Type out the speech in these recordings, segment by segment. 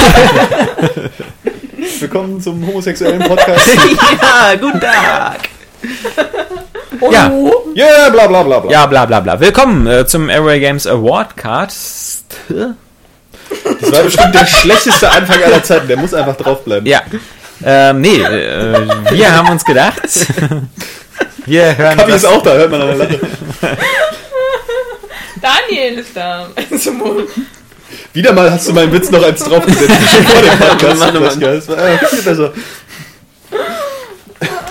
Willkommen zum homosexuellen Podcast. ja, guten Tag! Ja. Yeah, bla bla bla bla. Ja, bla bla bla. Willkommen äh, zum Airway Games Award Cast. Das war bestimmt der schlechteste Anfang aller Zeiten. Der muss einfach draufbleiben. Ja. Ähm, nee, äh, wir haben uns gedacht. Wir hören. Kapi ist auch da, hört man an der. Daniel ist da. Wieder mal hast du meinen Witz noch eins draufgesetzt. Vor dem Podcast. Das war äh, viel besser.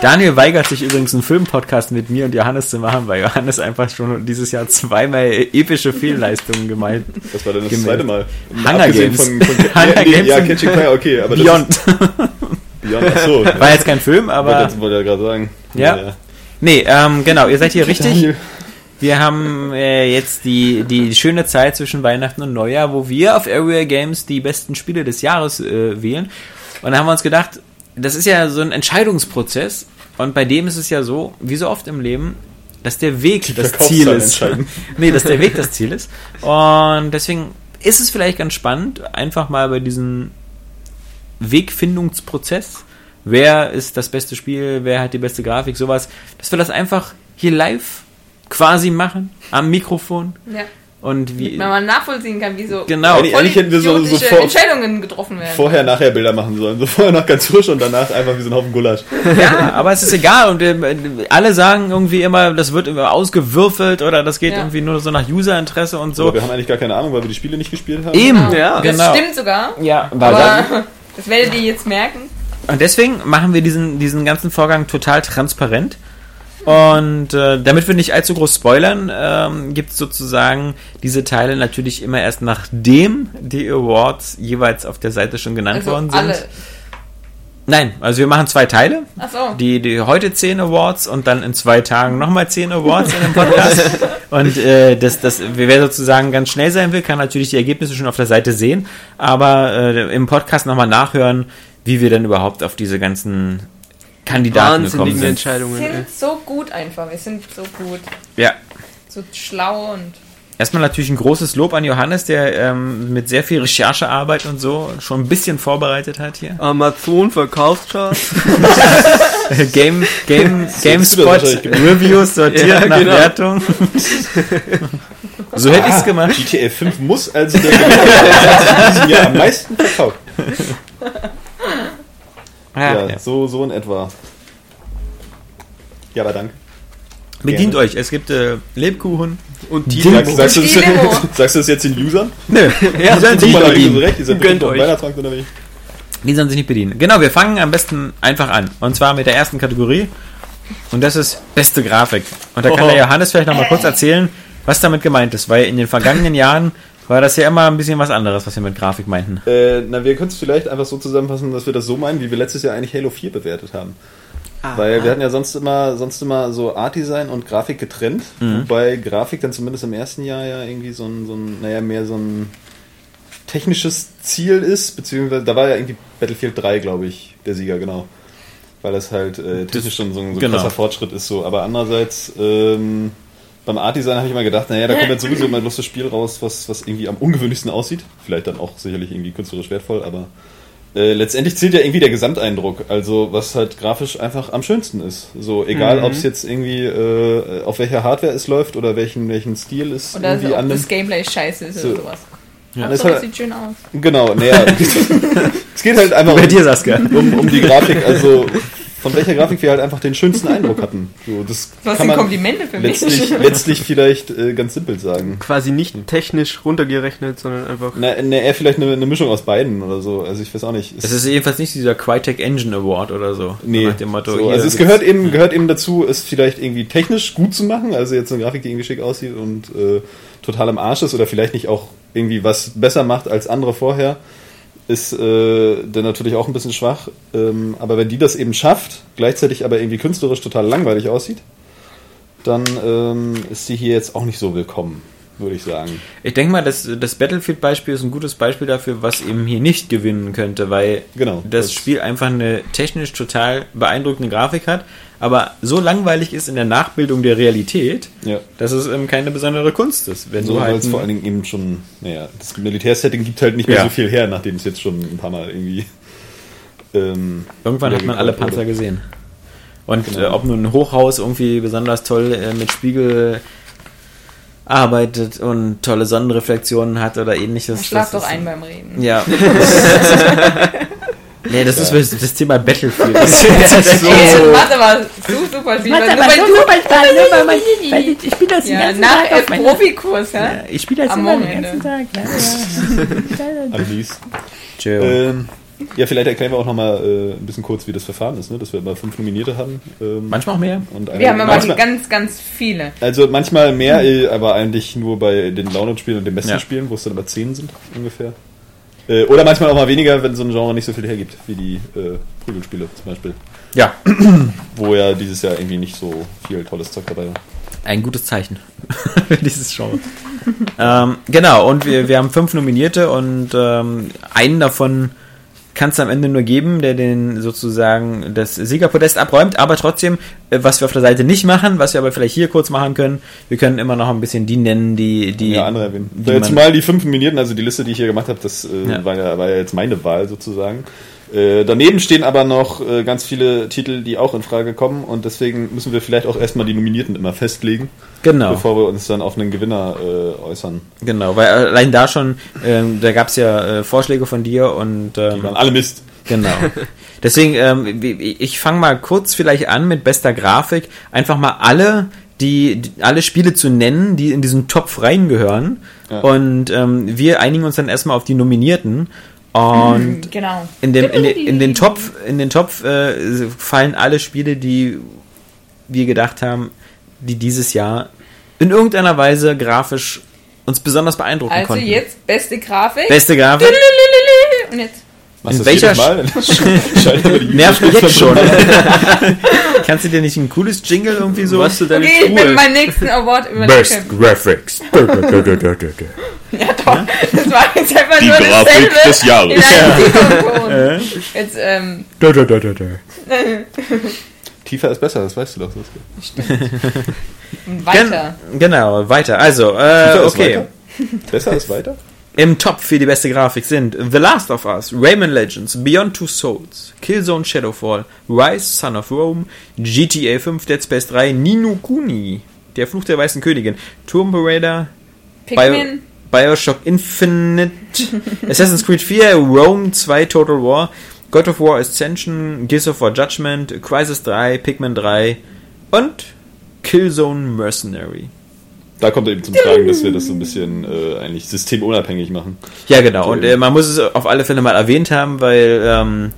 Daniel weigert sich übrigens einen Filmpodcast mit mir und Johannes zu machen, weil Johannes einfach schon dieses Jahr zweimal epische Fehlleistungen gemeint. Das war dann das zweite Mal. Hunger Abgesehen Games. Von, von, Hunger nee, Games ja, Catching Fire, okay. Aber das Beyond. Beyond, achso. War jetzt kein Film, aber. Wollte, wollte ja gerade sagen. Ja. Nee, ähm, genau, ihr seid hier richtig. Daniel. Wir haben äh, jetzt die, die schöne Zeit zwischen Weihnachten und Neujahr, wo wir auf Area Games die besten Spiele des Jahres äh, wählen. Und da haben wir uns gedacht, das ist ja so ein Entscheidungsprozess. Und bei dem ist es ja so, wie so oft im Leben, dass der Weg das Ziel ist. nee, dass der Weg das Ziel ist. Und deswegen ist es vielleicht ganz spannend, einfach mal bei diesem Wegfindungsprozess, wer ist das beste Spiel, wer hat die beste Grafik, sowas, dass wir das einfach hier live quasi machen, am Mikrofon. ja. Und wie. Wenn man nachvollziehen kann, wie so Genau. Eigentlich- eigentlich hätten wir so- so vor- Entscheidungen getroffen werden. Vorher, nachher Bilder machen sollen. So vorher noch ganz frisch und danach einfach wie so ein Haufen Gulasch. Ja, aber es ist egal. Und äh, alle sagen irgendwie immer, das wird immer ausgewürfelt oder das geht Ja. irgendwie nur so nach Userinteresse und So. so. wir haben eigentlich gar keine Ahnung, weil wir die Spiele nicht gespielt haben. Eben, Ja. das genau. stimmt sogar. Ja, Aber das werdet ihr jetzt merken. Und deswegen machen wir diesen, diesen ganzen Vorgang total transparent. Und äh, damit wir nicht allzu groß spoilern, ähm, gibt es sozusagen diese Teile natürlich immer erst nachdem die Awards jeweils auf der Seite schon genannt Also worden sind. alle. Nein, also wir machen zwei Teile. Ach so. Die, die heute 10 Awards und dann in zwei Tagen nochmal 10 Awards in dem Podcast. und äh, das, das, wer sozusagen ganz schnell sein will, kann natürlich die Ergebnisse schon auf der Seite sehen, aber äh, im Podcast nochmal nachhören, wie wir denn überhaupt auf diese ganzen Kandidaten gekommen Wahnsinnige Wir sind. Entscheidungen. ey. sind so gut einfach. Wir sind so gut. Ja. So schlau und. Erstmal natürlich ein großes Lob an Johannes, der ähm, mit sehr viel Recherchearbeit und so schon ein bisschen vorbereitet hat hier. Amazon Verkaufscharts. Game, Game, GameSpot. Reviews sortiert Ja, nach genau. Wertung. so hätte ich es Ah, gemacht. GTA 5 muss also der Gewinner am meisten verkauft. Ja, Ja, ja. So, so in etwa. Ja, aber danke. Bedient Gerne. euch, es gibt äh, Lebkuchen. Und Die- die Sagst, du das, die Limo. sagst du das jetzt den Usern? Nö, Ja, die sollen sich nicht bedienen. recht, die sind Gönnt euch. Die sollen sich nicht bedienen. Genau, wir fangen am besten einfach an. Und zwar mit der ersten Kategorie. Und das ist beste Grafik. Und da kann Oh. der Johannes vielleicht nochmal kurz erzählen, was damit gemeint ist. Weil in den vergangenen Jahren war das ja immer ein bisschen was anderes, was wir mit Grafik meinten. Äh, na, wir können es vielleicht einfach so zusammenfassen, dass wir das so meinen, wie wir letztes Jahr eigentlich Halo 4 bewertet haben. Weil wir hatten ja sonst immer, sonst immer so Art-Design und Grafik getrennt. Wobei Grafik dann zumindest im ersten Jahr ja irgendwie so ein, so ein, naja, mehr so ein technisches Ziel ist, beziehungsweise da war ja irgendwie Battlefield 3, glaube ich, der Sieger, genau. Weil das halt äh, technisch schon so ein, so ein Genau. krasser Fortschritt ist so. Aber andererseits, ähm, beim Art-Design habe ich immer gedacht, naja, da kommt jetzt sowieso immer bloß das Spiel raus, was, was irgendwie am ungewöhnlichsten aussieht. Vielleicht dann auch sicherlich irgendwie künstlerisch wertvoll, aber äh, letztendlich zählt ja irgendwie der Gesamteindruck, also was halt grafisch einfach am schönsten ist. So, egal Mhm. ob es jetzt irgendwie äh, auf welcher Hardware es läuft oder welchen, welchen Stil es Oder irgendwie so, ob annimmt. das Gameplay scheiße ist So. oder sowas. Ja, Aber das so, halt- das sieht schön aus. Genau, naja. es geht halt einfach Bei um, dir, Saskia. um, um die Grafik, also von welcher Grafik wir halt einfach den schönsten Eindruck hatten. So, das Was kann sind man Komplimente für mich? letztlich, letztlich vielleicht äh, ganz simpel sagen. quasi nicht technisch runtergerechnet, sondern einfach. Na, na, eher vielleicht eine, eine Mischung aus beiden oder so. Also ich weiß auch nicht. Es ist jedenfalls nicht dieser Crytek Engine Award oder so. Nee, Nach dem Motto, so, also es gehört eben, gehört eben dazu, es vielleicht irgendwie technisch gut zu machen, also jetzt eine Grafik, die irgendwie schick aussieht und äh, total am Arsch ist oder vielleicht nicht auch irgendwie was besser macht als andere vorher, ist äh, dann natürlich auch ein bisschen schwach. Ähm, aber wenn die das eben schafft, gleichzeitig aber irgendwie künstlerisch total langweilig aussieht, dann ähm, ist sie hier jetzt auch nicht so willkommen. würde ich sagen. Ich denke mal, das, das Battlefield-Beispiel ist ein gutes Beispiel dafür, was eben hier nicht gewinnen könnte, weil Genau, das, das- Spiel einfach eine technisch total beeindruckende Grafik hat, aber so langweilig ist in der Nachbildung der Realität, Ja. dass es ähm, keine besondere Kunst ist. Wenn So, du weil halt es vor allen Dingen eben schon, naja, das Militärsetting gibt halt nicht mehr Ja. so viel her, nachdem es jetzt schon ein paar Mal irgendwie. Ähm, Irgendwann hat man alle Panzer wurde. gesehen. Und Genau. äh, ob nun ein Hochhaus irgendwie besonders toll äh, mit Spiegel arbeitet und tolle Sonnenreflexionen hat oder ähnliches. Schlaf doch ist- ein beim Reden. Ja. nee, das Ja. ist das Thema Battlefield. Das ist Ey, das aber so super aber weil so du- super Spaß, nur weil man, weil ich, ich spiele das den ja, ganzen nach Tag meiner- Profikurs, ja? Ja, ich spiele das Am immer den Wochenende. ganzen Tag. Ja, ja. Am. Chill. Ähm, ja, vielleicht erklären wir auch nochmal äh, ein bisschen kurz, wie das Verfahren ist, ne? dass wir immer fünf Nominierte haben. Ähm, Manchmal auch mehr. und Wir haben immer manchmal, ganz, ganz viele. Also manchmal mehr, äh, aber eigentlich nur bei den Download-Spielen und den besten Ja. Spielen, wo es dann aber zehn sind ungefähr. Äh, oder manchmal auch mal weniger, wenn so ein Genre nicht so viel hergibt, wie die äh, Prügelspiele zum Beispiel. Ja, Wo ja dieses Jahr irgendwie nicht so viel tolles Zeug dabei war. ein gutes Zeichen für dieses Genre. ähm, genau, und wir, wir haben fünf Nominierte und ähm, einen davon kann es am Ende nur geben, der den sozusagen das Siegerpodest abräumt, aber trotzdem, äh, was wir auf der Seite nicht machen, was wir aber vielleicht hier kurz machen können, wir können immer noch ein bisschen die nennen, die die ja, andere erwähnen. die man- Zumal die fünf Nominierten, also die Liste, die ich hier gemacht habe, das äh, Ja. war, ja, war ja jetzt meine Wahl sozusagen. Äh, daneben stehen aber noch äh, ganz viele Titel, die auch in Frage kommen und deswegen müssen wir vielleicht auch erstmal die Nominierten immer festlegen, genau. bevor wir uns dann auf einen Gewinner äh, äußern. Genau, weil allein da schon, ähm, da gab es ja äh, Vorschläge von dir und Die ähm, waren alle Mist. genau. Deswegen, ähm, ich fange mal kurz vielleicht an mit bester Grafik. Einfach mal alle, die, die alle Spiele zu nennen, die in diesen Topf reingehören. Ja. Und ähm, wir einigen uns dann erstmal auf die Nominierten. Und Genau. in, dem, in, den, in den Topf, in den Topf äh, fallen alle Spiele, die wir gedacht haben, die dieses Jahr in irgendeiner Weise grafisch uns besonders beeindrucken Also konnten. jetzt beste Grafik. Beste Grafik. Und jetzt. Machst In welcher Mal? Nervt mich jetzt schon. Kannst du dir nicht ein cooles Jingle irgendwie so? Was du deine Okay, ich bin Truhe? meinen nächsten Award Best überlegen. Graphics. Ja, doch. Das war jetzt einfach Die nur Grafik dasselbe des Jahres. Ton. Jetzt, ähm, Tiefer ist besser, das weißt du doch. Gut. weiter. Gen genau, weiter. Also, Tiefer äh, ist okay. weiter? Besser ist weiter? Im Top für die beste Grafik sind The Last of Us, Rayman Legends, Beyond Two Souls, Killzone Shadowfall, Rise, Son of Rome, GTA 5, Dead Space 3, Nino Kuni, Der Fluch der Weißen Königin, Tomb Raider, Pikmin. Bioshock Infinite, Assassin's Creed 4, Rome 2 Total War, God of War Ascension, Gears of War Judgment, Crisis 3, Pikmin 3 und Killzone Mercenary. Da kommt eben zum Tragen, dass wir das so ein bisschen äh, eigentlich systemunabhängig machen. Ja, genau. Und äh, man muss es auf alle Fälle mal erwähnt haben, weil ähm,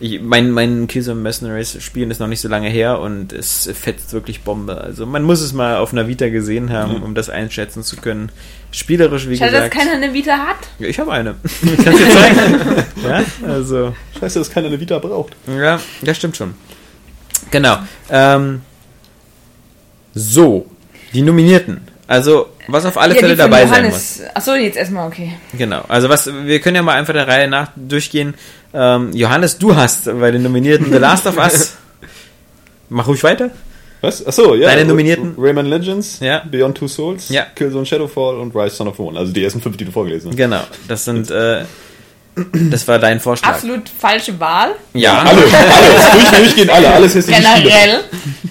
ich, mein, mein Killzone Mercenaries Spielen ist noch nicht so lange her und es fetzt wirklich Bombe. Also man muss es mal auf einer Vita gesehen haben, um das einschätzen zu können. Spielerisch, wie Schade, dass gesagt. keiner eine Vita hat. Ja, ich habe eine. Ich kann dir zeigen. ja, also. Scheiße, dass keiner eine Vita braucht. Ja, das stimmt schon. Genau. Ähm, so, die Nominierten. Also, was auf alle Ja, Fälle dabei sein muss. Achso, jetzt erstmal, okay. Genau. Also was, wir können ja mal einfach der Reihe nach durchgehen. Ähm, Johannes, du hast bei den Nominierten The Last of Us. Mach ruhig weiter. Was? Achso, ja. Deine Nominierten? Rayman Legends, Ja. Beyond Two Souls, Ja. Killzone Shadowfall und Rise Son of Rome. Also die ersten fünf, die du vorgelesen hast. Genau. Das sind, äh, das war dein Vorschlag. Absolut falsche Wahl. Ja. Alle, alles, durch, durchgehend alle, alles hässliche Spiele. Generell.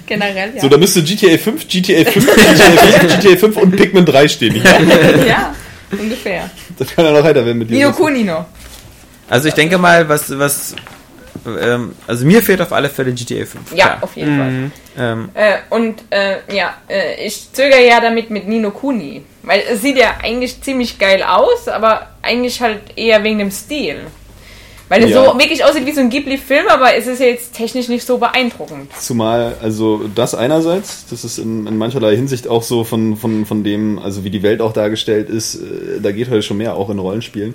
Generell, ja. So, da müsste GTA 5, GTA 5, GTA 5, GTA 5 und Pikmin 3 stehen. Ja, ja, ungefähr. das kann ja noch heiter werden mit dir. Nino Kunino. Also ich denke mal, was, was, ähm, also mir fehlt auf alle Fälle GTA 5. Ja, Klar. auf jeden Fall. Ähm, Äh, und äh, ja, äh, ich zögere ja damit mit Nino Kuni. Weil es sieht ja eigentlich ziemlich geil aus, aber eigentlich halt eher wegen dem Stil. Weil es Ja. so wirklich aussieht wie so ein Ghibli-Film, aber es ist ja jetzt technisch nicht so beeindruckend. Zumal, also das einerseits, das ist in, in mancherlei Hinsicht auch so von, von, von dem, also wie die Welt auch dargestellt ist, äh, da geht heute schon mehr auch in Rollenspielen.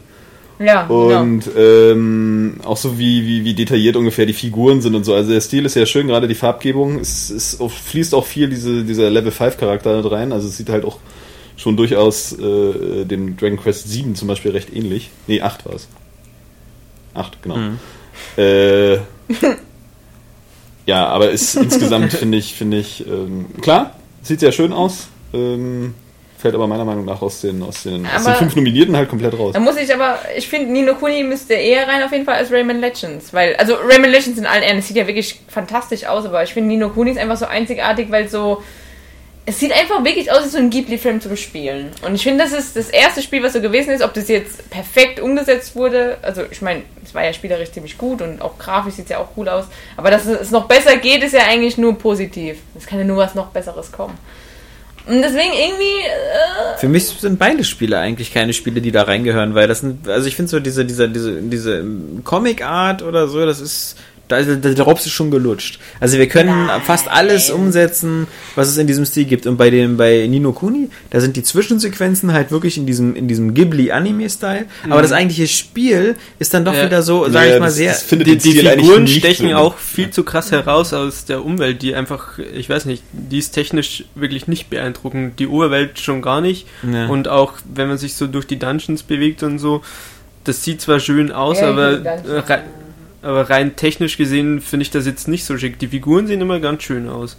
Ja, genau. Und ähm, auch so wie, wie, wie detailliert ungefähr die Figuren sind und so. Also der Stil ist sehr schön, gerade die Farbgebung. Es, es fließt auch viel diese, dieser Level 5 Charakter rein. Also es sieht halt auch schon durchaus äh, dem Dragon Quest 7 zum Beispiel recht ähnlich. Nee, 8 war es. 8, genau. Mhm. Äh, ja, aber ist insgesamt finde ich, finde ich, ähm, klar, sieht sehr schön aus. Ähm, fällt aber meiner Meinung nach aus den, aus den, aus den fünf Nominierten halt komplett raus. Da muss ich aber, ich finde, Nino Kuni müsste eher rein auf jeden Fall als Rayman Legends. Weil, also Rayman Legends in allen Ehren, es sieht ja wirklich fantastisch aus, aber ich finde Nino Kuni ist einfach so einzigartig, weil so. Es sieht einfach wirklich aus wie so ein Ghibli-Film zum Spielen. Und ich finde, das ist das erste Spiel, was so gewesen ist. Ob das jetzt perfekt umgesetzt wurde, also ich meine, es war ja spielerisch ziemlich gut und auch grafisch sieht es ja auch cool aus. Aber dass es noch besser geht, ist ja eigentlich nur positiv. Es kann ja nur was noch Besseres kommen. Und deswegen irgendwie. Äh, Für mich sind beide Spiele eigentlich keine Spiele, die da reingehören, weil das sind, also ich finde so diese, diese, diese, diese Comic-Art oder so, das ist, da, da, der Drops ist schon gelutscht. Also wir können Nein. fast alles umsetzen, was es in diesem Stil gibt. Und bei dem, bei Nino Kuni, da sind die Zwischensequenzen halt wirklich in diesem, in diesem Ghibli-Anime-Style. Aber das eigentliche Spiel ist dann doch Ja. wieder so, sag Ja, ich mal, das- sehr, das findet Die, die Figuren stechen auch viel zu krass heraus aus der Umwelt, die einfach, ich weiß nicht, die ist technisch wirklich nicht beeindruckend. Die Oberwelt schon gar nicht. Ja. Und auch wenn man sich so durch die Dungeons bewegt und so, das sieht zwar schön aus, Ja, aber, äh, aber rein technisch gesehen finde ich das jetzt nicht so schick. Die Figuren sehen immer ganz schön aus.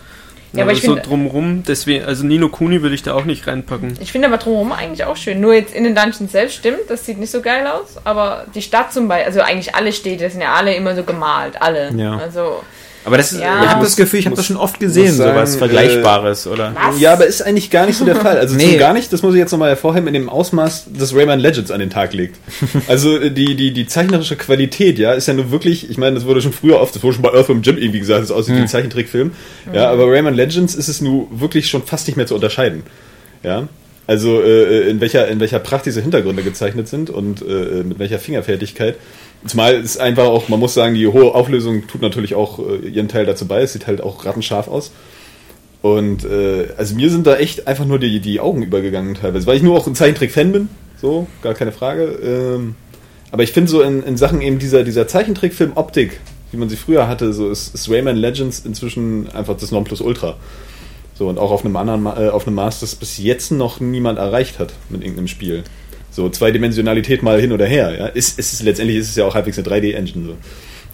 Ja, aber ich so drumrum, deswegen, also Nino Kuni würde ich da auch nicht reinpacken. Ich finde aber drumherum eigentlich auch schön. Nur jetzt in den Dungeons selbst stimmt, das sieht nicht so geil aus. Aber die Stadt zum Beispiel, also eigentlich alle Städte sind ja alle immer so gemalt, alle. Ja. Also, aber das ist, Ja. ich habe das Gefühl, ich habe das schon oft gesehen, sagen, sowas Vergleichbares, oder? was? Ja, aber ist eigentlich gar nicht so der Fall. Also Nee. gar nicht, das muss ich jetzt nochmal hervorheben, in dem Ausmaß, das Rayman Legends an den Tag legt. Also äh, die, die, die zeichnerische Qualität, ja, ist ja nur wirklich, ich meine, das wurde schon früher oft, das wurde schon bei Earthworm Jim irgendwie gesagt, das aussieht wie ein Zeichentrickfilm. Ja, aber Rayman Legends ist es nur wirklich schon fast nicht mehr zu unterscheiden. Ja. Also äh, in welcher in welcher Pracht diese Hintergründe gezeichnet sind und äh, mit welcher Fingerfertigkeit. Zumal es einfach auch, man muss sagen, die hohe Auflösung tut natürlich auch äh, ihren Teil dazu bei. Es sieht halt auch rattenscharf aus. Und äh, also mir sind da echt einfach nur die, die Augen übergegangen teilweise, weil ich nur auch ein Zeichentrick-Fan bin, so, gar keine Frage. Ähm, aber ich finde so in, in Sachen eben dieser, dieser Zeichentrickfilm-Optik, wie man sie früher hatte, so ist, ist Rayman Legends inzwischen einfach das Nonplusultra. So, und auch auf einem anderen, äh, auf einem Maß, das bis jetzt noch niemand erreicht hat mit irgendeinem Spiel. So, Zweidimensionalität mal hin oder her, ja. Ist, ist, es- letztendlich ist es ja auch halbwegs eine 3D-Engine, so.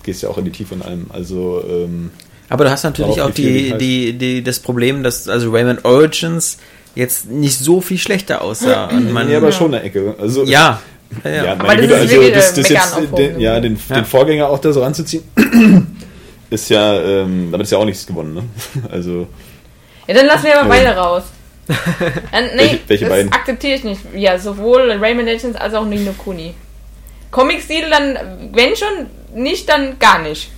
Gehst ja auch in die Tiefe in allem. Also, ähm, Aber du hast natürlich auch viel die, die die, die, das Problem, dass also Rayman Origins jetzt nicht so viel schlechter aussah. Und man, nee, aber schon eine Ecke. Also, ja. Ja, ja. Ja, Aber meine das Güte, ist also das, das jetzt, Meckern den, ja, den, Ja. den Vorgänger auch da so ranzuziehen, ist ja, ähm, damit ist ja auch nichts gewonnen, ne? Also, ja, dann lassen wir aber Ja. beide raus. Äh, nee, Welche- welche das beiden? akzeptiere ich nicht. Ja, sowohl Rayman Legends als auch Nino Kuni. Comic-Stil dann, wenn schon, nicht, dann gar nicht.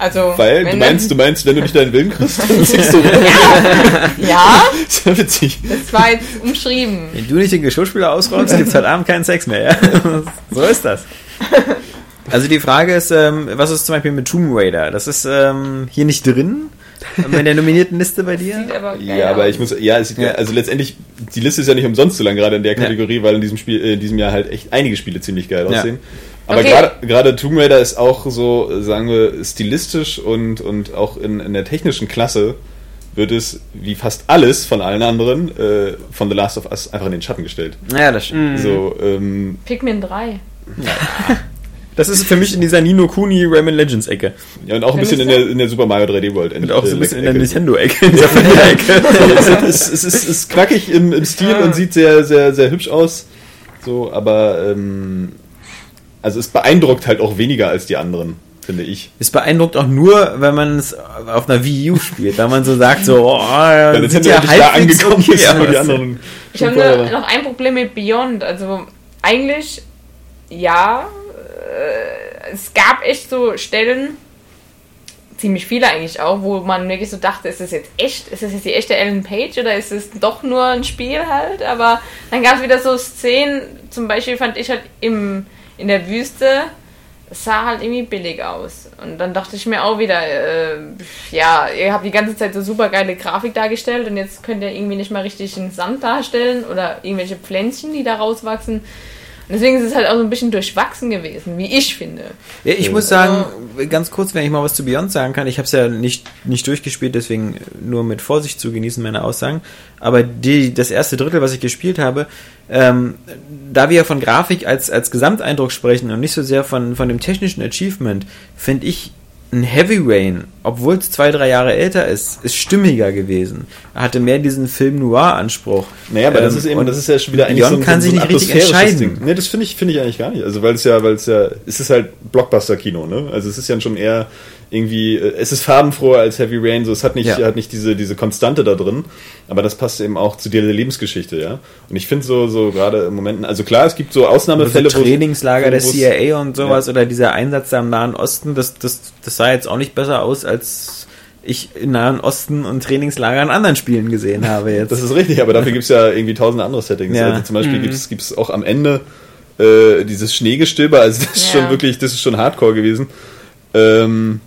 Also, weil, du meinst, du meinst, wenn du nicht deinen Willen kriegst, dann siehst du, Ja, ist ja witzig. das war jetzt umschrieben. Wenn du nicht den Geschirrspüler ausräumst, gibt's heute Abend keinen Sex mehr. Ja? so ist das. Also die Frage ist, ähm, was ist zum Beispiel mit Tomb Raider? Das ist ähm, hier nicht drin in der nominierten Liste bei dir? Sieht aber geil Ja, aber aus. ich muss, ja, es sieht, Ja. also letztendlich, die Liste ist ja nicht umsonst so lang, gerade in der Ja. Kategorie, weil in diesem Spiel, äh, in diesem Jahr halt echt einige Spiele ziemlich geil Ja. aussehen. Aber Okay. gerade, Tomb Raider ist auch so, sagen wir, stilistisch und, und auch in, in der technischen Klasse wird es, wie fast alles von allen anderen, äh, von The Last of Us einfach in den Schatten gestellt. Ja, das stimmt. So, ähm, Pikmin 3. Das ist für mich in dieser Nino Kuni Rayman Legends Ecke. ja, und auch ein bisschen in der, in der Super Mario 3D World. Und auch so ein bisschen in der Ecke. Nintendo-Ecke, in dieser Ecke. es, ist, es, ist, es ist knackig im, im Stil und sieht sehr, sehr, sehr hübsch aus. So, aber ähm, also es beeindruckt halt auch weniger als die anderen, finde ich. Es beeindruckt auch nur, wenn man es auf einer Wii U spielt, weil man so sagt, so, oh, Weil sieht Nintendo ja da halbwegs angekommen okay ist, die anderen Ich habe noch ein Problem mit Beyond. Also eigentlich, ja, äh, es gab echt so Stellen, ziemlich viele eigentlich auch, wo man wirklich so dachte, ist das jetzt echt, ist das jetzt die echte Ellen Page oder ist es doch nur ein Spiel halt? Aber dann gab es wieder so Szenen, zum Beispiel fand ich halt im, in der Wüste, sah halt irgendwie billig aus. Und dann dachte ich mir auch wieder, äh, ja, ihr habt die ganze Zeit so super geile Grafik dargestellt und jetzt könnt ihr irgendwie nicht mal richtig einen Sand darstellen oder irgendwelche Pflänzchen, die da rauswachsen. Und deswegen ist es halt auch so ein bisschen durchwachsen gewesen, wie ich finde. Ja, ich muss sagen, ganz kurz, wenn ich mal was zu Beyond sagen kann, ich habe es ja nicht, nicht durchgespielt, deswegen nur mit Vorsicht zu genießen, meine Aussagen. Aber die, das erste Drittel, was ich gespielt habe, ähm, da wir ja von Grafik als, als Gesamteindruck sprechen und nicht so sehr von, von dem technischen Achievement, finde ich ein Heavy Rain, obwohl es zwei, drei Jahre älter ist, ist stimmiger gewesen. Er hatte mehr diesen Film-Noir-Anspruch. Naja, aber das Ähm, ist eben, das ist ja schon wieder eigentlich Beyond so ein, kann so sich nicht richtig entscheiden. Ding. Nee, das finde ich, finde ich eigentlich gar nicht. Also weil es ja, weil es ja, es ist halt Blockbuster-Kino, ne? Also es ist ja schon eher irgendwie, äh, es ist farbenfroher als Heavy Rain, so es hat nicht, Ja. hat nicht diese, diese Konstante da drin, aber das passt eben auch zu der Lebensgeschichte, ja. Und ich finde so, so gerade im Momenten, also klar, es gibt so Ausnahmefälle, wo- Trainingslager der CIA und sowas oder dieser Einsatz da im Nahen Osten, das, das, das sah jetzt auch nicht besser aus, als ich im Nahen Osten und Trainingslager in anderen Spielen gesehen habe jetzt. Das ist richtig, aber dafür gibt es ja irgendwie tausende andere Settings. Ja. Also zum Beispiel gibt's gibt's auch am Ende äh, dieses Schneegestöber, also das ist Ja. schon wirklich, das ist schon Hardcore gewesen. Ähm,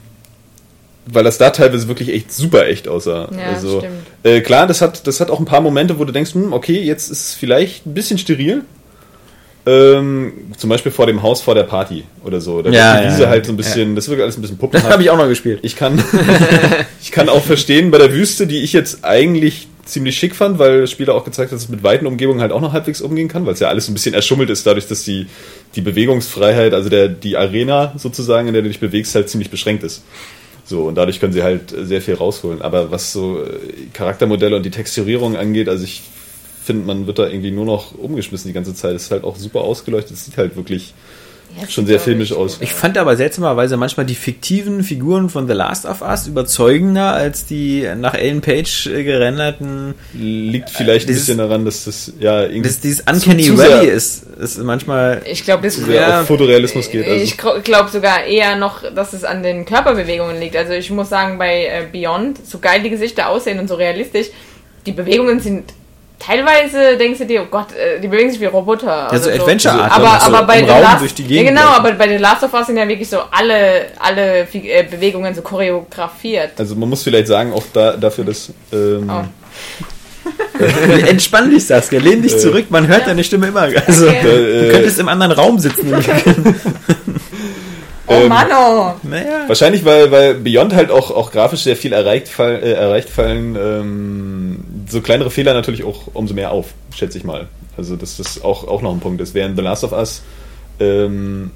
weil das da teilweise wirklich echt super echt aussah. Ja, also, stimmt. Äh, klar, das hat, das hat auch ein paar Momente, wo du denkst, hm, okay, jetzt ist es vielleicht ein bisschen steril. Ähm, zum Beispiel vor dem Haus vor der Party oder so. Da Ja, die ja, Wiese ja. halt so ein bisschen, das wirkt alles ein bisschen das puppenhaft. habe ich auch noch gespielt. Ich kann, ich kann auch verstehen bei der Wüste, die ich jetzt eigentlich ziemlich schick fand, weil das Spiel auch gezeigt hat, dass es mit weiten Umgebungen halt auch noch halbwegs umgehen kann, weil es ja alles ein bisschen erschummelt ist, dadurch, dass die, die Bewegungsfreiheit, also der, die Arena sozusagen, in der du dich bewegst, halt ziemlich beschränkt ist. So, und dadurch können sie halt äh, sehr viel rausholen. Aber was so äh, Charaktermodelle und die Texturierung angeht, also ich finde, man wird da irgendwie nur noch umgeschmissen die ganze Zeit. Es ist halt auch super ausgeleuchtet, es sieht halt wirklich schon sehr filmisch aus. Ich fand aber seltsamerweise manchmal die fiktiven Figuren von The Last of Us überzeugender als die nach Ellen Page äh, gerenderten. Liegt vielleicht ein Dieses- bisschen daran, dass das ja irgendwie Das, dieses Uncanny zu sehr- Valley ist, ist manchmal. Ich glaube, das sehr Ja. auf Fotorealismus geht. Also. Ich glaube sogar eher noch, dass es an den Körperbewegungen liegt. Also ich muss sagen, bei äh, Beyond, so geil die Gesichter aussehen und so realistisch, die Bewegungen sind teilweise, denkst du dir, oh Gott, äh, die bewegen sich wie Roboter. Ja, so Also Adventure-Art, Aber, also so aber bei The Raum Last, durch die ja, Gegend genau, laufen. aber bei The Last of Us sind ja wirklich so alle, alle äh, Bewegungen so choreografiert. Also man muss vielleicht sagen, auch da, dafür, dass ähm, Oh. Entspann dich, Saskia, lehn dich zurück, man hört deine Stimme immer. Also, Okay. du äh, könntest im anderen Raum sitzen. Oh Ähm, Mann, oh. naja. wahrscheinlich, weil, weil Beyond halt auch, auch grafisch sehr viel erreicht, fall, äh, erreicht fallen, ähm, so kleinere Fehler natürlich auch umso mehr auf, schätze ich mal. Also dass das auch, auch noch ein Punkt ist. Während The Last of Us ähm,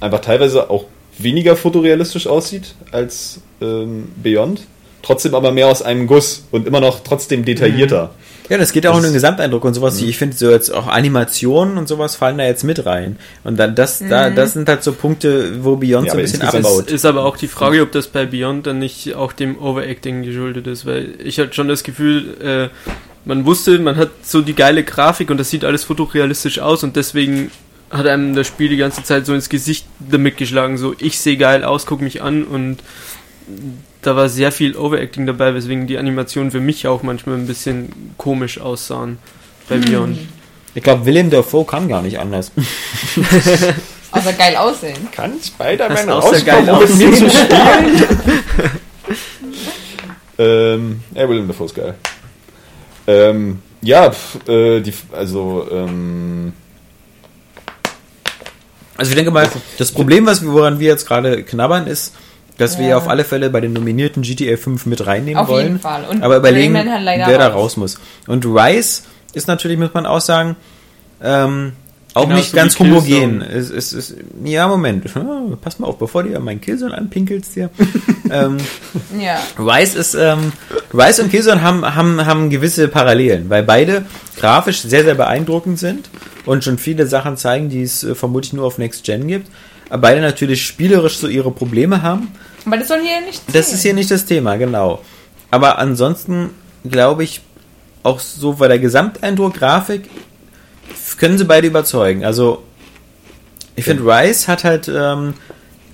einfach teilweise auch weniger fotorealistisch aussieht als ähm, Beyond, trotzdem aber mehr aus einem Guss und immer noch trotzdem detaillierter. Ja, das geht auch um Das- den Gesamteindruck und sowas. Ich finde so jetzt auch Animationen und sowas fallen da jetzt mit rein. Und dann das, da, das sind halt so Punkte, wo Beyond Ja, so ein bisschen abbaut. Es ist aber auch die Frage, ob das bei Beyond dann nicht auch dem Overacting geschuldet ist, weil ich hatte schon das Gefühl, äh, man wusste, man hat so die geile Grafik und das sieht alles fotorealistisch aus und deswegen hat einem das Spiel die ganze Zeit so ins Gesicht damit geschlagen, so ich sehe geil aus, guck mich an und da war sehr viel Overacting dabei, weswegen die Animationen für mich auch manchmal ein bisschen komisch aussahen bei Beyond. Ich glaube, Willem Dafoe kann gar nicht anders. Aber geil aussehen. Kann Spider-Man außer geil um mit mir zu aussehen. spielen? ähm, ja, Willem Dafoe ist geil. Ähm, ja, pf, äh, die, also, ähm, Also ich denke mal, das Problem, was wir, woran wir jetzt gerade knabbern, ist, dass wir Ja. ja auf alle Fälle bei den nominierten GTA 5 mit reinnehmen Auf wollen. jeden Fall. Und aber überlegen, wer da raus. muss. Und Rise ist natürlich, muss man auch sagen, ähm, auch Genau, nicht so ganz homogen. Es, es, es, ja, Moment. Pass mal auf, bevor du ja meinen Killzone anpinkelst hier. ähm, Ja. Rise ist, ähm, Rise und Killzone haben, haben, haben gewisse Parallelen, weil beide grafisch sehr, sehr beeindruckend sind und schon viele Sachen zeigen, die es äh, vermutlich nur auf Next Gen gibt. Aber beide natürlich spielerisch so ihre Probleme haben. Aber das soll hier nicht Das ist hier nicht das Thema, genau. Aber ansonsten glaube ich, auch so bei der Gesamteindruck Grafik können sie beide überzeugen. Also ich finde, Rise hat halt ähm,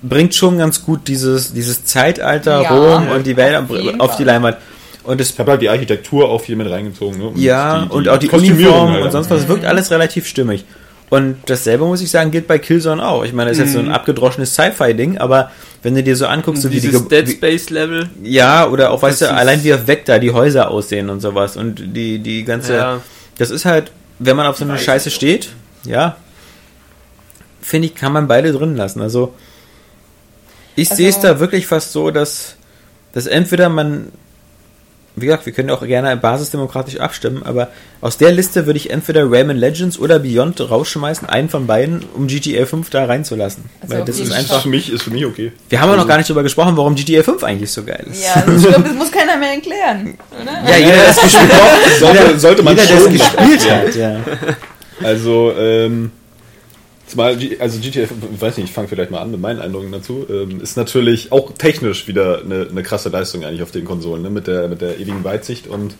bringt schon ganz gut dieses dieses Zeitalter Ja, Rom und die Welt auf auf die. Leinwand. Und es ich habe halt die Architektur auch hier mit reingezogen. Ne? Und ja, die- die und auch die Uniform halt. und sonst was, es wirkt alles relativ stimmig. Und dasselbe muss ich sagen, gilt bei Killzone auch. Ich meine, das ist jetzt so ein abgedroschenes Sci-Fi-Ding, aber wenn du dir so anguckst, so wie die, Dieses Ge- Dead wie, Space Level, ja, oder auch, weißt du, allein wie auf Vector die Häuser aussehen und sowas und die, die ganze, Ja. das ist halt, wenn man auf so eine Scheiße steht, ja, finde ich, kann man beide drin lassen. Also, ich Also- sehe es da wirklich fast so, dass, dass entweder man, wie gesagt, wir können auch gerne basisdemokratisch abstimmen, aber aus der Liste würde ich entweder Rayman Legends oder Beyond rausschmeißen, einen von beiden, um GTA 5 da reinzulassen. Also Weil das ist einfach. für mich ist für mich okay. Wir haben ja noch Also- gar nicht drüber gesprochen, warum GTA 5 eigentlich so geil ist. Ja, ich glaube, das muss keiner mehr erklären, oder? Ja, jeder, der es gespielt hat. Sollte, sollte man Jeder, der es schon gespielt hat, ja. Also, ähm, zumal, also GTA, ich weiß nicht, ich fange vielleicht mal an mit meinen Eindrücken dazu, ähm, ist natürlich auch technisch wieder eine, eine krasse Leistung eigentlich auf den Konsolen, ne? mit, der, mit der ewigen Weitsicht und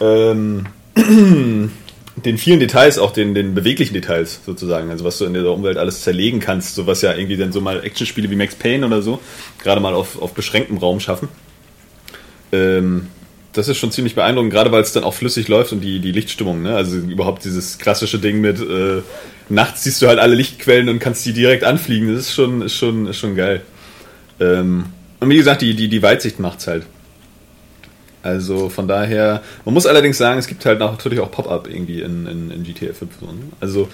ähm, den vielen Details, auch den, den beweglichen Details sozusagen, also was du in der Umwelt alles zerlegen kannst, so was ja irgendwie dann so mal Actionspiele wie Max Payne oder so, gerade mal auf, auf beschränktem Raum schaffen. Ähm, das ist schon ziemlich beeindruckend, gerade weil es dann auch flüssig läuft und die, die Lichtstimmung, ne? Also überhaupt dieses klassische Ding mit äh, nachts siehst du halt alle Lichtquellen und kannst die direkt anfliegen. Das ist schon, ist schon, ist schon geil. Ähm, und wie gesagt, die, die, die Weitsicht macht's halt. Also von daher, man muss allerdings sagen, es gibt halt natürlich auch Pop-Up irgendwie in, in, in GTA 5. So, ne? Also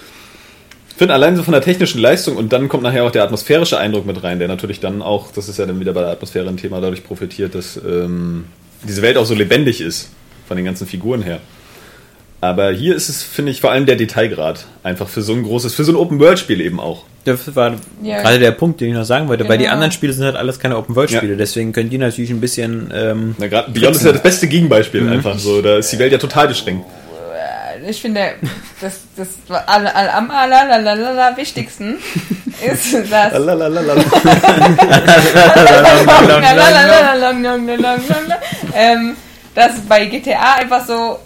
ich finde allein so von der technischen Leistung und dann kommt nachher auch der atmosphärische Eindruck mit rein, der natürlich dann auch, das ist ja dann wieder bei der Atmosphäre ein Thema, dadurch profitiert, dass ähm, diese Welt auch so lebendig ist, von den ganzen Figuren her. Aber hier ist es, finde ich, vor allem der Detailgrad einfach für so ein großes, für so ein Open-World-Spiel eben auch. Das war Ja. gerade der Punkt, den ich noch sagen wollte, weil die Genau. anderen Spiele sind halt alles keine Open-World-Spiele, Ja. deswegen können die natürlich ein bisschen. Ähm, Na, grad, Beyond ist ja das beste Gegenbeispiel einfach so. Da ist die Welt ja total beschränkt. Ich finde, das, das all, all, am allerlalala wichtigsten ist, dass ähm, dass bei GTA einfach so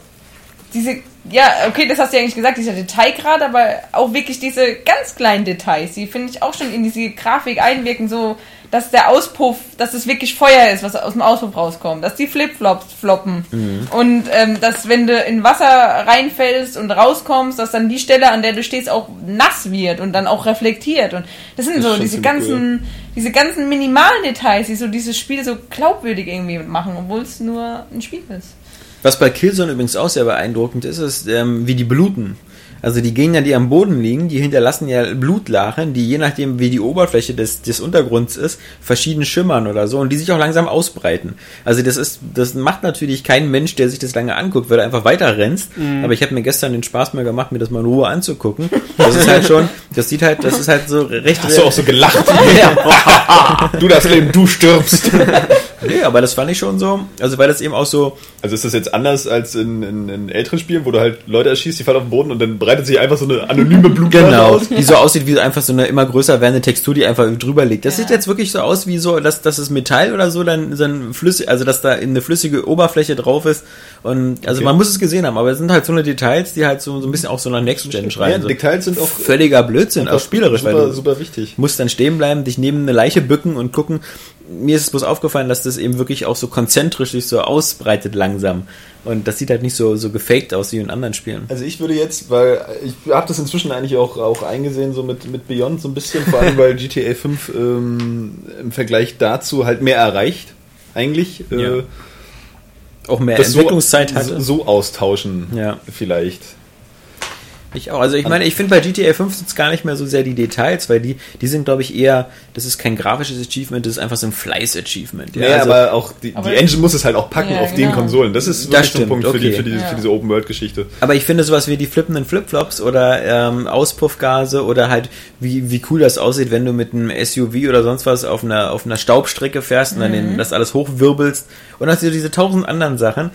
diese, ja, okay, das hast du ja eigentlich gesagt, dieser Detailgrad, aber auch wirklich diese ganz kleinen Details, die finde ich auch schon in diese Grafik einwirken, so, dass der Auspuff, dass es wirklich Feuer ist, was aus dem Auspuff rauskommt, dass die Flipflops floppen und ähm, dass wenn du in Wasser reinfällst und rauskommst, dass dann die Stelle, an der du stehst, auch nass wird und dann auch reflektiert und das sind Das so diese ganzen, diese ganzen minimalen Details, die so dieses Spiel so glaubwürdig irgendwie machen, obwohl es nur ein Spiel ist. was bei Killzone übrigens auch sehr beeindruckend ist, ist, ähm, wie die bluten. Also die Gegner, die am Boden liegen, die hinterlassen ja Blutlachen, die je nachdem, wie die Oberfläche des, des Untergrunds ist, verschieden schimmern oder so und die sich auch langsam ausbreiten. Also das ist, das macht natürlich kein Mensch, der sich das lange anguckt, weil du einfach weiter rennst. Aber ich habe mir gestern den Spaß mal gemacht, mir das mal in Ruhe anzugucken. Das ist halt schon, das sieht halt, das ist halt so recht. Hast du auch so gelacht? ja. du das Leben, du stirbst. Nee, aber das fand ich schon so, also weil das eben auch so, Also ist das jetzt anders als in, in, in älteren Spielen, wo du halt Leute erschießt, die fallen auf den Boden und dann breitet sich einfach so eine anonyme Blutlache Genau, aus? die so aussieht wie einfach so eine immer größer werdende Textur, die einfach drüber liegt. Das sieht jetzt wirklich so aus wie so, dass, dass es Metall oder so dann, dann flüssig, also dass da eine flüssige Oberfläche drauf ist. Und also Okay. man muss es gesehen haben, aber es sind halt so eine Details, die halt so, so ein bisschen auch so nach Next Gen Ja, schreien. so. Details sind auch völliger Blödsinn, auch spielerisch, weil super, du super wichtig. musst dann stehen bleiben, dich neben eine Leiche bücken und gucken. Mir ist es bloß aufgefallen, dass das eben wirklich auch so konzentrisch sich so ausbreitet langsam. Und das sieht halt nicht so, so gefaked aus wie in anderen Spielen. Also ich würde jetzt, weil ich habe das inzwischen eigentlich auch, auch eingesehen, so mit, mit Beyond so ein bisschen, vor allem weil GTA 5 ähm, im Vergleich dazu halt mehr erreicht, eigentlich. Ja. Äh, Auch mehr Entwicklungszeit so, hatte. so austauschen, Ja. vielleicht. Ich auch. Also ich meine, ich finde bei GTA 5 sind es gar nicht mehr so sehr die Details, weil die, die sind, glaube ich, eher, das ist kein grafisches Achievement, das ist einfach so ein Fleiß-Achievement. Ja, also, aber auch die, Aber- die Engine muss es halt auch packen Ja, auf den genau. Konsolen. Das ist wirklich ein Punkt für, die, okay. für, die, Ja. für diese Open-World-Geschichte. aber ich finde sowas wie die flippenden Flipflops oder ähm, Auspuffgase oder halt wie, wie cool das aussieht, wenn du mit einem SUV oder sonst was auf einer, auf einer Staubstrecke fährst und dann den, das alles hochwirbelst und hast du diese tausend anderen Sachen.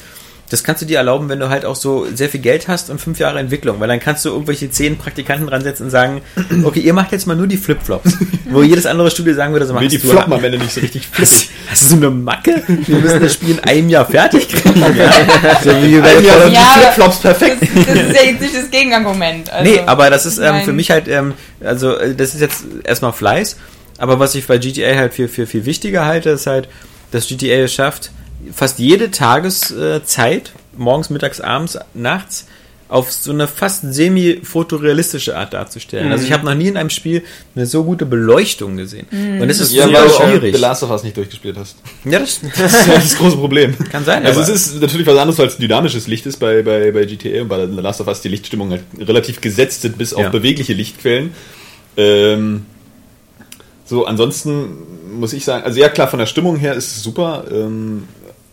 Das kannst du dir erlauben, wenn du halt auch so sehr viel Geld hast und fünf Jahre Entwicklung, weil dann kannst du irgendwelche zehn Praktikanten dran setzen und sagen, okay, ihr macht jetzt mal nur die Flipflops. Wo jedes andere Studio sagen würde, so machst die du floppen am Ende nicht so richtig Hast, hast du so eine Macke? Wir müssen das Spiel in einem Jahr fertig kriegen. Ja? So Jahr sind Ja, die aber- Flipflops perfekt. Das, das ist ja jetzt nicht das Gegenargument. Also, nee, aber das ist ähm, für mich halt, ähm, also äh, das ist jetzt erstmal Fleiß, aber was ich bei GTA halt viel, viel, viel wichtiger halte, ist halt, dass GTA es schafft, fast jede Tageszeit, morgens, mittags, abends, nachts, auf so eine fast semi-fotorealistische Art darzustellen. Also ich habe noch nie in einem Spiel eine so gute Beleuchtung gesehen. Und das ist Ja, super weil du auch schwierig. The Last of Us nicht durchgespielt hast. Ja, das, Das ist ja das große Problem. Kann sein, Also aber- es ist natürlich was anderes, weil es dynamisches Licht ist bei, bei, bei GTA und bei The Last of Us die Lichtstimmung halt relativ gesetzt sind bis auf Ja. bewegliche Lichtquellen. Ähm, so, ansonsten muss ich sagen, also ja klar, von der Stimmung her ist es super. Ähm,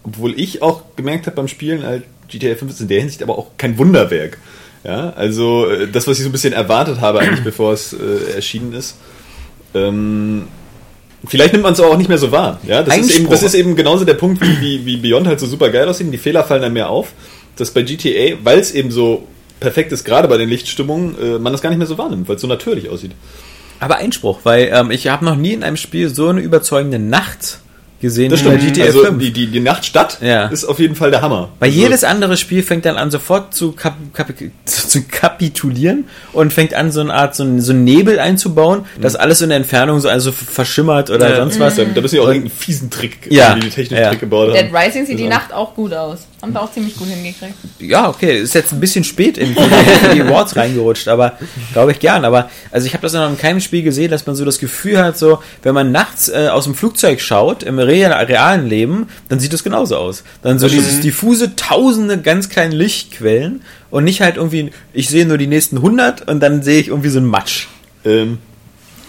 obwohl ich auch gemerkt habe beim Spielen, halt, GTA 5 ist in der Hinsicht aber auch kein Wunderwerk. Ja, also äh, das, was ich so ein bisschen erwartet habe, eigentlich bevor es äh, erschienen ist. Ähm, vielleicht nimmt man es auch nicht mehr so wahr. Ja, das ist, eben, das ist eben genauso der Punkt, wie, wie, wie Beyond halt so super geil aussieht. Die Fehler fallen dann mehr auf. Dass bei GTA, weil es eben so perfekt ist, gerade bei den Lichtstimmungen, äh, man das gar nicht mehr so wahrnimmt, weil es so natürlich aussieht. Aber Einspruch, weil ähm, ich habe noch nie in einem Spiel so eine überzeugende Nacht gesehen Das wie bei stimmt. GTA Also 5. die, die, die Nachtstadt Ja. ist auf jeden Fall der Hammer. Weil also, jedes andere Spiel fängt dann an, sofort zu, kap kap zu kapitulieren und fängt an, so eine Art, so einen, so einen Nebel einzubauen, dass alles in der Entfernung so also verschimmert oder Ja. sonst was. Da, müssen wir auch irgendeinen fiesen Trick, Ja. die technischen Ja. Trick gebaut Dead haben. Rising sieht die Nacht auch gut aus. Haben wir auch ziemlich gut hingekriegt. Ja, okay, ist jetzt ein bisschen spät in die Awards reingerutscht, aber glaube ich gern. Aber also ich habe das noch in keinem Spiel gesehen, dass man so das Gefühl hat, so wenn man nachts äh, aus dem Flugzeug schaut im real, realen Leben, dann sieht das genauso aus. Dann so dieses diffuse, tausende ganz kleinen Lichtquellen und nicht halt irgendwie, ich sehe nur die nächsten 100 und dann sehe ich irgendwie so ein Matsch. Ähm,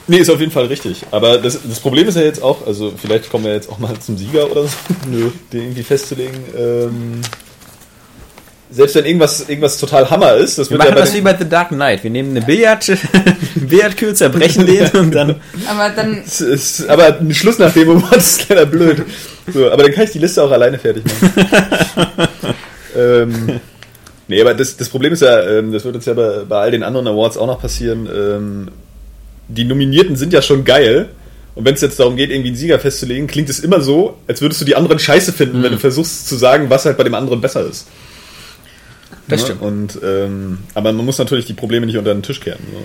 nee, ist auf jeden Fall richtig. Aber das, das Problem ist ja jetzt auch, also vielleicht kommen wir jetzt auch mal zum Sieger oder so, Nö. den irgendwie festzulegen. Ähm, selbst wenn irgendwas, irgendwas total Hammer ist, das Wir wird ja machen bei das wie bei The Dark Knight. Wir nehmen eine Billard, Billardkühl, zerbrechen den und dann. Aber dann, Es ist, aber ein Schluss nach dem Moment ist leider blöd. So, aber dann kann ich die Liste auch alleine fertig machen. ähm, nee, aber das, das Problem ist ja, ähm, das wird uns ja bei, bei all den anderen Awards auch noch passieren. Ähm, die Nominierten sind ja schon geil. Und wenn es jetzt darum geht, irgendwie einen Sieger festzulegen, klingt es immer so, als würdest du die anderen scheiße finden, wenn du versuchst zu sagen, was halt bei dem anderen besser ist. Das Ne? stimmt. Und, ähm, aber man muss natürlich die Probleme nicht unter den Tisch kehren. So.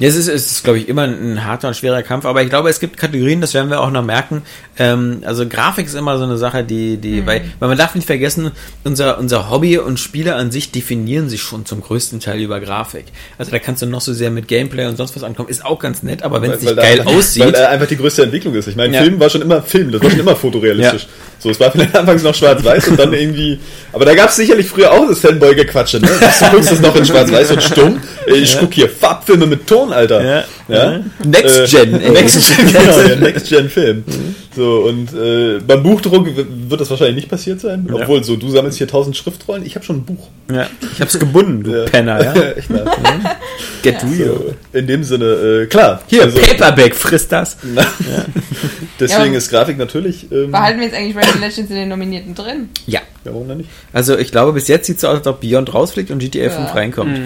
Ja, es ist, es ist glaube ich, immer ein harter und schwerer Kampf, aber ich glaube, es gibt Kategorien, das werden wir auch noch merken. Ähm, also Grafik ist immer so eine Sache, die, die, weil, weil man darf nicht vergessen, unser, unser Hobby und Spiele an sich definieren sich schon zum größten Teil über Grafik. Also da kannst du noch so sehr mit Gameplay und sonst was ankommen, ist auch ganz nett, aber wenn es nicht da- geil Weil aussieht, da einfach die größte Entwicklung ist. Ich meine, Ja. Film war schon immer Film, das war schon immer fotorealistisch. So, es war vielleicht anfangs noch schwarz-weiß und dann irgendwie. Aber da gab es sicherlich früher auch das Fanboy-Gequatsche, ne? Du guckst das noch in schwarz-weiß und stumm. Ich guck hier Farbfilme mit Ton, Alter. Ja. Ja? Next Gen, ey. Next Gen, genau, Next Gen Film. So, und äh, beim Buchdruck wird das wahrscheinlich nicht passiert sein. Obwohl, so, du sammelst hier tausend Schriftrollen, ich habe schon ein Buch. ja, ich hab's gebunden, du Ja. Penner, ja. Echt mal. Get real. So, in dem Sinne, äh, klar. Hier, also, Paperback, frisst das. deswegen Ja. ist Grafik natürlich. Ähm, behalten wir jetzt eigentlich Rayman Legends in den Nominierten drin? Ja. ja, warum denn nicht? Also ich glaube, bis jetzt sieht's so aus, als ob Beyond rausfliegt und GTA Ja. 5 reinkommt.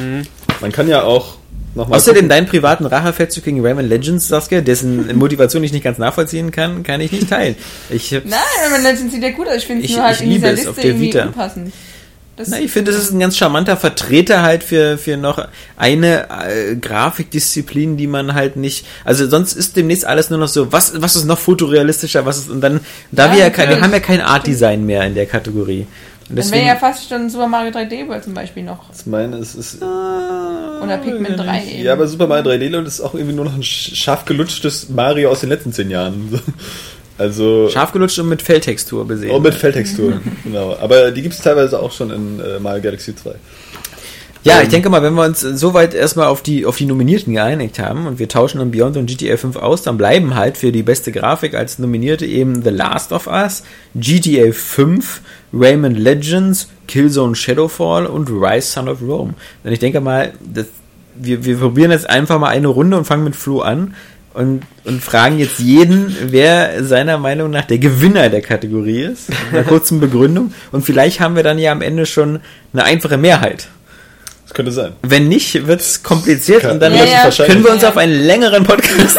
Man kann ja auch nochmal. Außerdem deinen privaten Rachefeldzug gegen Rayman Legends, Saskia, dessen Motivation ich nicht ganz nachvollziehen kann, kann ich nicht teilen. Ich, Nein, Rayman Legends sieht ja gut aus. Ich finde es nur halt ich in dieser Liste auf der irgendwie Vita. unpassend. Das na, ich finde, das ist ein ganz charmanter Vertreter halt für, für noch eine äh, Grafikdisziplin, die man halt nicht, also sonst ist demnächst alles nur noch so, was, was ist noch fotorealistischer, was ist, und dann, da Ja, wir ja kein, wir haben ja kein Art Design mehr in der Kategorie. Und dann wäre ja fast schon Super Mario 3D World zum Beispiel noch. Ich meine, es ist. Oder Pikmin 3 eben. Ja, aber Super Mario 3D Land ist auch irgendwie nur noch ein sch- scharf gelutschtes Mario aus den letzten zehn Jahren. So. Also. scharf gelutscht und mit Felltextur besehen. Oh, mit Feldtextur, genau. Aber die gibt es teilweise auch schon in äh, Mario Galaxy 2. Ja, ich denke mal, wenn wir uns soweit erstmal auf die, auf die Nominierten geeinigt haben und wir tauschen dann Beyond und GTA 5 aus, dann bleiben halt für die beste Grafik als Nominierte eben The Last of Us, GTA 5, Rayman Legends, Killzone Shadowfall und Rise Son of Rome. Und ich denke mal, das, wir, wir probieren jetzt einfach mal eine Runde und fangen mit Flo an und, und fragen jetzt jeden, wer seiner Meinung nach der Gewinner der Kategorie ist, mit einer kurzen Begründung. Und vielleicht haben wir dann ja am Ende schon eine einfache Mehrheit. Könnte sein. Wenn nicht, wird es kompliziert Kann- und dann Ja, ja. können wir uns auf einen längeren Podcast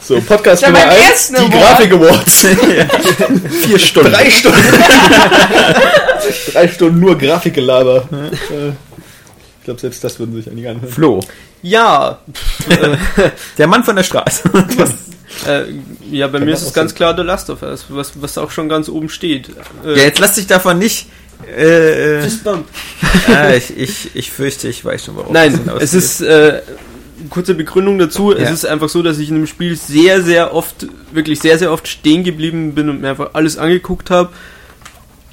So, Podcast Nummer beim 1, ersten die Award. Grafik Awards. vier Stunden. Drei Stunden. Drei Stunden nur Grafikgelaber. Äh, Ich glaube, selbst das würden sich einige anhören. Flo, Ja, der Mann von der Straße. äh, ja, bei Kann mir ist es ganz klar The Last of Us, was, was auch schon ganz oben steht. Äh, ja, jetzt lass dich davon nicht. Äh, äh, Fist bump. ah, ich, ich, ich fürchte, ich weiß schon warum. Nein, das es ist äh, kurze Begründung dazu. Ja. Es ist einfach so, dass ich in dem Spiel sehr, sehr oft, wirklich sehr, sehr oft stehen geblieben bin und mir einfach alles angeguckt habe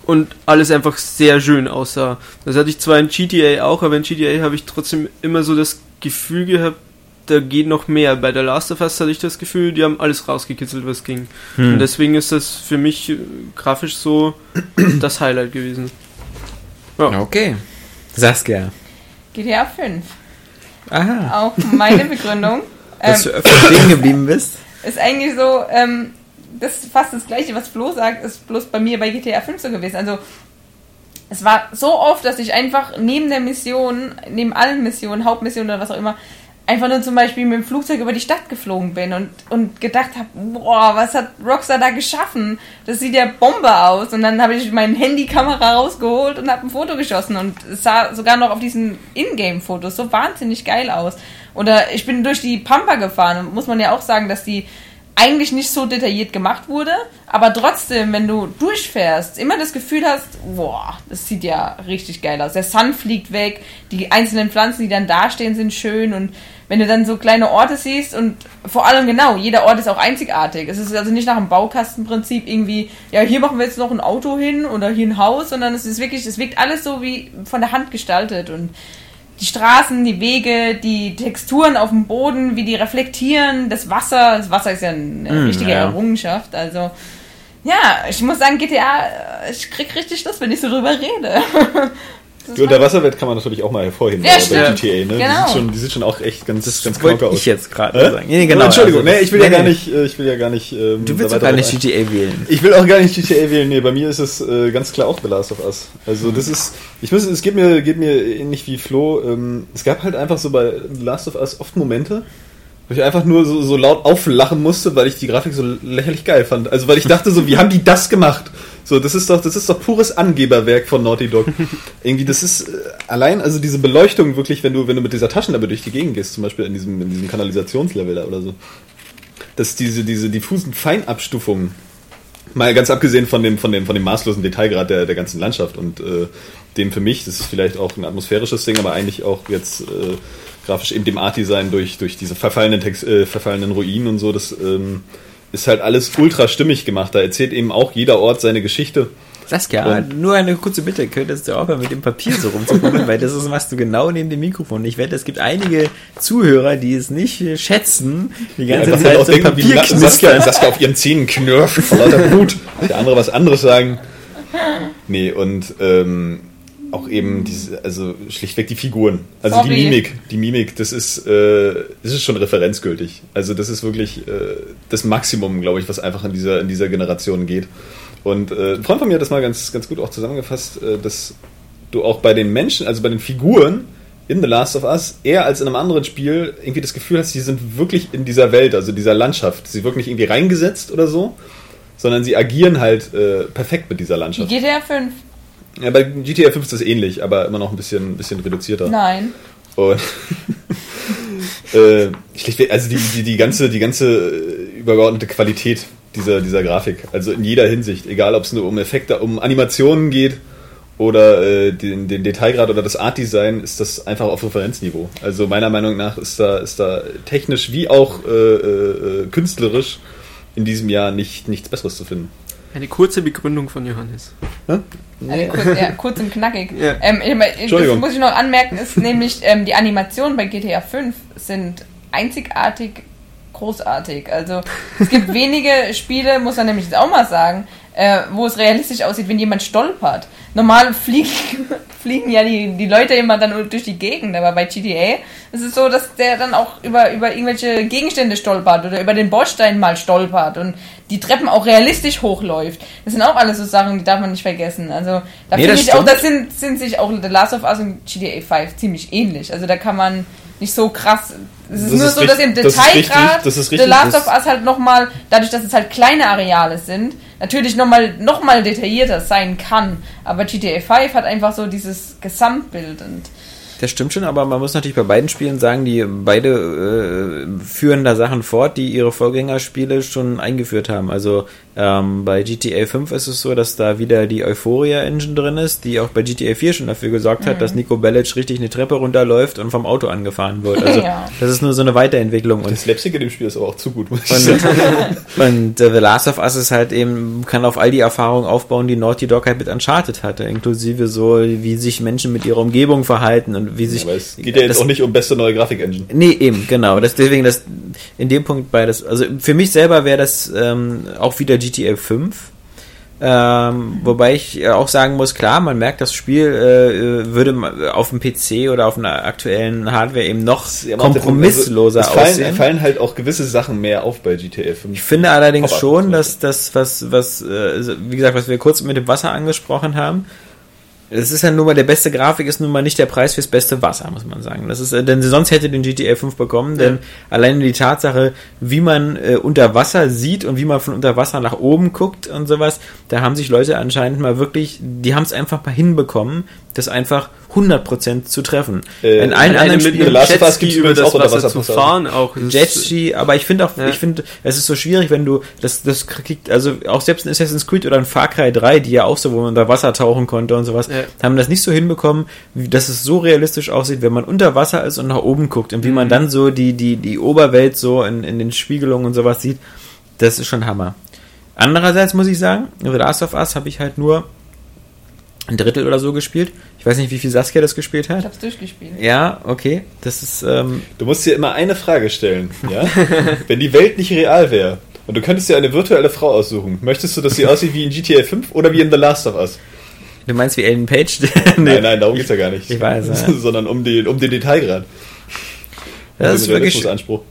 und alles einfach sehr schön aussah. Das hatte ich zwar in GTA auch, aber in GTA habe ich trotzdem immer so das Gefühl gehabt, da geht noch mehr. Bei der Last of Us hatte ich das Gefühl, die haben alles rausgekitzelt, was ging. Hm. Und deswegen ist das für mich äh, grafisch so das Highlight gewesen. Okay. Saskia. GTA 5. Aha. Auch meine Begründung. Dass Ähm, du öfter stehen geblieben bist. ist eigentlich so, ähm, das ist fast das gleiche, was Flo sagt, ist bloß bei mir bei GTA 5 so gewesen. Also es war so oft, dass ich einfach neben der Mission, neben allen Missionen, Hauptmissionen oder was auch immer, einfach nur zum Beispiel mit dem Flugzeug über die Stadt geflogen bin und, und gedacht habe, boah, was hat Rockstar da geschaffen? Das sieht ja Bombe aus. Und dann habe ich meine Handykamera rausgeholt und habe ein Foto geschossen und es sah sogar noch auf diesen Ingame-Fotos so wahnsinnig geil aus. Oder ich bin durch die Pampa gefahren und muss man ja auch sagen, dass die eigentlich nicht so detailliert gemacht wurde, aber trotzdem, wenn du durchfährst, immer das Gefühl hast, boah, das sieht ja richtig geil aus. Der Sun fliegt weg, die einzelnen Pflanzen, die dann dastehen, sind schön und wenn du dann so kleine Orte siehst und vor allem genau, jeder Ort ist auch einzigartig. Es ist also nicht nach dem Baukastenprinzip irgendwie, ja, hier machen wir jetzt noch ein Auto hin oder hier ein Haus, sondern es ist wirklich, es wirkt alles so wie von der Hand gestaltet und die Straßen, die Wege, die Texturen auf dem Boden, wie die reflektieren, das Wasser. Das Wasser ist ja eine Mm, richtige ja. Errungenschaft. Also, ja, ich muss sagen, GTA, äh, ich krieg richtig Lust, wenn ich so drüber rede. Das Die Unterwasserwelt kann man natürlich auch mal hervorheben Ja, bei stimmt. GTA, ne? Die, Genau. sieht schon, die sieht schon auch echt ganz, Das ganz wollte knocke aus. ich jetzt gerade Hä? sagen. Nee, genau. Entschuldigung, also- nee, ich will ja Nee, gar nee. nicht, äh, ich will ja gar nicht. Ähm, Du willst weiter gar nicht ein- GTA wählen. Ich will auch gar nicht GTA wählen, nee, bei mir ist es äh, ganz klar auch The Last of Us. Also das ist, ich muss, es geht mir, geht mir ähnlich wie Flo. Ähm, es gab halt einfach so bei The Last of Us oft Momente, wo ich einfach nur so, so laut auflachen musste, weil ich die Grafik so lächerlich geil fand. Also weil ich dachte so, wie haben die das gemacht? So, das ist doch, das ist doch pures Angeberwerk von Naughty Dog. Irgendwie, das ist äh, allein, also diese Beleuchtung wirklich, wenn du, wenn du mit dieser Taschenlampe durch die Gegend gehst, zum Beispiel in diesem, in diesem Kanalisationslevel da oder so, dass diese, diese diffusen Feinabstufungen, mal ganz abgesehen von dem, von dem, von dem maßlosen Detailgrad der, der ganzen Landschaft und äh, dem für mich, das ist vielleicht auch ein atmosphärisches Ding, aber eigentlich auch jetzt äh, grafisch eben dem Art-Design durch, durch diese verfallenen, Text, äh, verfallenen Ruinen und so, das ähm, ist halt alles ultra stimmig gemacht. Da erzählt eben auch jeder Ort seine Geschichte. Saskia, Und- nur eine kurze Bitte, könntest du aufhören mit dem Papier so rumzufummeln, weil das ist, machst du genau neben dem Mikrofon. Ich wette, es gibt einige Zuhörer, die es nicht schätzen, die ganze Einfach Zeit auch so denken, wie Papier Na- Saskia. Saskia auf ihren Zähnen knirft vor lauter Blut. Der andere was anderes sagen. Nee, und ähm, auch eben diese, also schlichtweg die Figuren. Also Sorry. die Mimik. Die Mimik, das ist, äh, das ist schon referenzgültig. Also das ist wirklich äh, das Maximum, glaube ich, was einfach in dieser, in dieser Generation geht. Und äh, ein Freund von mir hat das mal ganz, ganz gut auch zusammengefasst, äh, dass du auch bei den Menschen, also bei den Figuren in The Last of Us, eher als in einem anderen Spiel irgendwie das Gefühl hast, sie sind wirklich in dieser Welt, also dieser Landschaft. Sie wirken nicht irgendwie reingesetzt oder so, sondern sie agieren halt äh, perfekt mit dieser Die Landschaft. GTA 5? Ja, bei GTA 5 ist das ähnlich, aber immer noch ein bisschen, bisschen reduzierter. Nein. Und äh, also die, die, die ganze, die ganze äh, übergeordnete Qualität dieser, dieser Grafik, also in jeder Hinsicht, egal ob es nur um Effekte, um Animationen geht oder äh, den, den Detailgrad oder das Artdesign, ist das einfach auf Referenzniveau. Also meiner Meinung nach ist da, ist da technisch wie auch äh, äh, künstlerisch in diesem Jahr nicht, nichts Besseres zu finden. Eine kurze Begründung von Johannes. Eine kurz, ja, kurz und knackig. Ja. Ähm, ich, das muss ich noch anmerken, ist nämlich ähm, die Animationen bei GTA 5 sind einzigartig großartig. Also es gibt wenige Spiele, muss man nämlich jetzt auch mal sagen, äh, wo es realistisch aussieht, wenn jemand stolpert. Normal fliegen, fliegen ja die, die Leute immer dann durch die Gegend, aber bei GTA ist es so, dass der dann auch über, über irgendwelche Gegenstände stolpert oder über den Bordstein mal stolpert und die Treppen auch realistisch hochläuft. Das sind auch alles so Sachen, die darf man nicht vergessen. Also da Nee, finde ich auch, stimmt. das sind, sind sich auch The Last of Us und GTA 5 ziemlich ähnlich. Also da kann man nicht so krass. Es ist Das nur ist so, dass im richtig- das ist richtig, Detailgrad das The Last of Us halt nochmal, dadurch, dass es halt kleine Areale sind, natürlich nochmal noch mal detaillierter sein kann. Aber GTA 5 hat einfach so dieses Gesamtbild und Das stimmt schon, aber man muss natürlich bei beiden Spielen sagen, die beide äh, führen da Sachen fort, die ihre Vorgängerspiele schon eingeführt haben. Also Ähm, bei GTA 5 ist es so, dass da wieder die Euphoria-Engine drin ist, die auch bei GTA 4 schon dafür gesorgt hat, dass Nico Bellic richtig eine Treppe runterläuft und vom Auto angefahren wird. Also Ja. das ist nur so eine Weiterentwicklung. Und Das Slapstick in dem Spiel ist aber auch zu gut, muss ich und, sagen. und äh, The Last of Us ist halt eben, kann auf all die Erfahrungen aufbauen, die Naughty Dog halt mit Uncharted hatte, inklusive so, wie sich Menschen mit ihrer Umgebung verhalten und wie sich. Aber es geht ja jetzt das- auch nicht um beste neue Grafik-Engine. Nee, eben, genau. Das, deswegen, das, in dem Punkt beides, also für mich selber wäre das ähm, auch wieder GTA 5. Ähm, wobei ich äh, auch sagen muss, klar, man merkt, das Spiel äh, äh, würde auf dem PC oder auf einer aktuellen Hardware eben noch Punkt, kompromissloser also, es fallen, aussehen. fallen halt auch gewisse Sachen mehr auf bei GTA 5. Ich finde allerdings schon, dass das, was, was, äh, wie gesagt, was wir kurz mit dem Wasser angesprochen haben, es ist ja nun mal, der beste Grafik ist nun mal nicht der Preis fürs beste Wasser, muss man sagen. Das ist, äh, denn sonst hätte den GTA 5 bekommen, denn allein die Tatsache, wie man äh, unter Wasser sieht und wie man von unter Wasser nach oben guckt und sowas, da haben sich Leute anscheinend mal wirklich, die haben es einfach mal hinbekommen, das einfach 100% zu treffen. Äh, In allen anderen mit Spielen Us Jetski über das unter Wasser zu Wasser fahren auch. Jetski, aber ich finde auch, Ja. ich finde, es ist so schwierig, wenn du, das, das kriegt, also auch selbst in Assassin's Creed oder in Far Cry 3, die ja auch so, wo man unter Wasser tauchen konnte und sowas, Ja. haben das nicht so hinbekommen, wie, dass es so realistisch aussieht, wenn man unter Wasser ist und nach oben guckt und wie Mhm. man dann so die, die, die Oberwelt so in, in den Spiegelungen und sowas sieht, das ist schon Hammer. Andererseits muss ich sagen, The Last of Us habe ich halt nur ein Drittel oder so gespielt. Ich weiß nicht, wie viel Saskia das gespielt Ich hat. hab's durchgespielt. Ja, okay. Das ist, ähm, Du musst dir immer eine Frage stellen, ja? Wenn die Welt nicht real wäre und du könntest dir eine virtuelle Frau aussuchen, möchtest du, dass sie aussieht wie in GTA 5 oder wie in The Last of Us? du meinst wie Ellen Page? Nein, nein, darum geht's ja gar nicht. Ich weiß, ja. Sondern um, die, um den Detailgrad. Das ist wirklich, Anspruch.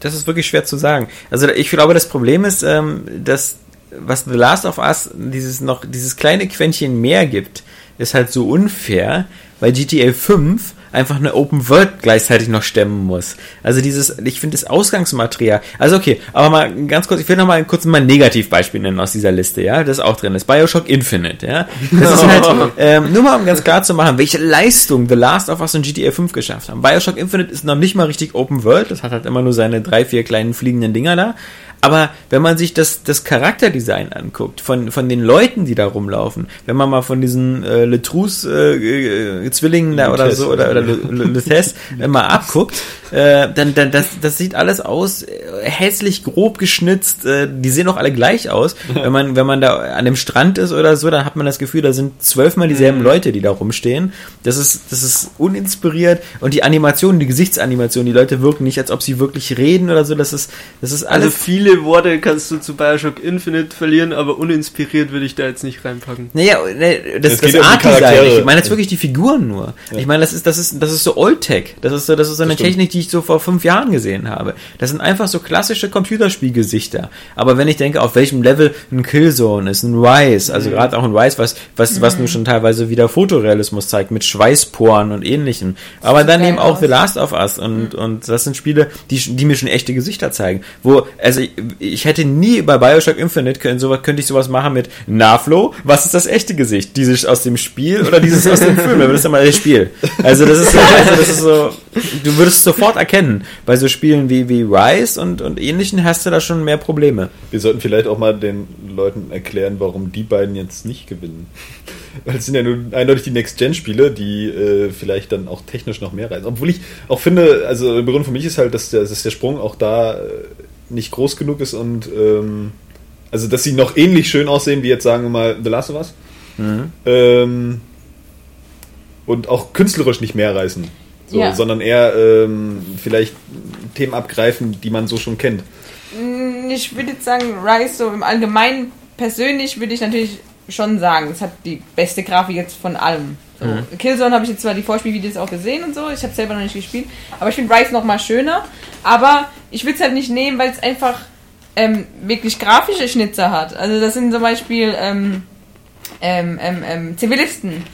das ist wirklich schwer zu sagen. Also ich glaube, das Problem ist, ähm, dass was The Last of Us dieses noch dieses kleine Quäntchen mehr gibt, ist halt so unfair, weil GTA 5 einfach eine Open World gleichzeitig noch stemmen muss. Also dieses, ich finde das Ausgangsmaterial. Also okay, aber mal ganz kurz, ich will noch mal kurz mal ein Negativbeispiel nennen aus dieser Liste, ja, das auch drin ist. Bioshock Infinite, ja. Das ist halt, ähm, nur mal um ganz klar zu machen, welche Leistung The Last of Us und GTA 5 geschafft haben. Bioshock Infinite ist noch nicht mal richtig Open World, das hat halt immer nur seine drei, vier kleinen fliegenden Dinger da. Aber wenn man sich das, das Charakterdesign anguckt, von, von den Leuten, die da rumlaufen, wenn man mal von diesen äh, Letrus äh, äh, Zwillingen da oder so oder, oder Luthes äh, mal abguckt, äh, dann, dann das, das sieht alles aus, äh, hässlich grob geschnitzt, äh, die sehen auch alle gleich aus. Wenn man, wenn man da an dem Strand ist oder so, dann hat man das Gefühl, da sind zwölfmal dieselben Leute, die da rumstehen. Das ist, das ist uninspiriert und die Animationen, die Gesichtsanimationen, die Leute wirken nicht, als ob sie wirklich reden oder so. Das ist, das ist Also alles. Viele Worte kannst du zu Bioshock Infinite verlieren, aber uninspiriert würde ich da jetzt nicht reinpacken. Naja, ne, das, das um die Art-Design. Ich meine jetzt wirklich die Figuren nur. Ich meine, das ist, das ist, das ist so Old-Tech. Das ist so, das ist so eine. Technik, die ich so vor fünf Jahren gesehen habe. Das sind einfach so klassische Computerspielgesichter. Aber wenn ich denke, auf welchem Level ein Killzone ist, ein Rise, also Mhm. gerade auch ein Rise, was, was, was nun schon teilweise wieder Fotorealismus zeigt, mit Schweißporen und ähnlichem. Aber dann eben auch aus. The Last of Us und, und das sind Spiele, die, die mir schon echte Gesichter zeigen. Wo, also ich, hätte nie bei Bioshock Infinite können, sowas, könnte ich sowas machen mit Naflo, was ist das echte Gesicht? Dieses aus dem Spiel oder dieses aus dem Film? Das ist mal das Spiel. Also das ist, so- also das ist so, du würdest es sofort erkennen. Bei so Spielen wie, wie Rise und, und ähnlichen hast du da schon mehr Probleme. Wir sollten vielleicht auch mal den Leuten erklären, warum die beiden jetzt nicht gewinnen. Weil es sind ja nun eindeutig die Next-Gen-Spiele, die äh, vielleicht dann auch technisch noch mehr reißen. Obwohl ich auch finde, also der Grund für mich ist halt, dass der, dass der Sprung auch da äh, nicht groß genug ist und ähm, also dass sie noch ähnlich schön aussehen wie jetzt sagen wir mal The Last of Us. Ähm, und auch künstlerisch nicht mehr reißen. So, Ja. sondern eher ähm, vielleicht Themen abgreifen, die man so schon kennt. Mm, Ich würde jetzt sagen, Rise so im Allgemeinen, persönlich würde ich natürlich schon sagen, es hat die beste Grafik jetzt von allem. So, Killzone habe ich jetzt zwar die Vorspielvideos auch gesehen und so, ich habe selber noch nicht gespielt, aber ich finde Rise noch mal schöner. Aber ich würde es halt nicht nehmen, weil es einfach ähm, wirklich grafische Schnitzer hat. Also das sind zum Beispiel ähm, ähm, ähm, ähm, Zivilisten.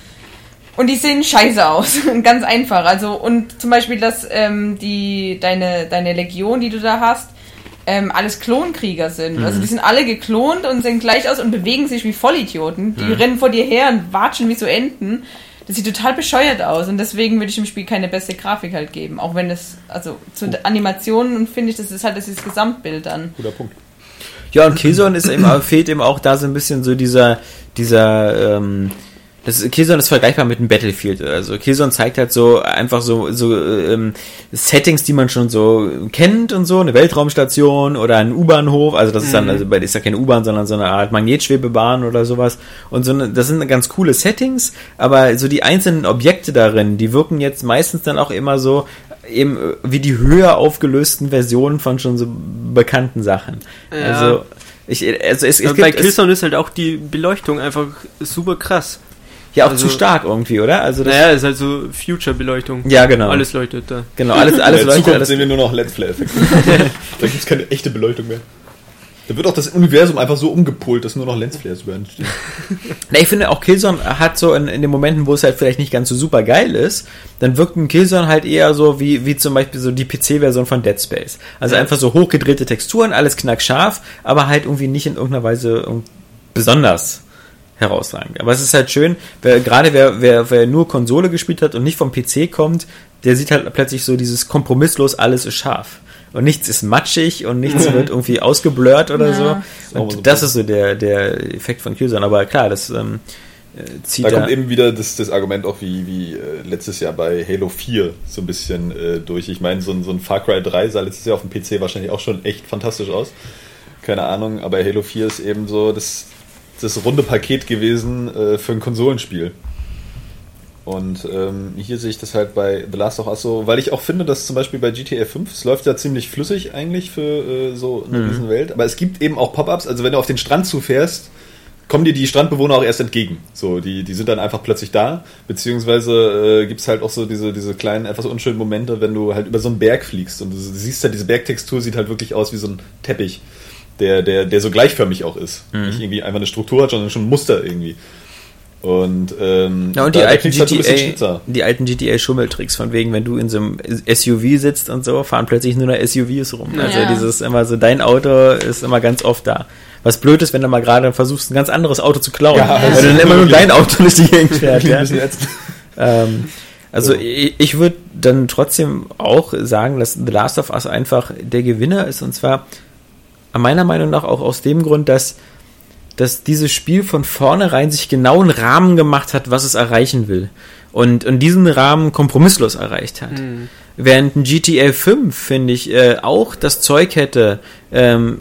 Und die sehen scheiße aus. Ganz einfach. Also, und zum Beispiel, dass ähm, die, deine, deine Legion, die du da hast, alles Klonkrieger sind. Also die sind alle geklont und sehen gleich aus und bewegen sich wie Vollidioten. Die rennen vor dir her und watschen wie so Enten. Das sieht total bescheuert aus und deswegen würde ich dem Spiel keine beste Grafik halt geben. Auch wenn es, also zu den Animationen und finde ich, das ist halt das, ist das Gesamtbild dann. Guter Punkt. Ja, und Killzone ist eben, fehlt eben auch da so ein bisschen so dieser, dieser, ähm, das ist, Killzone ist vergleichbar mit einem Battlefield. Also Killzone zeigt halt so einfach so, so ähm, Settings, die man schon so kennt und so, eine Weltraumstation oder ein U-Bahnhof. Also das ist dann, also bei ist ja keine U-Bahn, sondern so eine Art Magnetschwebebahn oder sowas. Und so eine, das sind ganz coole Settings, aber so die einzelnen Objekte darin, die wirken jetzt meistens dann auch immer so eben äh, wie die höher aufgelösten Versionen von schon so bekannten Sachen. Ja. Also ich, also es, es bei Killzone ist halt auch die Beleuchtung einfach super krass. Ja auch also- zu stark irgendwie, oder? Also das, Naja, ist halt so Future-Beleuchtung. ja genau, Alles leuchtet da. genau alles alles In der leuchtet, Zukunft alles sehen wir nur noch LED-Flare-Effekte. da gibt es keine echte Beleuchtung mehr. Da wird auch das Universum einfach so umgepolt, dass nur noch Lensflares über entstehen. Na, ich finde auch Killzone hat so in, in den Momenten, wo es halt vielleicht nicht ganz so super geil ist, dann wirkt ein Killzone halt eher so wie, wie zum Beispiel so die PC-Version von Dead Space. Also einfach so hochgedrehte Texturen, alles knackscharf, aber halt irgendwie nicht in irgendeiner Weise besonders herausragend. Aber es ist halt schön, wer, gerade wer, wer, wer nur Konsole gespielt hat und nicht vom PC kommt, der sieht halt plötzlich so dieses kompromisslos, alles ist scharf. Und nichts ist matschig und nichts wird irgendwie ausgeblurrt oder Ja. so. mal so Und das ist so der, der Effekt von Killzone. Aber klar, das ähm, äh, zieht Da da, kommt eben wieder das, das Argument auch wie, wie äh, letztes Jahr bei Halo 4 so ein bisschen äh, durch. Ich meine, so ein, so ein Far Cry 3 sah letztes Jahr auf dem PC wahrscheinlich auch schon echt fantastisch aus. Keine Ahnung, aber Halo 4 ist eben so das, das runde Paket gewesen äh, für ein Konsolenspiel. Und ähm, hier sehe ich das halt bei The Last of Us so, weil ich auch finde, dass zum Beispiel bei GTA 5, es läuft ja ziemlich flüssig eigentlich für äh, so eine Mhm. Riesenwelt, aber es gibt eben auch Pop-Ups, also wenn du auf den Strand zufährst, kommen dir die Strandbewohner auch erst entgegen. So, die, die sind dann einfach plötzlich da, beziehungsweise äh, gibt es halt auch so diese, diese kleinen, etwas unschönen Momente, wenn du halt über so einen Berg fliegst und du siehst halt, diese Bergtextur sieht halt wirklich aus wie so ein Teppich, der, der, der so gleichförmig auch ist. Mhm. Nicht irgendwie einfach eine Struktur hat, sondern schon ein Muster irgendwie. Und, ähm, Ja, und die alten GTA, die alten GTA Schummeltricks, von wegen, wenn du in so einem SUV sitzt und so, fahren plötzlich nur noch SUVs rum. Also Ja. dieses immer so, dein Auto ist immer ganz oft da. Was blöd ist, wenn du mal gerade versuchst, ein ganz anderes Auto zu klauen. Ja, weil dann immer nur dein Auto durch die Gegend fährt. Ja? Ähm, also So. ich, ich würde dann trotzdem auch sagen, dass The Last of Us einfach der Gewinner ist und zwar meiner Meinung nach auch aus dem Grund, dass dass dieses Spiel von vornherein sich genau einen Rahmen gemacht hat, was es erreichen will. Und, und diesen Rahmen kompromisslos erreicht hat. Während ein GTA 5, finde ich, äh, auch das Zeug hätte, ähm,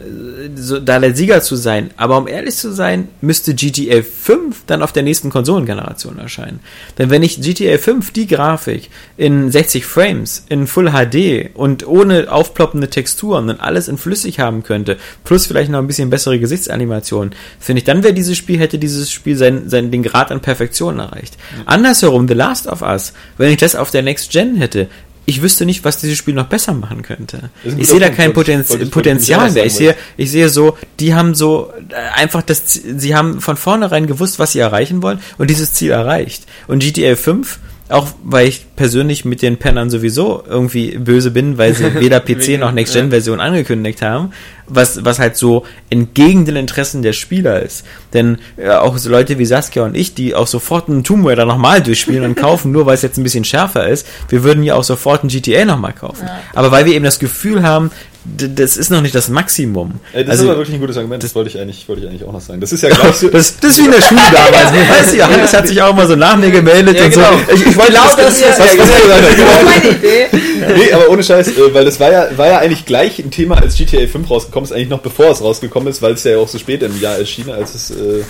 so, da der Sieger zu sein. Aber um ehrlich zu sein, müsste GTA 5 dann auf der nächsten Konsolengeneration erscheinen. Denn wenn ich GTA 5 die Grafik in 60 Frames, in Full HD und ohne aufploppende Texturen und alles in flüssig haben könnte, plus vielleicht noch ein bisschen bessere Gesichtsanimationen, finde ich, dann wäre dieses Spiel, hätte dieses Spiel sein, sein, den Grad an Perfektion erreicht. Andersherum, The Last of Us, wenn ich das auf der Next Gen hätte, ich wüsste nicht, was dieses Spiel noch besser machen könnte. Ich sehe da kein ich- Potenzial wollte mehr. ich sehe, ich sehe so, die haben so äh, einfach das, sie haben von vornherein gewusst, was sie erreichen wollen und dieses Ziel erreicht. Und GTA 5, auch weil ich persönlich mit den Pennern sowieso irgendwie böse bin, weil sie weder PC noch Next-Gen-Version angekündigt haben, was, was halt so entgegen den Interessen der Spieler ist. Denn äh, auch so Leute wie Saskia und ich, die auch sofort einen Tomb Raider nochmal durchspielen und kaufen, nur weil es jetzt ein bisschen schärfer ist, wir würden ja auch sofort ein GTA nochmal kaufen. Aber weil wir eben das Gefühl haben, das ist noch nicht das Maximum. Ey, das Also- ist aber wirklich ein gutes Argument, das wollte ich eigentlich, wollte ich eigentlich auch noch sagen. Das ist ja gleich so. Das, das ist wie in der Schule damals. ne? Weißt du, Johannes hat sich auch immer so nach mir gemeldet Ja, und genau. so. Ich, ich wollte Genau das, das das, was, was, was, Das war meine Idee. nee, aber ohne Scheiß, äh, weil das war ja, war ja eigentlich gleich ein Thema, als GTA 5 rausgekommen ist, eigentlich noch bevor es rausgekommen ist, weil es ja auch so spät im Jahr erschien, als es äh,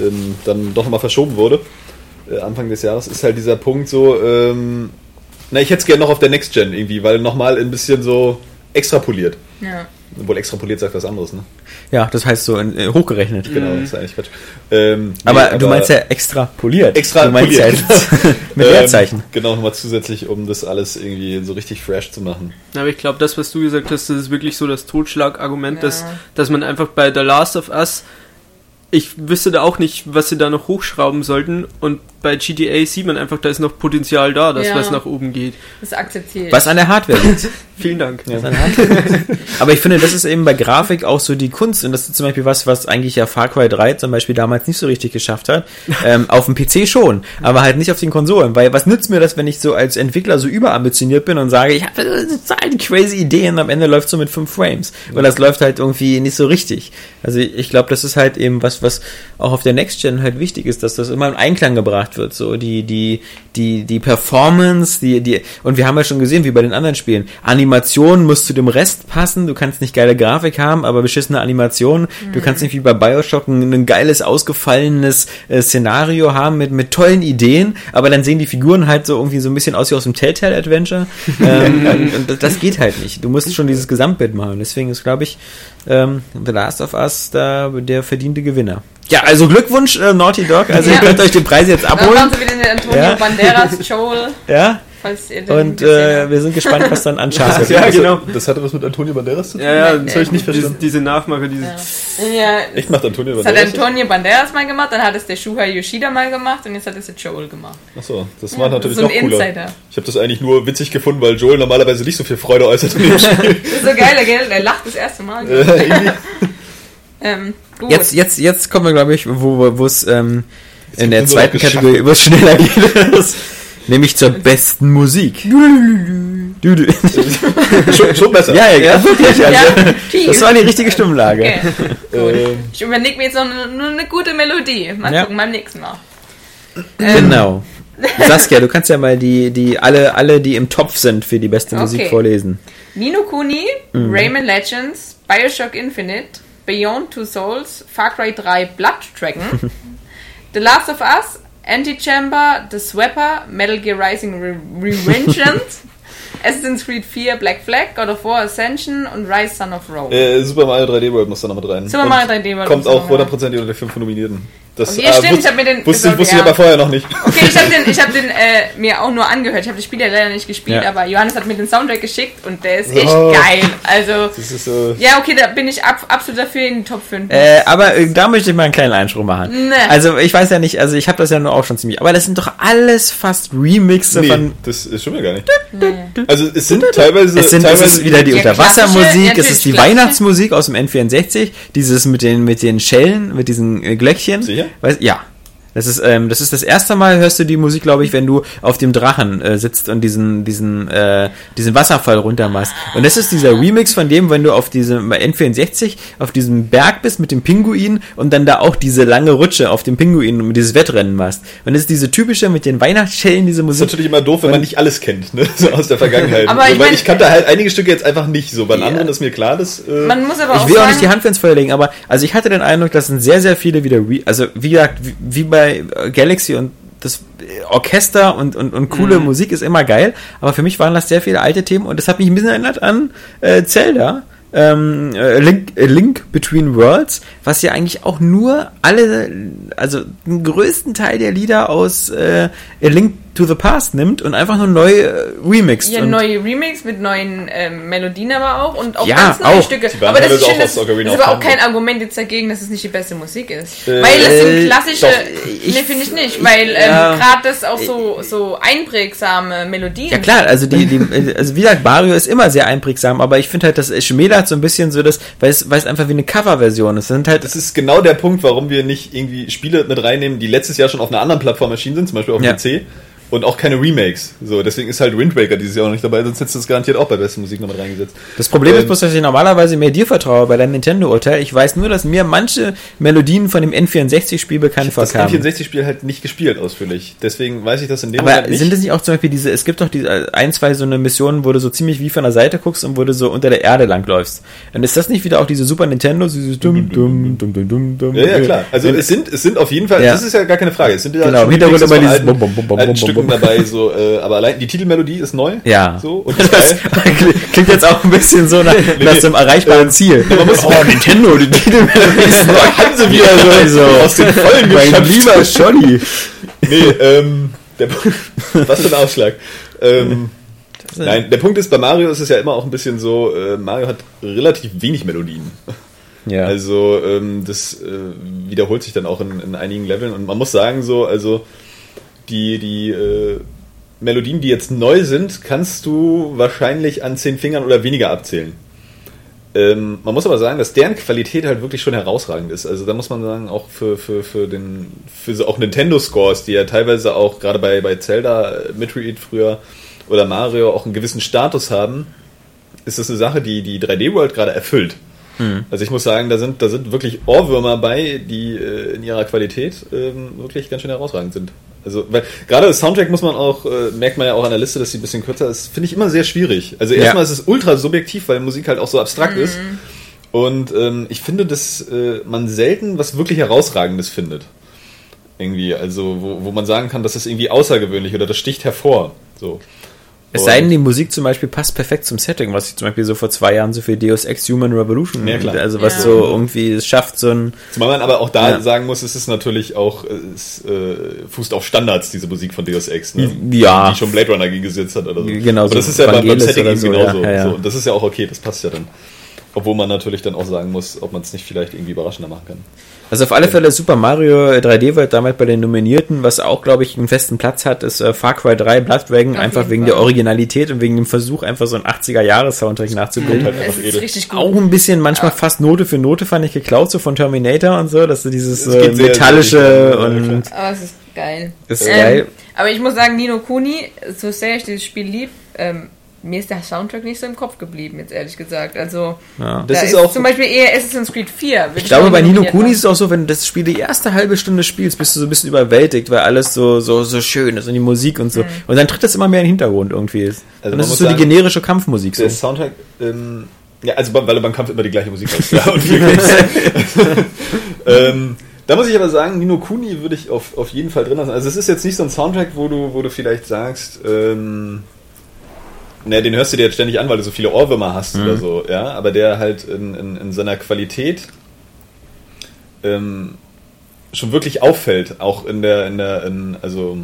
ähm, dann doch nochmal verschoben wurde, äh, Anfang des Jahres, ist halt dieser Punkt so, ähm, na, ich hätte es gerne noch auf der Next Gen irgendwie, weil nochmal ein bisschen so extrapoliert. Ja. Obwohl extrapoliert sagt was anderes, ne? ja, das heißt so in, äh, hochgerechnet. Genau, das ist eigentlich Quatsch. Ähm, Aber, nee, du meinst ja extrapoliert. Extrapoliert, Du meinst ja genau. mit ähm, Leerzeichen. Genau, nochmal zusätzlich, um das alles irgendwie so richtig fresh zu machen. Aber ich glaube, das, was du gesagt hast, das ist wirklich so das Totschlagargument, Ja. dass, dass man einfach bei The Last of Us, ich wüsste da auch nicht, was sie da noch hochschrauben sollten und bei GTA sieht man einfach, da ist noch Potenzial da, dass Ja. was nach oben geht. Das akzeptiere ich. Was an der Hardware liegt. Vielen Dank. Liegt. Aber ich finde, das ist eben bei Grafik auch so die Kunst. Und das ist zum Beispiel was, was eigentlich ja Far Cry 3 zum Beispiel damals nicht so richtig geschafft hat. Ähm, auf dem PC schon, aber halt nicht auf den Konsolen. Weil was nützt mir das, wenn ich so als Entwickler so überambitioniert bin und sage, ich habe total crazy Ideen und am Ende läuft so mit 5 Frames. Weil das läuft halt irgendwie nicht so richtig. Also ich glaube, das ist halt eben was, was auch auf der Next Gen halt wichtig ist, dass das immer in Einklang gebracht wird. So die, die, die, die Performance, die, die, und wir haben ja schon gesehen, wie bei den anderen Spielen. Animation muss zu dem Rest passen. Du kannst nicht geile Grafik haben, aber beschissene Animation. Du kannst nicht wie bei Bioshock ein, ein geiles, ausgefallenes äh, Szenario haben mit, mit tollen Ideen, aber dann sehen die Figuren halt so irgendwie so ein bisschen aus wie aus dem Telltale Adventure. ähm, und, und das geht halt nicht. Du musst schon dieses Gesamtbild machen. Deswegen ist, glaube ich, ähm, The Last of Us da der verdiente Gewinner. Ja, also Glückwunsch, äh, Naughty Dog. Also ihr Ja. könnt euch den Preis jetzt Dann abholen. machen sie wieder den Antonio Ja. Banderas Joel, Ja, falls ihr den und äh, wir sind gespannt, was dann an Charles Ja, das, genau. Das hatte was mit Antonio Banderas zu tun? Ja, ja, das habe ich nicht diese, verstanden. diese Nachmache, diese. Ja, Echt macht Antonio das hat Banderas? das? Antonio Banderas mal gemacht, dann hat es der Shuhei Yoshida mal gemacht und jetzt hat es der Joel gemacht. Achso, das war natürlich so ein noch cooler. Insider. Ich habe das eigentlich nur witzig gefunden, weil Joel normalerweise nicht so viel Freude äußert. Das ist so geil, gell? Der lacht das erste Mal. Äh, Ähm, gut. Jetzt, jetzt, jetzt kommen wir, glaube ich, wo, wo wo es ähm, in der zweiten. Kategorie etwas schneller geht. Nämlich zur besten Musik. Du, du. schon, schon besser. Ja, ja, ja, wirklich. Also, ja, das war die richtige Stimmlage. Okay. Ähm, Ich überlege mir jetzt noch eine, nur eine gute Melodie. Mal Ja. gucken beim nächsten Mal. Genau. Saskia, du kannst ja mal die, die alle, alle, die im Topf sind für die beste Musik Okay. vorlesen. Nino Kuni, Mhm. Rayman Legends, Bioshock Infinite, Beyond Two Souls, Far Cry 3 Blood Dragon, The Last of Us, Antichamber, The Swapper, Metal Gear Rising Re Revengeance, Assassin's Creed 4 Black Flag, God of War Ascension und Rise Son of Rome. äh, Super Mario 3D World muss da noch mit rein. Super Mario 3D World Kommt auch. 100% unter die 5 Nominierten. Das Okay, stimmt, wus- ich hab mir den- Wusste, gesagt, wusste ich ja. aber vorher noch nicht. Okay, ich habe den, ich hab den äh, mir auch nur angehört. Ich habe das Spiel ja leider nicht gespielt, Ja. aber Johannes hat mir den Soundtrack geschickt und der ist echt Oh. geil. Also, Das ist so. ja, okay, da bin ich ab, absolut dafür in den Top 5. Äh, aber äh, da möchte ich mal einen kleinen Einspruch machen. Nee. Also ich weiß ja nicht, also ich habe das ja nur auch schon ziemlich, aber das sind doch alles fast Remixe Nee, von. das ist schon wieder gar nicht. Also es sind teilweise. Es, sind, es teilweise ist wieder die Ja, Unterwassermusik, es ist die Weihnachtsmusik aus dem N64, dieses mit den mit den Schellen, mit diesen äh, Glöckchen. Sicher? Weiß, ja. Das ist, ähm, das ist das erste Mal, hörst du die Musik, glaube ich, wenn du auf dem Drachen äh, sitzt und diesen, diesen, äh, diesen Wasserfall runtermachst. Und das ist dieser Remix von dem, wenn du auf diesem bei N64 auf diesem Berg bist mit dem Pinguin und dann da auch diese lange Rutsche auf dem Pinguin und dieses Wettrennen machst. Und das ist diese typische mit den Weihnachtsschellen, diese ist Musik. natürlich immer doof, wenn man nicht alles kennt, ne? So aus der Vergangenheit. Aber so, ich weil mein- ich kannte halt einige Stücke jetzt einfach nicht so. Bei Ja. anderen ist mir klar, dass. Äh, Man muss aber Ich auch will auch sagen, nicht die Hand für ins Feuer legen, aber also ich hatte den Eindruck, dass sind sehr, sehr viele wieder, re also wie gesagt, wie, wie bei äh, Galaxy und das äh, Orchester und, und, und coole Musik ist immer geil, aber für mich waren das sehr viele alte Themen und das hat mich ein bisschen erinnert an äh, Zelda. Ähm, äh, Link, Link Between Worlds, was ja eigentlich auch nur alle, also den größten Teil der Lieder aus äh, A Link to the Past nimmt und einfach nur neu äh, remixt. hier und neue Remix mit neuen ähm, Melodien aber auch und auch Ja, ganz neue auch. Stücke. Aber das ist, schön, auch das, das ist aber auch kein Argument jetzt dagegen, dass es nicht die beste Musik ist. Äh, weil es sind äh, klassische, doch. nee, finde ich nicht, weil ähm, ja. gerade das auch so, so einprägsame Melodien Ja klar, also die, die also wie gesagt, Mario ist immer sehr einprägsam, aber ich finde halt, das schmälert so ein bisschen so das, weil es, weil es einfach wie eine Coverversion ist. Das sind halt, Das ist genau der Punkt, warum wir nicht irgendwie Spiele mit reinnehmen, die letztes Jahr schon auf einer anderen Plattform erschienen sind, zum Beispiel auf dem Ja. PC. Und auch keine Remakes. So, deswegen ist halt Wind Waker dieses Jahr auch nicht dabei, sonst hättest du es garantiert auch bei besten Musik noch mit reingesetzt. das Problem ist ähm, bloß, dass ich normalerweise mehr dir vertraue bei deinem Nintendo-Urteil. Ich weiß nur, dass mir manche Melodien von dem N64-Spiel bekannt Das vorkamen. N64-Spiel halt nicht gespielt ausführlich. Deswegen weiß ich das in dem Aber Moment nicht. sind es nicht auch zum Beispiel diese, es gibt doch diese ein, zwei so eine Missionen, wo du so ziemlich wie von der Seite guckst und wo du so unter der Erde langläufst. Und ist das nicht wieder auch diese Super Nintendo, dieses dumm, dumm, dumm, dumm, dumm, dumm, ja, ja, klar. Also es sind, es sind auf jeden Fall, Ja. das ist ja gar keine Frage. Es sind ja Genau, im Hintergrund immer dieses Bum, bum, bum, bum, bum, Stücken bum. dabei, so, äh, aber allein die Titelmelodie ist neu. Ja. So, und Das klingt jetzt auch ein bisschen so nach, nach nee. so einem erreichbaren Ziel. man muss- oh, Nintendo, die Titelmelodie ist neu. haben sie wieder so, Also, aus den Vollen mein geschöpft. lieber Scholli. Nee, ähm, der, was für ein Ausschlag. Ähm, nein, der Punkt ist, bei Mario ist es ja immer auch ein bisschen so, äh, Mario hat relativ wenig Melodien. Ja. Also ähm, das äh, wiederholt sich dann auch in, in einigen Leveln und man muss sagen so, also die, die äh, Melodien, die jetzt neu sind, kannst du wahrscheinlich an zehn Fingern oder weniger abzählen. Ähm, man muss aber sagen, dass deren Qualität halt wirklich schon herausragend ist. Also da muss man sagen, auch für, für, für den für so auch Nintendo Scores, die ja teilweise auch gerade bei, bei Zelda, äh, Metroid früher oder Mario auch einen gewissen Status haben, ist das eine Sache, die die 3D World gerade erfüllt. Also ich muss sagen, da sind, da sind wirklich Ohrwürmer bei, die äh, in ihrer Qualität ähm, wirklich ganz schön herausragend sind. Also, weil gerade das Soundtrack muss man auch, äh, merkt man ja auch an der Liste, dass sie ein bisschen kürzer ist, finde ich immer sehr schwierig. Also erstmal ist es ultra subjektiv, weil Musik halt auch so abstrakt ist. Und ähm, ich finde, dass äh, man selten was wirklich Herausragendes findet. Irgendwie, also wo, wo man sagen kann, das ist irgendwie außergewöhnlich oder das sticht hervor. So. Es sei denn, die Musik zum Beispiel passt perfekt zum Setting, was ich zum Beispiel so vor zwei Jahren so für Deus Ex Human Revolution, Ja, klar. also was Ja. so irgendwie es schafft, so ein Zumal man aber auch da Ja. sagen muss, es ist natürlich auch, äh, es äh, fußt auf Standards, diese Musik von Deus Ex, ne? Ja. Die schon Blade Runner gesetzt hat oder so. Genau, aber so das ist ja beim, beim Setting eben so, genauso. ja. So, und das ist ja auch okay, das passt ja dann. Obwohl man natürlich dann auch sagen muss, ob man es nicht vielleicht irgendwie überraschender machen kann. Also auf alle Fälle Super Mario 3D World damals bei den Nominierten, was auch, glaube ich, einen festen Platz hat, ist äh, Far Cry 3 Blood Dragon, Auf einfach wegen Fall. der Originalität und wegen dem Versuch, einfach so einen 80er-Jahres-Soundtrack nachzubilden. halt Es einfach ist richtig gut. Auch ein bisschen manchmal fast Note für Note fand ich geklaut, so von Terminator und so, dass du dieses Es äh, metallische ja, und Aber es ist geil. ist Ähm, geil. Aber ich muss sagen, Nino Kuni, so sehr ich dieses Spiel lieb, ähm, mir ist der Soundtrack nicht so im Kopf geblieben, jetzt ehrlich gesagt. Also, Ja. Das da ist ist, auch- zum Beispiel eher Assassin's Creed 4. Ich glaube, bei Nino Kuni ist es auch so, wenn du das Spiel die erste halbe Stunde spielst, bist du so ein bisschen überwältigt, weil alles so, so, so schön ist und die Musik und so. Mhm. Und dann tritt das immer mehr in den Hintergrund irgendwie. Ist. Also und das ist muss so sagen, die generische Kampfmusik. So. Der Soundtrack, ähm, ja, also weil er beim Kampf immer die gleiche Musik hat. ja, und viel ähm, da muss ich aber sagen, Nino Kuni würde ich auf, auf jeden Fall drin lassen. Also es ist jetzt nicht so ein Soundtrack, wo du, wo du vielleicht sagst, ähm, ne, den hörst du dir jetzt ständig an, weil du so viele Ohrwürmer hast oder so, ja, aber der halt in, in, in seiner Qualität ähm, schon wirklich auffällt, auch in der, in der, in, also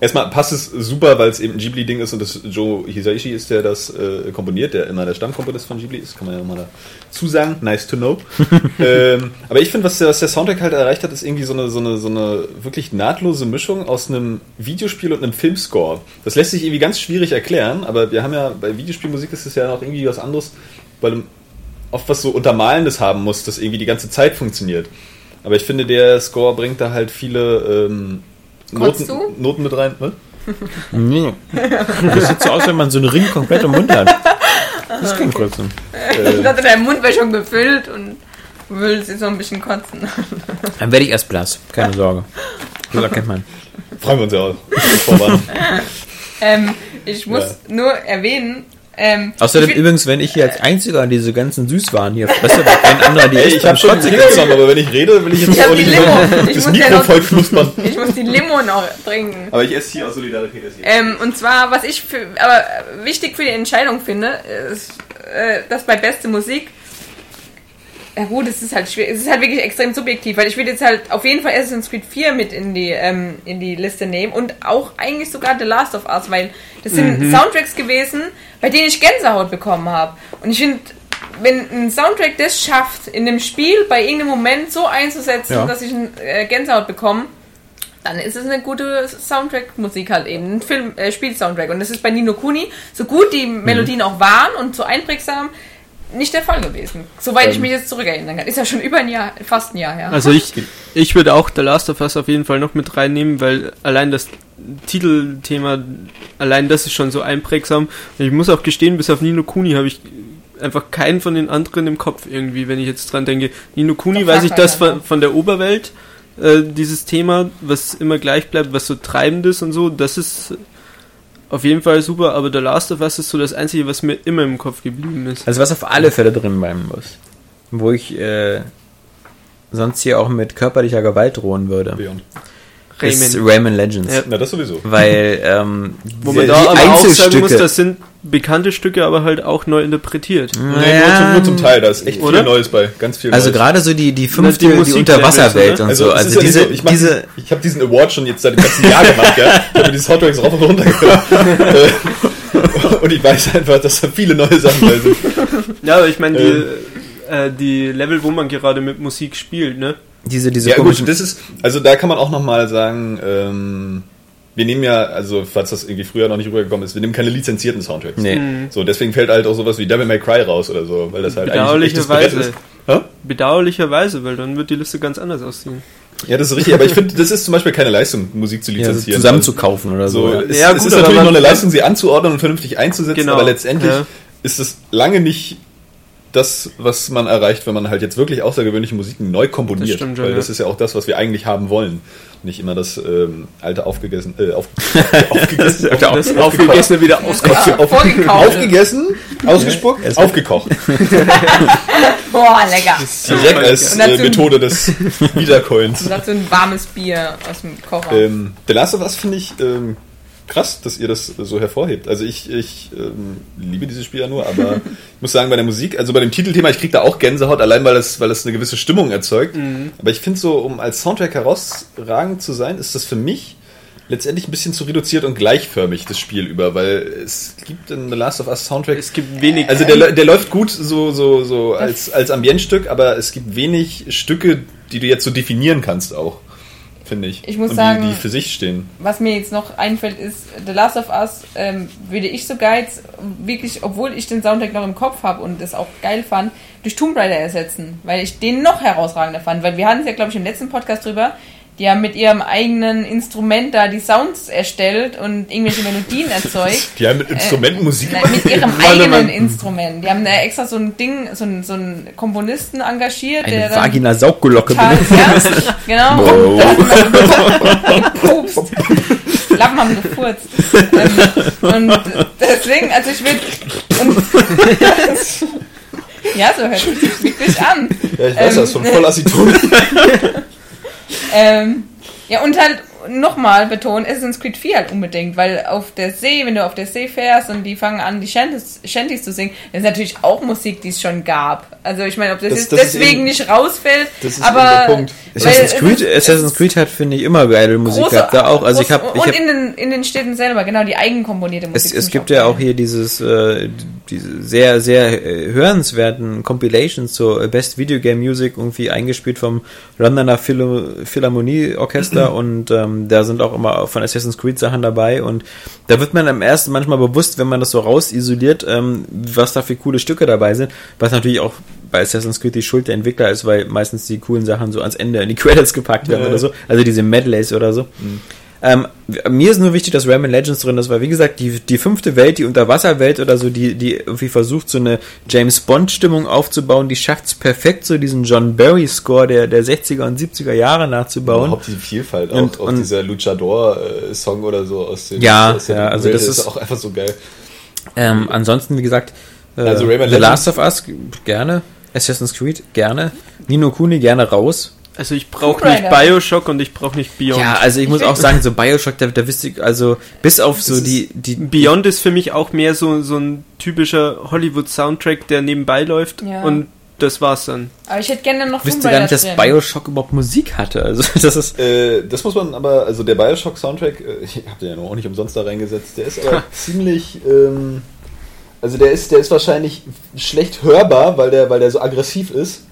Erstmal passt es super, weil es eben ein Ghibli-Ding ist und das Joe Hisaishi ist, der das äh, komponiert, der immer der Stammkomponist von Ghibli ist, kann man ja mal dazu sagen. Nice to know. ähm, aber ich finde, was der, was der Soundtrack halt erreicht hat, ist irgendwie so eine, so, eine, so eine wirklich nahtlose Mischung aus einem Videospiel und einem Filmscore. Das lässt sich irgendwie ganz schwierig erklären, aber wir haben ja, bei Videospielmusik ist es ja noch irgendwie was anderes, weil du oft was so Untermalendes haben musst, das irgendwie die ganze Zeit funktioniert. Aber ich finde, der Score bringt da halt viele ähm, Noten, du? Noten mit rein. Ne? Nee. Das sieht so aus, wenn man so einen Ring komplett im Mund hat. Das ist kein Kotzen. Ich dachte, dein Mund wäre schon gefüllt und willst jetzt so ein bisschen kotzen. Dann werde ich erst blass. Keine Sorge. Das erkennt man. Freuen wir uns ja auch. Ähm, ich muss nur erwähnen, ähm, Außerdem übrigens, wenn ich hier als einziger diese ganzen Süßwaren hier fresse, weil kein anderer die isst, ich habe schon genommen, aber wenn ich rede, will ich jetzt Ich hab auch die nicht Limo. Ich das muss ja Mikro noch- voll knuspern. ich muss die Limo noch trinken. Aber ich esse hier aus Solidarität. Ähm, und zwar, was ich für, aber wichtig für die Entscheidung finde, ist, äh, dass bei beste Musik, ja gut, es ist halt schwer, es ist halt wirklich extrem subjektiv, weil ich würde jetzt halt auf jeden Fall Assassin's Creed 4 mit in die, ähm, in die Liste nehmen und auch eigentlich sogar The Last of Us, weil das sind Soundtracks gewesen, bei denen ich Gänsehaut bekommen habe. Und ich finde, wenn ein Soundtrack das schafft, in dem Spiel bei irgendeinem Moment so einzusetzen, Ja. dass ich ein, äh, Gänsehaut bekomme, dann ist es eine gute Soundtrack-Musik halt eben, ein Film, äh, Spiel-Soundtrack. Und das ist bei Nino Kuni, so gut die Melodien auch waren und so einprägsam, nicht der Fall gewesen. Soweit ich mich jetzt zurückerinnern kann. Ist ja schon über ein Jahr, fast ein Jahr her. Also ich, ich würde auch The Last of Us auf jeden Fall noch mit reinnehmen, weil allein das Titelthema, allein das ist schon so einprägsam. Und ich muss auch gestehen, bis auf Nino Kuni habe ich einfach keinen von den anderen im Kopf irgendwie, wenn ich jetzt dran denke. Nino Kuni weiß ich das von, von der Oberwelt, äh, dieses Thema, was immer gleich bleibt, was so treibend ist und so, das ist auf jeden Fall super, aber The Last of Us ist so das Einzige, was mir immer im Kopf geblieben ist. Also was auf alle Fälle drin bleiben muss. Wo ich äh, sonst hier auch mit körperlicher Gewalt drohen würde. Beyond. Ist Rayman. Rayman Legends. Ja. Na, das sowieso. Weil ähm, Wo die, man da aber auch sagen muss, das sind bekannte Stücke, aber halt auch neu interpretiert. Nee, nur, Ja. zum, nur zum Teil, da ist echt Oder? viel Neues bei. Ganz viel also Neues. gerade so die, die fünfte, die die, Unterwasserwelt oder? und Also, so. Also ja diese, so, ich, mach diese diesen, ich habe diesen Award schon jetzt seit dem ganzen Jahr gemacht, ja. Ich habe mir die Soundtracks rauf und runter gehört. Und ich weiß einfach, dass da viele neue Sachen bei sind. Ja, aber ich meine, die, Ähm. äh, die Level, wo man gerade mit Musik spielt, ne? Diese, diese Ja komischen gut, das ist, also da kann man auch nochmal sagen, ähm, wir nehmen ja, also falls das irgendwie früher noch nicht rübergekommen ist, wir nehmen keine lizenzierten Soundtracks. Nee. So, deswegen fällt halt auch sowas wie Devil May Cry raus oder so, weil das halt eigentlich Bedauerlicherweise. ist. Hä? Bedauerlicherweise, weil dann wird die Liste ganz anders aussehen. Ja, das ist richtig, aber ich finde, das ist zum Beispiel keine Leistung, Musik zu Ja, lizenzieren. zusammen zu kaufen oder So, so. ja. es, Ja, es gut, ist aber natürlich noch eine Leistung, sie anzuordnen und vernünftig einzusetzen, Genau, aber letztendlich ja. ist es lange nicht das, was man erreicht, wenn man halt jetzt wirklich außergewöhnliche Musiken neu komponiert. Das stimmt weil ja. das ist ja auch das, was wir eigentlich haben wollen. Nicht immer das ähm, alte aufgegessen, äh, auf, aufgegessen, Das auf, Aufgegessene wieder auf, auf, Vorgekauft. aufgegessen, ausgespuckt, aufgekocht. Boah, lecker. Direkt als äh, Methode des Wiedercoins. Und dazu ein warmes Bier aus dem Kocher. Ähm, The Last of Us finde ich ähm, krass, dass ihr das so hervorhebt. Also ich, ich ähm, liebe dieses Spiel ja nur, aber ich muss sagen, bei der Musik, also bei dem Titelthema, ich kriege da auch Gänsehaut, allein weil das, weil das eine gewisse Stimmung erzeugt. Aber ich finde so, um als Soundtrack herausragend zu sein, ist das für mich letztendlich ein bisschen zu reduziert und gleichförmig das Spiel über, weil es gibt in The Last of Us Soundtrack Es gibt wenig. also der, der läuft gut so, so, so als, als Ambientstück, aber es gibt wenig Stücke, die du jetzt so definieren kannst auch, finde ich. Ich muss Und sagen- die, die für sich stehen. Was mir jetzt noch einfällt, ist The Last of Us, ähm, würde ich sogar jetzt wirklich, obwohl ich den Soundtrack noch im Kopf habe und es auch geil fand, durch Tomb Raider ersetzen, weil ich den noch herausragender fand. Weil wir hatten es ja, glaube ich, im letzten Podcast drüber, die haben mit ihrem eigenen Instrument da die Sounds erstellt und irgendwelche Melodien erzeugt. Die haben mit Instrumenten Musik Nein, gemacht. mit ihrem eigenen. Instrument. Die haben da extra so ein Ding, so einen, so Komponisten engagiert, Eine der dann Vagina-Saugglocke total- benutzt. ja, genau. Wow. Lappen haben gefurzt. Ähm, und deswegen, also ich will. ja, so hört sich das wirklich an. Ja, ich weiß Ähm, das, von voll Aceton. Ähm, ja, und halt nochmal betonen, Assassin's Creed 4 halt unbedingt, weil auf der See, wenn du auf der See fährst und die fangen an, die Shanties, Shanties zu singen, das ist natürlich auch Musik, die es schon gab. Also ich meine, ob das, Das- jetzt das deswegen eben- nicht rausfällt, Das ist aber der Punkt. Assassin's Creed, ist- Assassin's Creed hat, finde ich, immer geile Musik große- gehabt. Da auch. Also ich habe, groß- ich und hab, in den, in den Städten selber, genau, die eigenkomponierte Musik. es, es ich gibt ja geil. auch hier dieses, äh, diese sehr, sehr äh, hörenswerten Compilations zur Best Video Game Music irgendwie eingespielt vom Londoner Philharmonie Orchester und ähm, da sind auch immer von Assassin's Creed Sachen dabei und da wird man am ersten manchmal bewusst, wenn man das so rausisoliert, ähm, was da für coole Stücke dabei sind, was natürlich auch bei Assassin's Creed die Schuld der Entwickler ist, weil meistens die coolen Sachen so ans Ende in die Credits gepackt werden Ja. oder so, also diese Medleys oder so. Ähm, mir ist nur wichtig, dass Rayman Legends drin ist, weil wie gesagt, die, die fünfte Welt, die Unterwasserwelt oder so, die, die irgendwie versucht, so eine James Bond-Stimmung aufzubauen, die schafft es perfekt, so diesen John Barry-Score der, der 60er und 70er Jahre nachzubauen. Überhaupt die Vielfalt, auch, Und- auch dieser Luchador-Song oder so aus dem Ja, aus der ja, also das der ist- auch einfach so geil. Ähm, ansonsten, wie gesagt, äh, Also The Legends- Last of Us, gerne. Assassin's Creed, gerne. Nino Kuni, gerne raus. Also ich brauche nicht. Bioshock und ich brauche nicht Beyond. Ja, also ich muss auch sagen, so Bioshock, da, da wisst ihr, also bis auf so die, die, Beyond ist für mich auch mehr so, so ein typischer Hollywood-Soundtrack, der nebenbei läuft Ja. und das war's dann. Aber ich hätte gerne noch ich wüsste Tomb gar nicht, dass drin. Bioshock überhaupt Musik hatte. Also das ist, Äh, das muss man aber, also der Bioshock-Soundtrack, äh, ich habe den ja noch auch nicht umsonst da reingesetzt, der ist aber ziemlich, ähm, also der ist, der ist wahrscheinlich schlecht hörbar, weil der, weil der so aggressiv ist.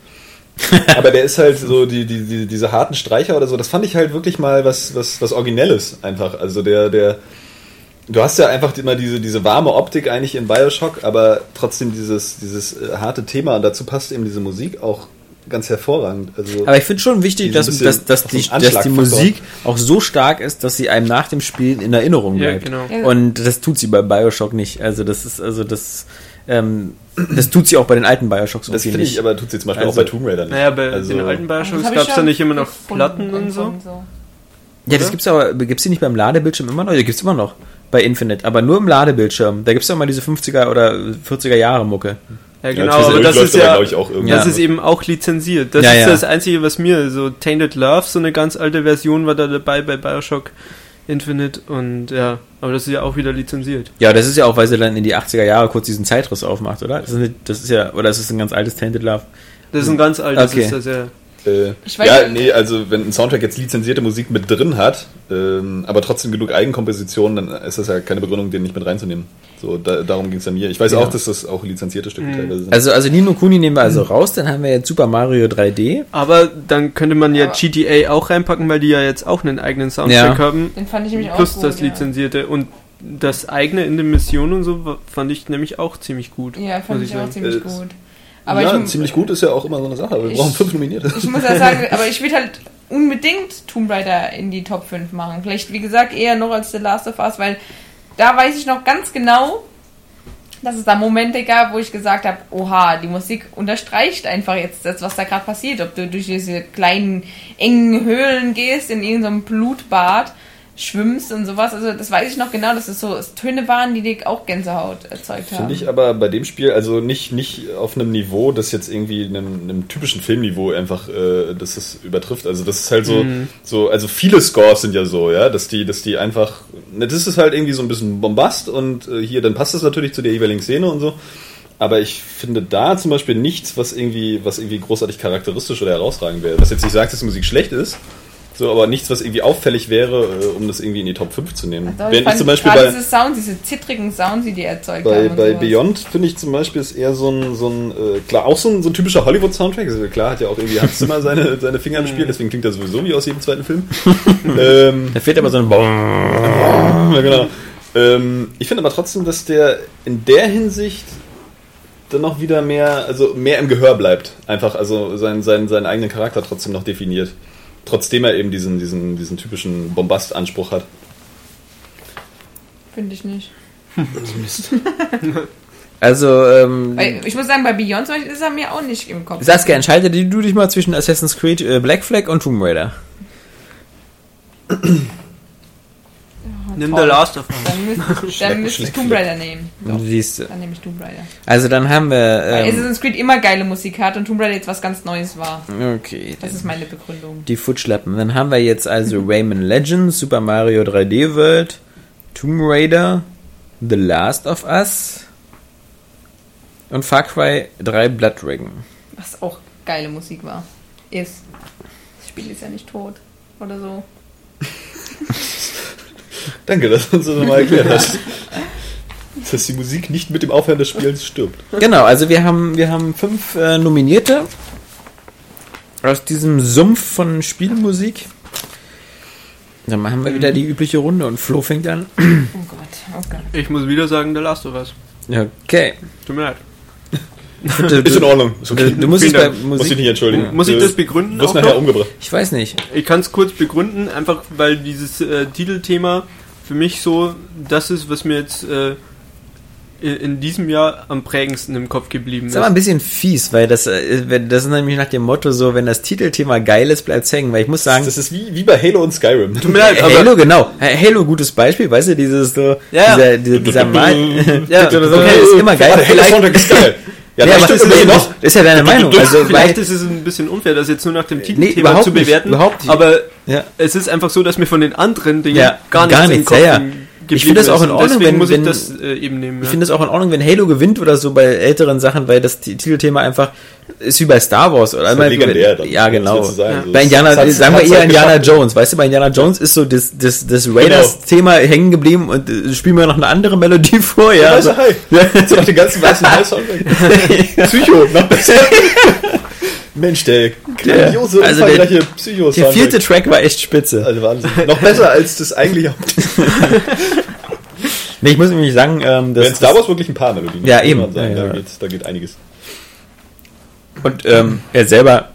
aber der ist halt so, die, die, die, diese harten Streicher oder so, das fand ich halt wirklich mal was, was, was Originelles einfach. Also der, der, du hast ja einfach immer diese, diese warme Optik eigentlich in Bioshock, aber trotzdem dieses, dieses äh, harte Thema und dazu passt eben diese Musik auch ganz hervorragend. Also, aber ich finde schon wichtig, dass, dass, dass, die, dass die. Musik auch so stark ist, dass sie einem nach dem Spielen in Erinnerung Ja, bleibt. genau. Ja. Und das tut sie bei Bioshock nicht. Also das ist, also das, ähm, das tut sie auch bei den alten Bioshocks Das irgendwie finde ich, aber tut sie zum Beispiel Also- auch bei Tomb Raider nicht. Naja, bei Also- den alten Bioshocks gab es da nicht immer noch Platten und so. Ja, das Oder? gibt's aber, gibt's die nicht beim Ladebildschirm immer noch? Ja, gibt's immer noch. Bei Infinite, aber nur im Ladebildschirm. Da gibt's ja mal diese 50er oder 40er Jahre Mucke. Ja, Ja, genau, Twisted aber das ist aber, ja, glaub ich, auch irgendwann. das ist eben auch lizenziert. Das Ja, ist ja. das Einzige, was mir, so Tainted Love, so eine ganz alte Version war da dabei bei Bioshock Infinite und ja, aber das ist ja auch wieder lizenziert. Ja, das ist ja auch, weil sie dann in die 80er Jahre kurz diesen Zeitriss aufmacht, oder? Das ist, nicht, das ist ja, oder ist es ein ganz altes Tainted Love? Das ist ein ganz altes, Okay. ist das ja. Äh, Ich weiß ja, nicht. nee, also wenn ein Soundtrack jetzt lizenzierte Musik mit drin hat, ähm, aber trotzdem genug Eigenkompositionen, dann ist das ja keine Begründung, den nicht mit reinzunehmen. So, da, darum ging es ja mir. Ich weiß Genau. auch, dass das auch lizenzierte Stücke teilweise sind. Also, also Nino Kuni nehmen wir also raus, dann haben wir jetzt Super Mario 3D. Aber dann könnte man ja Aber- GTA auch reinpacken, weil die ja jetzt auch einen eigenen Soundtrack Ja. haben. Den fand ich nämlich auch Plus gut. das ja. lizenzierte. Und das eigene in den Missionen und so fand ich nämlich auch ziemlich gut. Ja, fand muss ich auch sagen. ziemlich Äh, gut. Aber ja, ich, ziemlich gut ist ja auch immer so eine Sache, aber wir Ich- brauchen fünf Nominierte. Ich muss ja sagen, aber ich würde halt unbedingt Tomb Raider in die Top 5 machen. Vielleicht, wie gesagt, eher noch als The Last of Us, weil da weiß ich noch ganz genau, dass es da Momente gab, wo ich gesagt habe, oha, die Musik unterstreicht einfach jetzt das, was da gerade passiert. Ob du durch diese kleinen, engen Höhlen gehst, in irgendeinem Blutbad schwimmst und sowas. Also das weiß ich noch genau, dass es so Töne waren, die dir auch Gänsehaut erzeugt haben. Finde ich aber bei dem Spiel also nicht, nicht auf einem Niveau, das jetzt irgendwie einem, einem typischen Filmniveau einfach, äh, dass es übertrifft. Also das ist halt so, so, also viele Scores sind ja so, ja, dass die, dass die einfach, ne, das ist halt irgendwie so ein bisschen Bombast und äh, hier, dann passt das natürlich zu der jeweiligen Szene und so. Aber ich finde da zum Beispiel nichts, was irgendwie, was irgendwie großartig charakteristisch oder herausragend wäre. Was jetzt nicht sagt, dass die Musik schlecht ist, so, aber nichts, was irgendwie auffällig wäre, äh, um das irgendwie in die Top 5 zu nehmen. Also, Während ich fand zum Beispiel bei, diese Sounds, diese zittrigen Sounds, die die erzeugt bei, haben. bei sowas. Beyond finde ich zum Beispiel ist eher so ein, so ein äh, klar, auch so ein, so ein typischer Hollywood-Soundtrack. Also klar hat ja auch irgendwie Hans Zimmer seine, seine Finger im Spiel, deswegen klingt er sowieso wie aus jedem zweiten Film. ähm, Da fehlt aber so ein ja, genau. Ähm, ich finde aber trotzdem, dass der in der Hinsicht dann noch wieder mehr, also mehr im Gehör bleibt. Einfach, also seinen, seinen, seinen eigenen Charakter trotzdem noch definiert. Trotzdem er eben diesen, diesen, diesen typischen Bombast-Anspruch hat. Finde ich nicht. Also, ähm, Weil, ich muss sagen, bei Beyond zum Beispiel ist er mir auch nicht im Kopf. Saskia, entscheide die- du dich mal zwischen Assassin's Creed äh, Black Flag und Tomb Raider. Nimm toll. The Last of Us. Dann müsste, dann müsste ich Tomb Raider nehmen. Doch, Siehst du. dann nehme ich Tomb Raider. Also dann haben wir. Weil Ähm, Assassin's Creed immer geile Musik hat und Tomb Raider jetzt was ganz Neues war. okay. Das ist meine Begründung. Die Footschlappen. Dann haben wir jetzt also Rayman Legends, Super Mario 3D World, Tomb Raider, The Last of Us und Far Cry 3 Blood Dragon. Was auch geile Musik war. Ist. Das Spiel ist ja nicht tot. Oder so. Danke, dass du uns das nochmal erklärt hast. Dass die Musik nicht mit dem Aufhören des Spiels stirbt. Genau, also wir haben, wir haben fünf äh, Nominierte aus diesem Sumpf von Spielmusik. Dann machen wir wieder die übliche Runde und Flo fängt an. Oh Gott, oh Gott. Ich muss wieder sagen, The Last of Us. Okay. Tut mir leid. Du, Ist in Ordnung. Ist okay. du, du musst es Vielen bei Dank. Muss ich Musik. nicht entschuldigen. Muss ich Du das begründen? wirst auch nachher noch? umgebracht. Ich weiß nicht. Ich kann es kurz begründen, einfach weil dieses äh, Titelthema für mich so das ist, was mir jetzt äh, in, diesem Jahr am prägendsten im Kopf geblieben Das ist. ist aber ein bisschen fies, weil das, äh, das ist nämlich nach dem Motto so, wenn das Titelthema geil ist, bleibt's hängen. Weil ich muss sagen, Das ist wie, wie bei Halo und Skyrim. Tut mir leid, aber Halo, genau. Halo, gutes Beispiel, weißt du, dieses so, Ja, dieser, dieser, dieser Mal, Ja, okay, ist immer geil. Halo-Soundtrack ist geil. Ja, Ja, das ist, noch. ist ja deine Meinung. Also, Vielleicht ist es ein bisschen unfair, das jetzt nur nach dem Nee, Titelthema überhaupt zu nicht, bewerten. überhaupt nicht. Aber ja. es ist einfach so, dass mir von den anderen Dingen Ja, gar nichts gar im nichts, Kopf ja, ja. Ich finde das auch in Ordnung, wenn- muss wenn- ich das äh, eben nehmen. Ich ja. finde es auch in Ordnung, wenn Halo gewinnt oder so bei älteren Sachen, weil das Ti- Titelthema einfach ist wie bei Star Wars oder halt legendär dann. Ja, genau. Sagen? So, Bei Indiana, das hat- sagen wir hat's eher halt Indiana geschafft. Jones, weißt du, bei Indiana Jones ist so das, das, das Genau. Raiders-Thema hängen geblieben und äh, spielen wir noch eine andere Melodie vor, ja. Also, Hai. Jetzt noch den ganzen weißen Hai-Soundtrack. Psycho, noch besser. Mensch, der grandiose, Also der- umfangreiche psycho der vierte Track war echt spitze. Also Wahnsinn. Noch besser als das eigentliche. Nee, ich muss nämlich sagen, ähm, Wenn das, Star Wars wirklich ein paar Melodien Ja, eben. man sagen, Ja, ja. Da, geht, da geht einiges. Und ähm, er selber,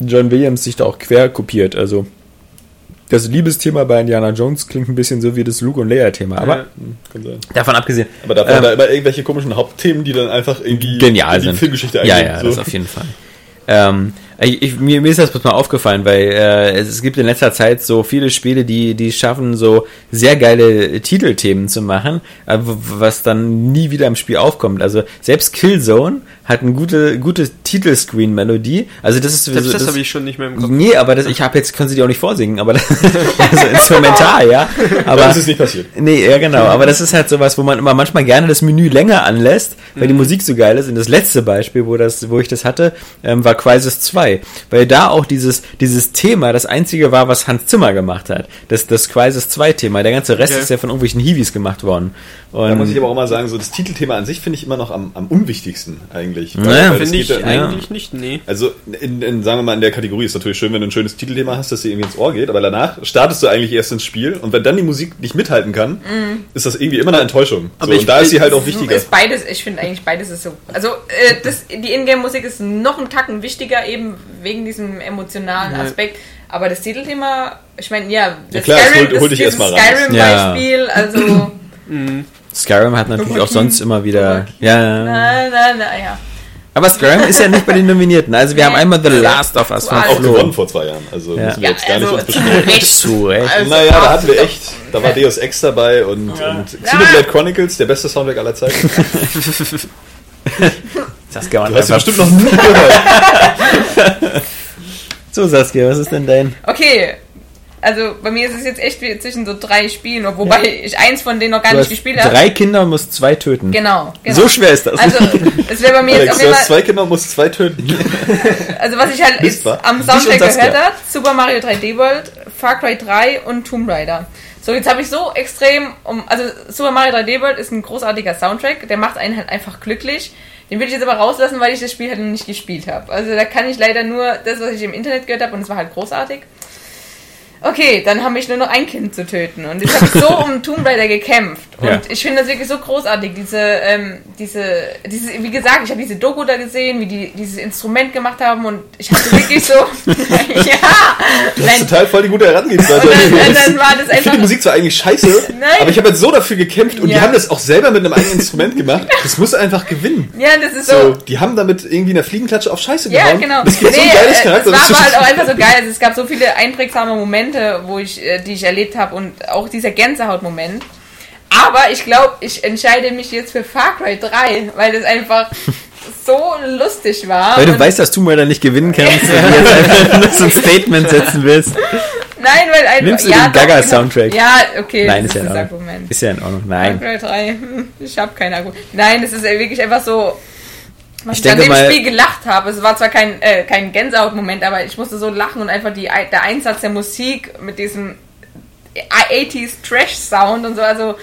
John Williams, sich da auch quer kopiert. Also das Liebesthema bei Indiana Jones klingt ein bisschen so wie das Luke und Leia-Thema. Aber Ja. Kann sein. davon abgesehen, Aber dafür Ähm, hat er immer irgendwelche komischen Hauptthemen, die dann einfach irgendwie genial in die sind. Filmgeschichte ja, eingehen. ja, so. das auf jeden Fall. Ähm, ich, ich, mir, mir ist das bloß mal aufgefallen, weil äh, es, es gibt in letzter Zeit so viele Spiele, die die schaffen, so sehr geile Titelthemen zu machen, äh, was dann nie wieder im Spiel aufkommt. Also selbst Killzone hat eine gute gute Titelscreen-Melodie. Also das ist Selbst so- das habe ich schon nicht mehr im Kopf. Nee, aber das, ich habe jetzt, können Sie die auch nicht vorsingen, aber das, also instrumental, ja. Aber das ist nicht passiert. Nee, ja genau, aber das ist halt sowas, wo man immer manchmal gerne das Menü länger anlässt, weil Mhm. die Musik so geil ist. Und das letzte Beispiel, wo das, wo ich das hatte, ähm, war Crisis 2. 2, weil da auch dieses, dieses Thema das einzige war, was Hans Zimmer gemacht hat. Das, das Crisis 2 Thema. Der ganze Rest Okay. ist ja von irgendwelchen Hiwis gemacht worden. Und Da muss ich aber auch mal sagen, so das Titelthema an sich finde ich immer noch am, am unwichtigsten eigentlich. Naja, Finde ich ja- eigentlich nicht, nee. Also, in, in, sagen wir mal, in der Kategorie ist natürlich schön, wenn du ein schönes Titelthema hast, das dir irgendwie ins Ohr geht, aber danach startest du eigentlich erst ins Spiel und wenn dann die Musik nicht mithalten kann, ist das irgendwie immer eine Enttäuschung. Aber so, ich- und da ist sie halt auch wichtiger. Ist beides, ich finde eigentlich beides ist so. Also äh, das, die Ingame-Musik ist noch einen Tacken wichtiger, eben wegen diesem emotionalen Ja. Aspekt. Aber das Titelthema, ich meine, ja, das klar, das hol- hol ran. Skyrim-Beispiel, also Skyrim hat natürlich auch sonst immer wieder. Ja, ja. na, na, na, ja. Aber Skyrim ist ja nicht bei den Nominierten. Also wir haben einmal The Last of Us von Auch Flo. gewonnen vor zwei Jahren, also Ja. müssen wir Ja, jetzt gar also nicht uns beschweren. Zu Recht. Also Naja, da hatten wir echt, da war Deus Ex dabei und, und Xenoblade Chronicles, der beste Soundtrack aller Zeiten. Saskia, Du hast bestimmt noch nie gehört. So Saskia, was ist denn dein? Okay, also bei mir ist es jetzt echt wie zwischen so drei Spielen, wobei ich eins von denen noch gar Du nicht gespielt habe. drei Kinder und musst zwei töten. Genau, genau. So schwer ist das. Also, es wäre bei mir jetzt Alex, auf du jeden Fall, zwei Kinder und musst zwei töten. also was ich halt jetzt am Soundtrack gehört habe, Super Mario 3D World, Far Cry 3 und Tomb Raider. So, jetzt habe ich so extrem, um, also Super Mario 3D World ist ein großartiger Soundtrack, der macht einen halt einfach glücklich. Den will ich jetzt aber rauslassen, weil ich das Spiel halt noch nicht gespielt habe. Also da kann ich leider nur das, was ich im Internet gehört habe und es war halt großartig. Okay, dann habe ich nur noch ein Kind zu töten. Und jetzt habe ich so um Tomb Raider gekämpft. Und Ja. ich finde das wirklich so großartig. Diese, ähm, diese, diese, wie gesagt, ich habe diese Doku da gesehen, wie die dieses Instrument gemacht haben und ich hatte wirklich so, ja, Das ist total voll die gute Herangehensweise. Und dann- und dann war das ich finde einfach- die Musik zwar eigentlich scheiße, Nein. aber ich habe jetzt so dafür gekämpft und die Ja. haben das auch selber mit einem eigenen Instrument gemacht. Das muss einfach gewinnen. ja, das ist So, so, die haben damit irgendwie eine Fliegenklatsche auf Scheiße Ja, gehauen. genau. Das gibt so ein Nee, geiles äh, Charakter. Es Das war aber halt auch einfach so geil. Also es gab so viele einprägsame Momente, wo ich, äh, die ich erlebt habe und auch dieser Gänsehautmoment. Aber ich glaube, ich entscheide mich jetzt für Far Cry 3, weil das einfach so lustig war. Weil du weißt, dass Tomb Raider nicht gewinnen kannst und du jetzt einfach nur so ein Statement setzen willst. Nein, weil einfach. Nimmst du ja, den Gaga-Soundtrack? Ja, okay. Nein, das ist ja in Ordnung. Argument. Ist ja in Ordnung. Far Nein. Cry 3, hm, ich habe kein Argument. Nein, es ist äh, wirklich einfach so. Was Ich ich, an dem mal- Spiel gelacht habe, es war zwar kein, äh, kein Gänsehaut-Moment, aber ich musste so lachen und einfach die, der Einsatz der Musik mit diesem 80s Trash-Sound und so, also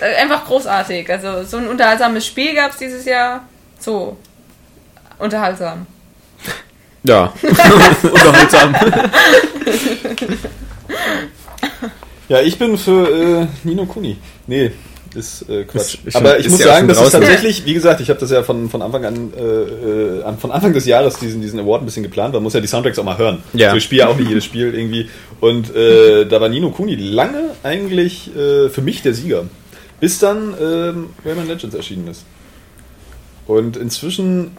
äh, einfach großartig. Also so ein unterhaltsames Spiel gab es dieses Jahr. So unterhaltsam. Ja. Unterhaltsam. Ja, ich bin für äh, Nino Kuni. Nee, ist äh, Quatsch. Ist- ist Aber schon- ich muss ja sagen, schon das ist tatsächlich, wie gesagt, ich habe das ja von, von Anfang an, äh, äh, von Anfang des Jahres diesen, diesen Award ein bisschen geplant. Man muss ja die Soundtracks auch mal hören. Ja. So, ich spiele ja auch nicht jedes Spiel irgendwie. Und äh, da war Nino Kuni lange eigentlich äh, für mich der Sieger. Bis dann ähm, Rayman Legends erschienen ist. Und inzwischen,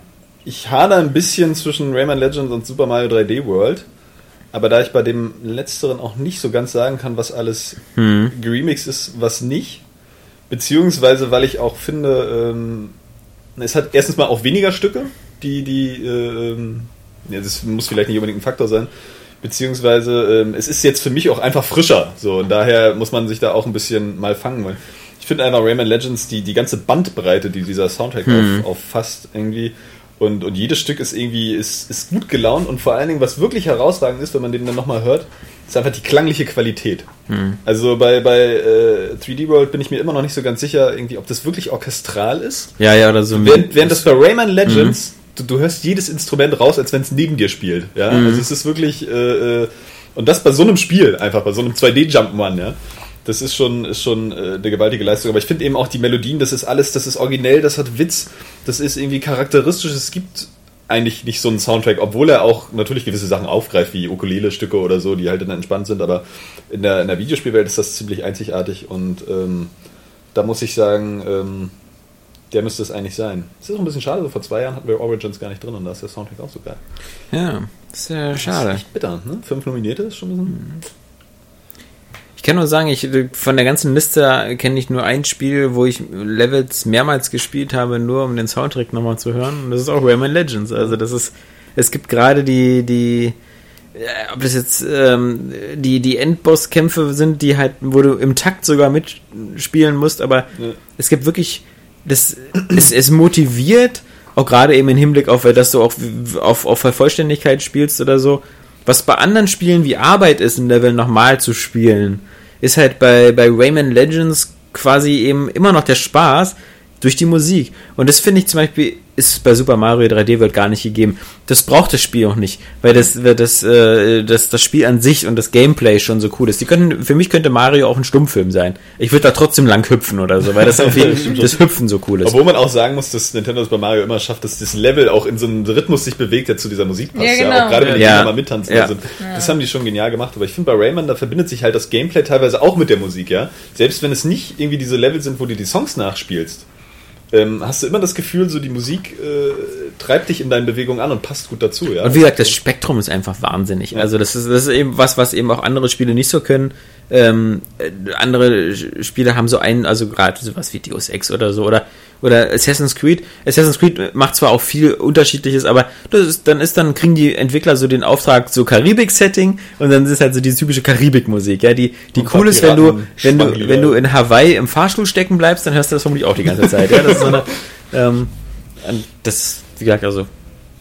ich hader ein bisschen zwischen Rayman Legends und Super Mario 3D World. Aber da ich bei dem letzteren auch nicht so ganz sagen kann, was alles geremixed ist, was nicht, beziehungsweise weil ich auch finde, ähm, es hat erstens mal auch weniger Stücke, die, die, äh, ähm, ja, das muss vielleicht nicht unbedingt ein Faktor sein, beziehungsweise ähm, es ist jetzt für mich auch einfach frischer, so, und daher muss man sich da auch ein bisschen mal fangen, weil ich finde einfach Rayman Legends, die, die ganze Bandbreite, die dieser Soundtrack auf, auffasst, irgendwie, und, und jedes Stück ist irgendwie, ist, ist gut gelaunt. Und vor allen Dingen, was wirklich herausragend ist, wenn man den dann nochmal hört, ist einfach die klangliche Qualität. Also bei, bei äh, 3D World bin ich mir immer noch nicht so ganz sicher, irgendwie, ob das wirklich orchestral ist. Ja, ja, oder so. Während, während das bei Rayman Legends, du, du hörst jedes Instrument raus, als wenn es neben dir spielt. Ja? Also es ist wirklich, äh, äh, und das bei so einem Spiel, einfach bei so einem 2D-Jump'n'Run, ja. Das ist schon, ist schon äh, eine gewaltige Leistung. Aber ich finde eben auch die Melodien, das ist alles, das ist originell, das hat Witz, das ist irgendwie charakteristisch. Es gibt eigentlich nicht so einen Soundtrack, obwohl er auch natürlich gewisse Sachen aufgreift, wie Ukulele-Stücke oder so, die halt dann entspannt sind, aber in der, in der Videospielwelt ist das ziemlich einzigartig und ähm, da muss ich sagen, ähm, der müsste es eigentlich sein. Es ist auch ein bisschen schade, so vor zwei Jahren hatten wir Origins gar nicht drin und da ist der Soundtrack auch so geil. Ja, das ist ja Das schade. ist echt bitter, ne? Fünf Nominierte ist schon ein bisschen. Ich kann nur sagen, ich von der ganzen Liste kenne ich nur ein Spiel, wo ich Levels mehrmals gespielt habe, nur um den Soundtrack nochmal zu hören. Und das ist auch Rayman Legends. Also das ist, es gibt gerade die, die, äh, ob das jetzt ähm, die, die Endbosskämpfe sind, die halt, wo du im Takt sogar mitspielen musst, aber Ja. es gibt wirklich, das, es, es motiviert auch gerade eben im Hinblick auf, dass du auch auf, auf Vollständigkeit spielst oder so. Was bei anderen Spielen wie Arbeit ist, ein Level nochmal zu spielen, ist halt bei, bei Rayman Legends quasi eben immer noch der Spaß durch die Musik. Und das finde ich zum Beispiel ist bei Super Mario 3D wird gar nicht gegeben. Das braucht das Spiel auch nicht, weil das, das, äh, das, das Spiel an sich und das Gameplay schon so cool ist. Die können, für mich könnte Mario auch ein Stummfilm sein. Ich würde da trotzdem lang hüpfen oder so, weil das jeden das Hüpfen so cool ist. Obwohl man auch sagen muss, dass Nintendo es bei Mario immer schafft, dass das Level auch in so einem Rhythmus sich bewegt, der zu dieser Musik passt. Ja, Ja, genau. auch gerade wenn die Ja. Kinder mal mittanzen. Ja. Also, Das haben die schon genial gemacht. Aber ich finde bei Rayman, da verbindet sich halt das Gameplay teilweise auch mit der Musik, ja. Selbst wenn es nicht irgendwie diese Level sind, wo du die Songs nachspielst. Ähm, hast du immer das Gefühl, so die Musik äh, treibt dich in deinen Bewegungen an und passt gut dazu, ja. Und wie gesagt, das Spektrum ist einfach wahnsinnig. Also das ist, das ist eben was, was eben auch andere Spiele nicht so können. Ähm, äh, andere Spiele haben so einen, also gerade sowas wie Deus Ex oder so oder oder Assassin's Creed. Assassin's Creed macht zwar auch viel Unterschiedliches, aber ist, dann ist dann kriegen die Entwickler so den Auftrag so Karibik-Setting und dann ist halt so die typische Karibik-Musik. Ja, die die Und cool ist, wenn du wenn du wenn du in Hawaii im Fahrstuhl stecken bleibst, dann hörst du das vermutlich auch die ganze Zeit. Ja, das ist so eine, ähm, das wie gesagt also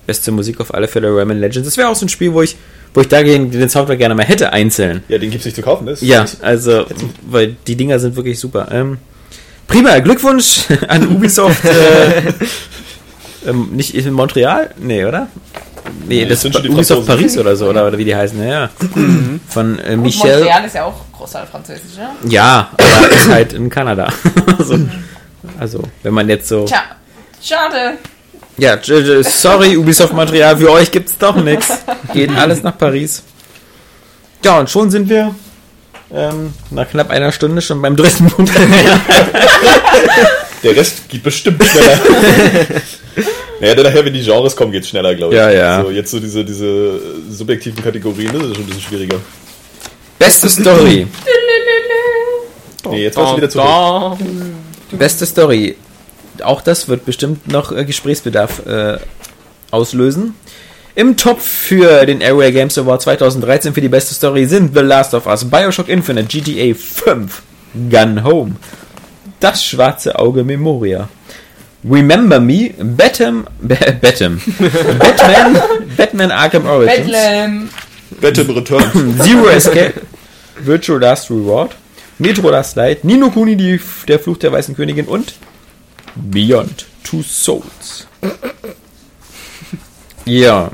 beste Musik auf alle Fälle Rayman Legends. Das wäre auch so ein Spiel, wo ich, wo ich dagegen den Soundtrack gerne mal hätte einzeln. Ja, den gibt's nicht zu kaufen, das Ja, also, weil die Dinger sind wirklich super. Ähm, prima, Glückwunsch an Ubisoft. äh, ähm, nicht in Montreal? Nee, oder? Nee, Nee, das sind ist Ubisoft Franzosen. Paris oder so, oder, oder wie die heißen, ja. ja. Von äh, Und Michel. Montreal ist ja auch großteil französisch, ja? Ja, aber ist halt in Kanada. also, also, wenn man jetzt so. Tja, schade. Ja, sorry, Ubisoft Material, für euch gibt's doch nichts. Geht alles nach Paris. Ja, und schon sind wir ähm, nach knapp einer Stunde schon beim dritten Punkt. Der Rest geht bestimmt schneller. naja, dann nachher, wenn die Genres kommen, geht's schneller, glaube ich. Ja, ja. So, jetzt so diese, diese subjektiven Kategorien, das ist schon ein bisschen schwieriger. Beste Story. Nee, jetzt war's schon wieder zu da, Beste Story. Auch das wird bestimmt noch äh, Gesprächsbedarf äh, auslösen. Im Top für den Area Games Award 2013 für die beste Story sind The Last of Us, Bioshock Infinite, GTA 5, Gun Home, Das schwarze Auge Memoria, Remember Me, Batman, Batman, Batman, Batman Arkham Origins, Bethlehem. Battle Return. Zero Escape, Virtual Last Reward, Metro Last Light, Nino Kuni, die, der Fluch der Weißen Königin und Beyond Two Souls. Ja,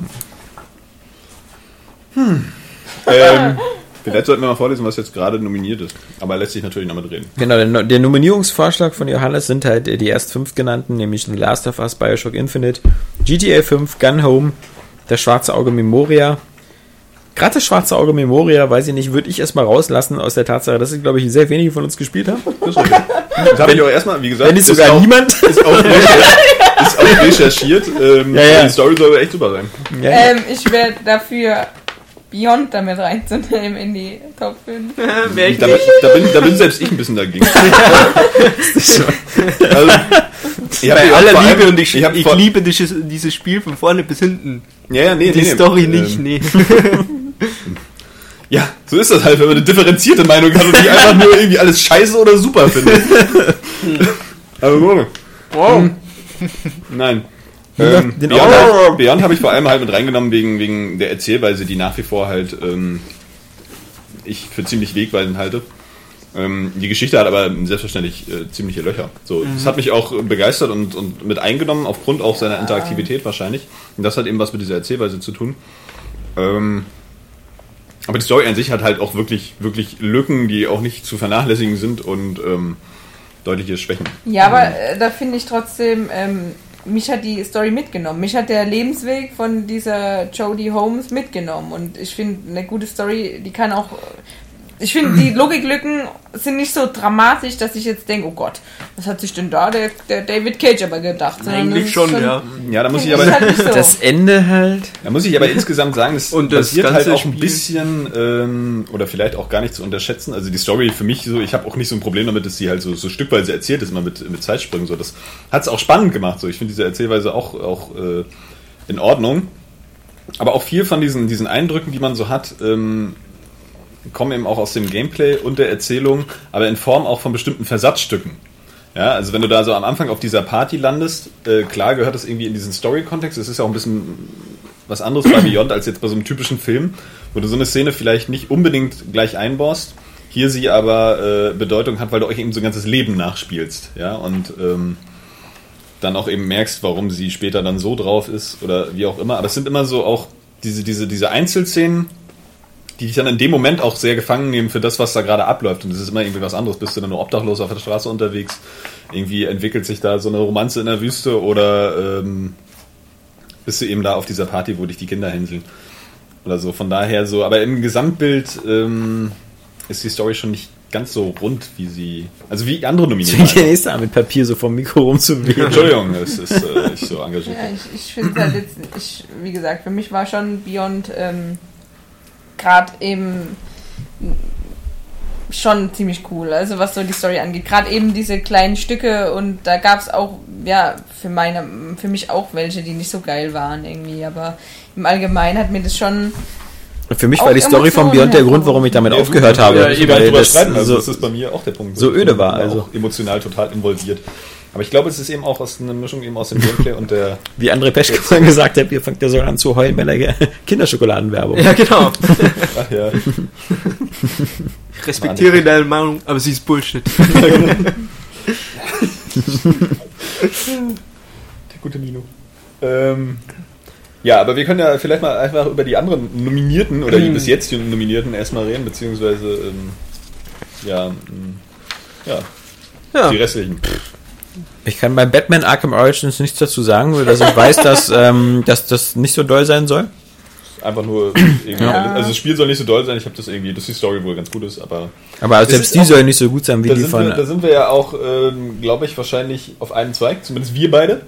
ähm, vielleicht sollten wir mal vorlesen, was jetzt gerade nominiert ist. Aber lässt sich natürlich noch mit reden. genau. Der, der Nominierungsvorschlag von Johannes sind halt äh, die erst fünf genannten, nämlich The Last of Us, Bioshock Infinite, GTA 5, Gun Home, Das schwarze Auge Memoria. Gerade das schwarze Auge Memoria, weiß ich nicht, würde ich erstmal rauslassen aus der Tatsache, dass ich, glaube ich, sehr wenige von uns gespielt haben. Das habe ich auch erstmal, wie gesagt, Wenn nicht sogar auch, niemand. Ist auch, recherchiert. Ähm, Ja, ja. Die Story soll echt super sein. Ja, Ähm, ich wäre dafür, Beyond damit reinzunehmen in die Top 5. wäre ich Da, bin- da, bin, da bin selbst ich ein bisschen dagegen. also, ich Bei aller vor allem- Liebe und ich, ich, ich liebe dieses, dieses Spiel von vorne bis hinten. Ja, ja, nee, Die nee, nee. Story nicht, Ähm, nee. Ja, so ist das halt, wenn man eine differenzierte Meinung hat und nicht einfach nur irgendwie alles scheiße oder super findet. also, so. Wow. Nein. Ähm, Beyond hab- Beyond habe ich vor allem halt mit reingenommen wegen, wegen der Erzählweise, die nach wie vor halt ähm, ich für ziemlich wegweisend halte. Ähm, die Geschichte hat aber selbstverständlich äh, ziemliche Löcher. So, Das hat mich auch begeistert und, und mit eingenommen, aufgrund auch seiner Interaktivität wahrscheinlich. Und das hat eben was mit dieser Erzählweise zu tun. Ähm, aber die Story an sich hat halt auch wirklich, wirklich Lücken, die auch nicht zu vernachlässigen sind und ähm, deutliche Schwächen. Ja, aber äh, da finde ich trotzdem, ähm, mich hat die Story mitgenommen. Mich hat der Lebensweg von dieser Jodie Holmes mitgenommen. Und ich finde, eine gute Story, die kann auch. Ich finde, die Logiklücken sind nicht so dramatisch, dass ich jetzt denke, oh Gott, was hat sich denn da der, der David Cage aber gedacht? Eigentlich ist schon, ja. Ja, da muss ich aber, halt so. Das Ende halt. da muss ich aber insgesamt sagen, es Und das basiert halt auch ein bisschen ähm, oder vielleicht auch gar nicht zu unterschätzen. Also die Story für mich so, ich habe auch nicht so ein Problem damit, dass sie halt so, so stückweise erzählt ist, immer mit, mit Zeitsprüngen. So, das hat es auch spannend gemacht. So, ich finde diese Erzählweise auch, auch äh, in Ordnung. Aber auch viel von diesen, diesen Eindrücken, die man so hat, ähm, kommen eben auch aus dem Gameplay und der Erzählung, aber in Form auch von bestimmten Versatzstücken. Ja, also wenn du da so am Anfang auf dieser Party landest, äh, klar gehört das irgendwie in diesen Story-Kontext. Es ist ja auch ein bisschen was anderes bei Beyond als jetzt bei so einem typischen Film, wo du so eine Szene vielleicht nicht unbedingt gleich einbaust, hier sie aber äh, Bedeutung hat, weil du euch eben so ein ganzes Leben nachspielst, ja, und ähm, dann auch eben merkst, warum sie später dann so drauf ist oder wie auch immer. Aber es sind immer so auch diese, diese, diese Einzelszenen, die dich dann in dem Moment auch sehr gefangen nehmen für das, was da gerade abläuft. Und es ist immer irgendwie was anderes. Bist du dann nur obdachlos auf der Straße unterwegs? Irgendwie entwickelt sich da so eine Romanze in der Wüste oder ähm, bist du eben da auf dieser Party, wo dich die Kinder hänseln? Oder so. Von daher so. Aber im Gesamtbild ähm, ist die Story schon nicht ganz so rund, wie sie. Also wie andere Nominierten. Ja, ist da mit Papier so vom Mikro rumzuwählen. Entschuldigung, es ist äh, nicht so engagiert. Ja, ich, ich finde halt jetzt, ich, wie gesagt, für mich war schon Beyond ähm, gerade eben schon ziemlich cool, also was so die Story angeht. Gerade eben diese kleinen Stücke und da gab es auch, ja, für meine, für mich auch welche, die nicht so geil waren irgendwie, aber im Allgemeinen hat mir das schon Für mich Auch war die Story von Beyond der Grund, warum ich damit aufgehört habe. Ja, eben weil drüber das streiten. Also so, das ist bei mir auch der Punkt. so öde war, auch also. emotional total involviert. Aber ich glaube, es ist eben auch aus einer Mischung eben aus dem Gameplay und der. wie André Peschke mal gesagt hat, ihr fangt ja sogar an zu heulen bei der Kinderschokoladenwerbung. Ja, genau. Ach ja. Ich respektiere deine Meinung, aber sie ist Bullshit. Der gute Nino. Ähm, ja, aber wir können ja vielleicht mal einfach über die anderen Nominierten oder die bis jetzt die Nominierten erstmal reden, beziehungsweise ähm, ja, ähm, ja, Ja. die restlichen. Ich kann bei Batman Arkham Origins nichts dazu sagen, weil dass ich weiß, dass, ähm, dass das nicht so doll sein soll. Einfach nur irgendwie, Ja. also das Spiel soll nicht so doll sein, ich habe das irgendwie, dass die Story wohl ganz gut ist, aber Aber Es selbst die auch- soll nicht so gut sein wie die sind, von. wir, da sind wir ja auch, ähm, glaube ich, wahrscheinlich auf einen Zweig, zumindest wir beide.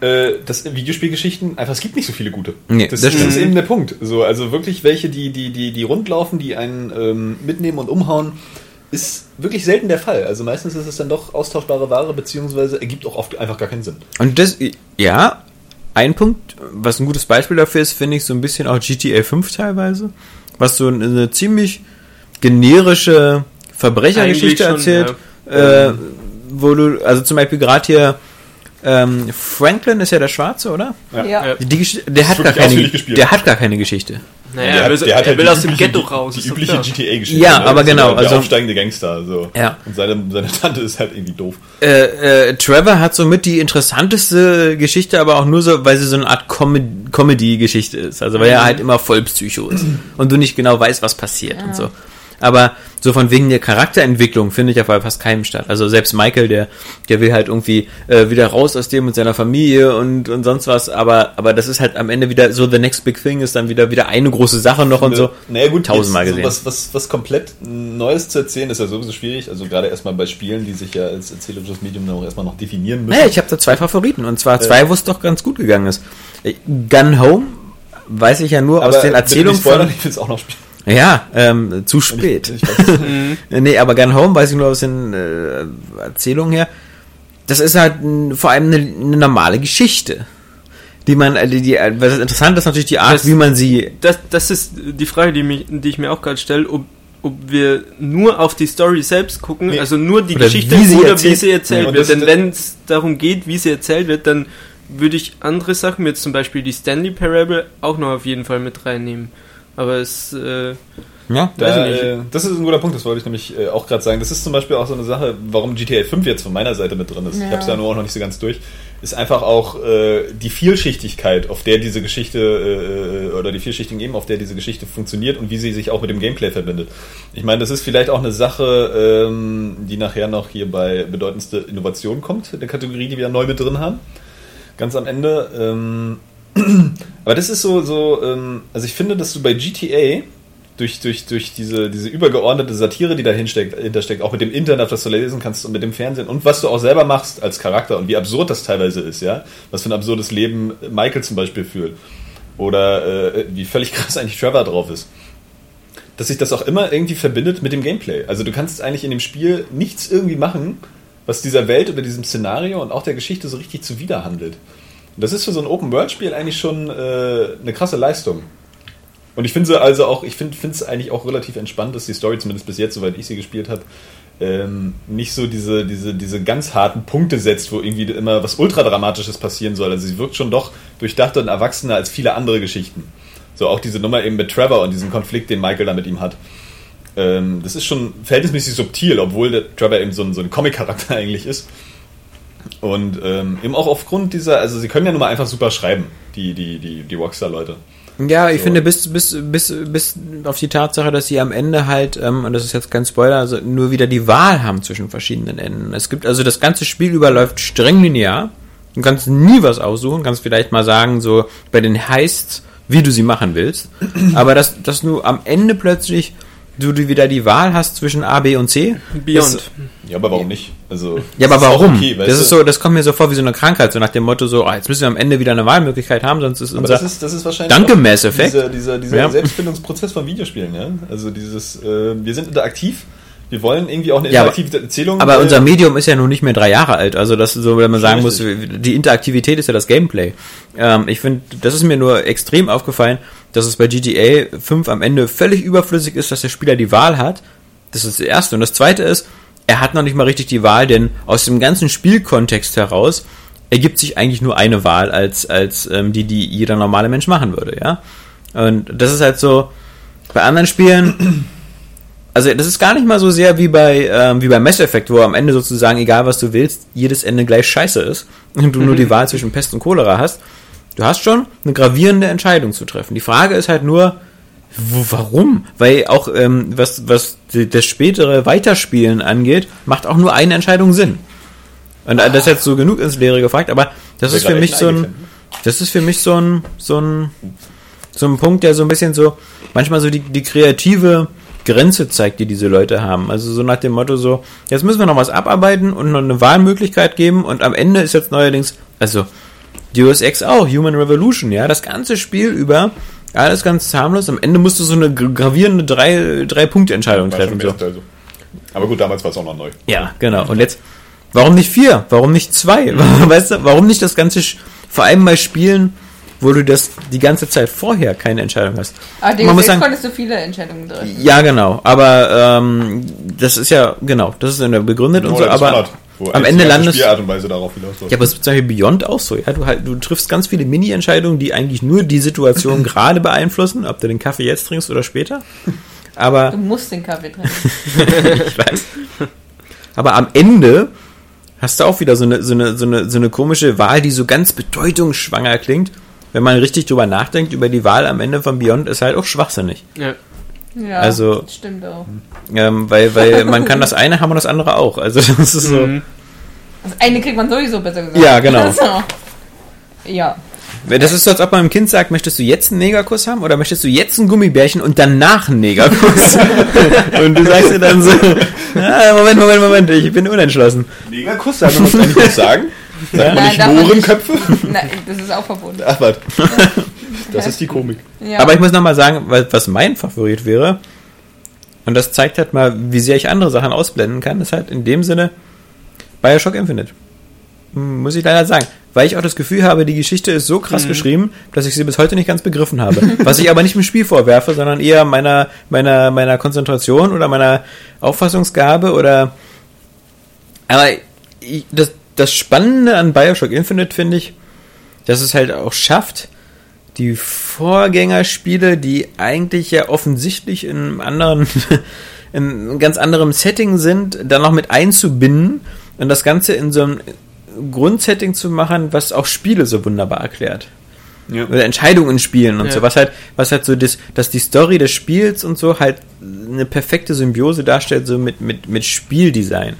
Äh, das Videospielgeschichten, einfach es gibt nicht so viele gute. Nee, das, das das ist eben der Punkt. So, also wirklich welche, die, die, die, die rundlaufen, die einen ähm, mitnehmen und umhauen, ist wirklich selten der Fall. Also meistens ist es dann doch austauschbare Ware, beziehungsweise ergibt auch oft einfach gar keinen Sinn. Und das, ja, ein Punkt, was ein gutes Beispiel dafür ist, finde ich so ein bisschen auch GTA 5 teilweise, was so eine, eine ziemlich generische Verbrechergeschichte schon, erzählt, äh, wo du, also zum Beispiel gerade hier, ähm, Franklin ist ja der Schwarze, oder? Ja. ja. Ja. Die der hat gar keine, ausführlich gespielt. der hat gar keine Geschichte. Naja, Der er hat- will, der hat er halt will aus dem übliche- Ghetto raus. Die übliche. GTA-Geschichte. Ja, aber So genau, Der also- aufsteigende Gangster. So. Ja. Und seine, seine Tante ist halt irgendwie doof. Äh, äh, Trevor hat somit die interessanteste Geschichte, aber auch nur so, weil sie so eine Art Com Comedy-Geschichte ist. Also weil er halt immer voll Psycho ist und du nicht genau weißt, was passiert und so. Aber so von wegen der Charakterentwicklung findet ja bei fast keinem statt. Also selbst Michael, der, der will halt irgendwie äh, wieder raus aus dem mit seiner Familie und, und sonst was, aber, aber das ist halt am Ende wieder so the next big thing ist dann wieder wieder eine große Sache noch und so. Naja, gut, tausendmal gesehen. So was, was, was komplett Neues zu erzählen, ist ja sowieso schwierig. Also gerade erstmal bei Spielen, die sich ja als erzählerisches Medium dann auch erstmal noch definieren müssen. Naja, ich habe da zwei Favoriten und zwar zwei, wo es doch ganz gut gegangen ist. Äh, Gun Home weiß ich ja nur aus den Erzählungen von. ich will es auch noch spielen. Ja, ähm, zu spät. Ich, ich weiß, Äh, nee, aber Gun Home weiß ich nur aus den äh, Erzählungen her. Das ist halt n, vor allem eine, eine normale Geschichte. Die man, äh, die, die, äh, was interessant ist natürlich die Art, Das- wie man sie. Das, das ist die Frage, die, mich, die ich mir auch gerade stelle, ob, ob wir nur auf die Story selbst gucken, Nee. also nur die Oder Geschichte wie sie oder erzählt- wie sie erzählt Nee, wird. Denn wenn es darum geht, wie sie erzählt wird, dann würde ich andere Sachen, wie jetzt zum Beispiel die Stanley Parable, auch noch auf jeden Fall mit reinnehmen. Aber es, äh, Ja, Da, Weiß ich nicht. äh, das ist ein guter Punkt, das wollte ich nämlich äh, auch gerade sagen. Das ist zum Beispiel auch so eine Sache, warum GTA 5 jetzt von meiner Seite mit drin ist. Ich Ja. habe es ja nur auch noch nicht so ganz durch. Ist einfach auch äh, die Vielschichtigkeit, auf der diese Geschichte äh, oder die vielschichtigen Ebenen, auf der diese Geschichte funktioniert und wie sie sich auch mit dem Gameplay verbindet. Ich meine, das ist vielleicht auch eine Sache, ähm, die nachher noch hier bei bedeutendste Innovation kommt, in der Kategorie, die wir neu mit drin haben. Ganz am Ende. Ähm, aber das ist so, so ähm, also ich finde, dass du bei GTA durch, durch, durch diese, diese übergeordnete Satire, die dahinter hintersteckt, auch mit dem Internet, was du lesen kannst und mit dem Fernsehen und was du auch selber machst als Charakter und wie absurd das teilweise ist, ja, was für ein absurdes Leben Michael zum Beispiel führt oder äh, wie völlig krass eigentlich Trevor drauf ist, dass sich das auch immer irgendwie verbindet mit dem Gameplay. Also du kannst eigentlich in dem Spiel nichts irgendwie machen, was dieser Welt oder diesem Szenario und auch der Geschichte so richtig zuwiderhandelt. Und das ist für so ein Open-World-Spiel eigentlich schon äh, eine krasse Leistung. Und ich finde sie also auch, ich finde es eigentlich auch relativ entspannt, dass die Story, zumindest bis jetzt, soweit ich sie gespielt habe, ähm, nicht so diese, diese, diese ganz harten Punkte setzt, wo irgendwie immer was Ultradramatisches passieren soll. Also sie wirkt schon doch durchdachter und erwachsener als viele andere Geschichten. So auch diese Nummer eben mit Trevor und diesen Konflikt, den Michael da mit ihm hat. Ähm, das ist schon verhältnismäßig subtil, obwohl der Trevor eben so ein, so ein Comic-Charakter eigentlich ist. Und ähm, eben auch aufgrund dieser, also sie können ja nun mal einfach super schreiben, die, die, die, die Rockstar-Leute. Ja, ich So. finde, bis, bis, bis, bis auf die Tatsache, dass sie am Ende halt, ähm, und das ist jetzt kein Spoiler, also nur wieder die Wahl haben zwischen verschiedenen Enden. Es gibt, also das ganze Spiel überläuft streng linear. Du kannst nie was aussuchen, kannst vielleicht mal sagen, so bei den Heists, wie du sie machen willst. Aber dass, dass du am Ende plötzlich du, du wieder die Wahl hast zwischen A, B und C. Beyond. Ist, Ja, aber warum nicht? Also, ja, aber warum? okay, das ist so, das kommt mir so vor wie so eine Krankheit, so nach dem Motto so, ah, jetzt müssen wir am Ende wieder eine Wahlmöglichkeit haben, sonst ist Aber unser das ist, das ist wahrscheinlich Danke, Mass Effect. dieser, dieser, dieser Ja. Selbstfindungsprozess von Videospielen. Ja? Also dieses, äh, wir sind interaktiv, wir wollen irgendwie auch eine Ja, aber- interaktive Erzählung. Aber äh, unser Medium ist ja nun nicht mehr drei Jahre alt. Also das ist so, wenn man sagen muss, richtig. die Interaktivität ist ja das Gameplay. Ähm, ich finde, das ist mir nur extrem aufgefallen, dass es bei GTA 5 am Ende völlig überflüssig ist, dass der Spieler die Wahl hat. Das ist das Erste. Und das Zweite ist, er hat noch nicht mal richtig die Wahl, denn aus dem ganzen Spielkontext heraus ergibt sich eigentlich nur eine Wahl als, als ähm, die, die jeder normale Mensch machen würde, ja. Und das ist halt so, bei anderen Spielen also das ist gar nicht mal so sehr wie bei, ähm, wie bei Mass Effect, wo am Ende sozusagen, egal was du willst, jedes Ende gleich scheiße ist und du nur die Wahl zwischen Pest und Cholera hast. Du hast schon eine gravierende Entscheidung zu treffen. Die Frage ist halt nur, warum? Weil auch ähm, was, was das spätere Weiterspielen angeht, macht auch nur eine Entscheidung Sinn. Und äh, das ist jetzt so genug ins Leere gefragt, aber das ist für mich so ein, das ist für mich so ein, so ein, so ein Punkt, der so ein bisschen so, manchmal so die, die kreative Grenze zeigt, die diese Leute haben. Also so nach dem Motto so, jetzt müssen wir noch was abarbeiten und noch eine Wahlmöglichkeit geben und am Ende ist jetzt neuerdings, also Deus Ex auch, Human Revolution, ja, das ganze Spiel über, alles ganz harmlos, am Ende musst du so eine gra- gravierende drei, drei treffen. So. ersten Teil so. Aber gut, damals war es auch noch neu. Ja, genau. Und jetzt, warum nicht vier? Warum nicht zwei? Weißt du, warum nicht das Ganze, vor allem mal spielen, wo du das die ganze Zeit vorher keine Entscheidung hast? Aber Man Deus muss Ex sagen- konntest du viele Entscheidungen treffen. Ja, genau. Aber ähm, das ist ja, genau, das ist ja begründet und so, aber wo am Ende landest Spielart und Weise darauf hinausläuft. ja, aber es ist zum Beispiel Beyond auch so. Ja, du, halt, du triffst ganz viele Mini-Entscheidungen, die eigentlich nur die Situation gerade beeinflussen, ob du den Kaffee jetzt trinkst oder später. Aber Du musst den Kaffee trinken. ich weiß. Aber am Ende hast du auch wieder so eine, so, eine, so, eine, so eine komische Wahl, die so ganz bedeutungsschwanger klingt. Wenn man richtig drüber nachdenkt, über die Wahl am Ende von Beyond, ist halt auch schwachsinnig. Ja. Ja, Also- das stimmt auch. Ähm, weil, weil man kann das eine haben und das andere auch. Also das ist so. Mhm. Das eine kriegt man sowieso besser gesagt. Ja, genau. Also, ja. Das ist so, als ob man einem Kind sagt, möchtest du jetzt einen Negerkuss haben oder möchtest du jetzt ein Gummibärchen und danach einen Negerkuss? und du sagst dir dann so, ah, Moment, Moment, Moment, ich bin unentschlossen. Megakuss, darf man das eigentlich nicht sagen? Sagt man nicht. Mohrenköpfe? Nein, das ist auch verboten. Ach, was. Das ist die Komik. Ja. Aber ich muss nochmal sagen, weil- was mein Favorit wäre, und das zeigt halt mal, wie sehr ich andere Sachen ausblenden kann, ist halt in dem Sinne Bioshock Infinite. Muss ich leider sagen. Weil ich auch das Gefühl habe, die Geschichte ist so krass geschrieben, dass ich sie bis heute nicht ganz begriffen habe. Was ich aber nicht im Spiel vorwerfe, sondern eher meiner, meiner, meiner Konzentration oder meiner Auffassungsgabe oder. Aber ich, das, das Spannende an Bioshock Infinite finde ich, dass es halt auch schafft, die Vorgängerspiele, die eigentlich ja offensichtlich in einem anderen, in einem ganz anderem Setting sind, dann noch mit einzubinden und das Ganze in so einem Grundsetting zu machen, was auch Spiele so wunderbar erklärt. Ja. Oder Entscheidungen spielen und Ja. so, was halt, was halt so das, dass die Story des Spiels und so halt eine perfekte Symbiose darstellt, so mit, mit, mit Spieldesign.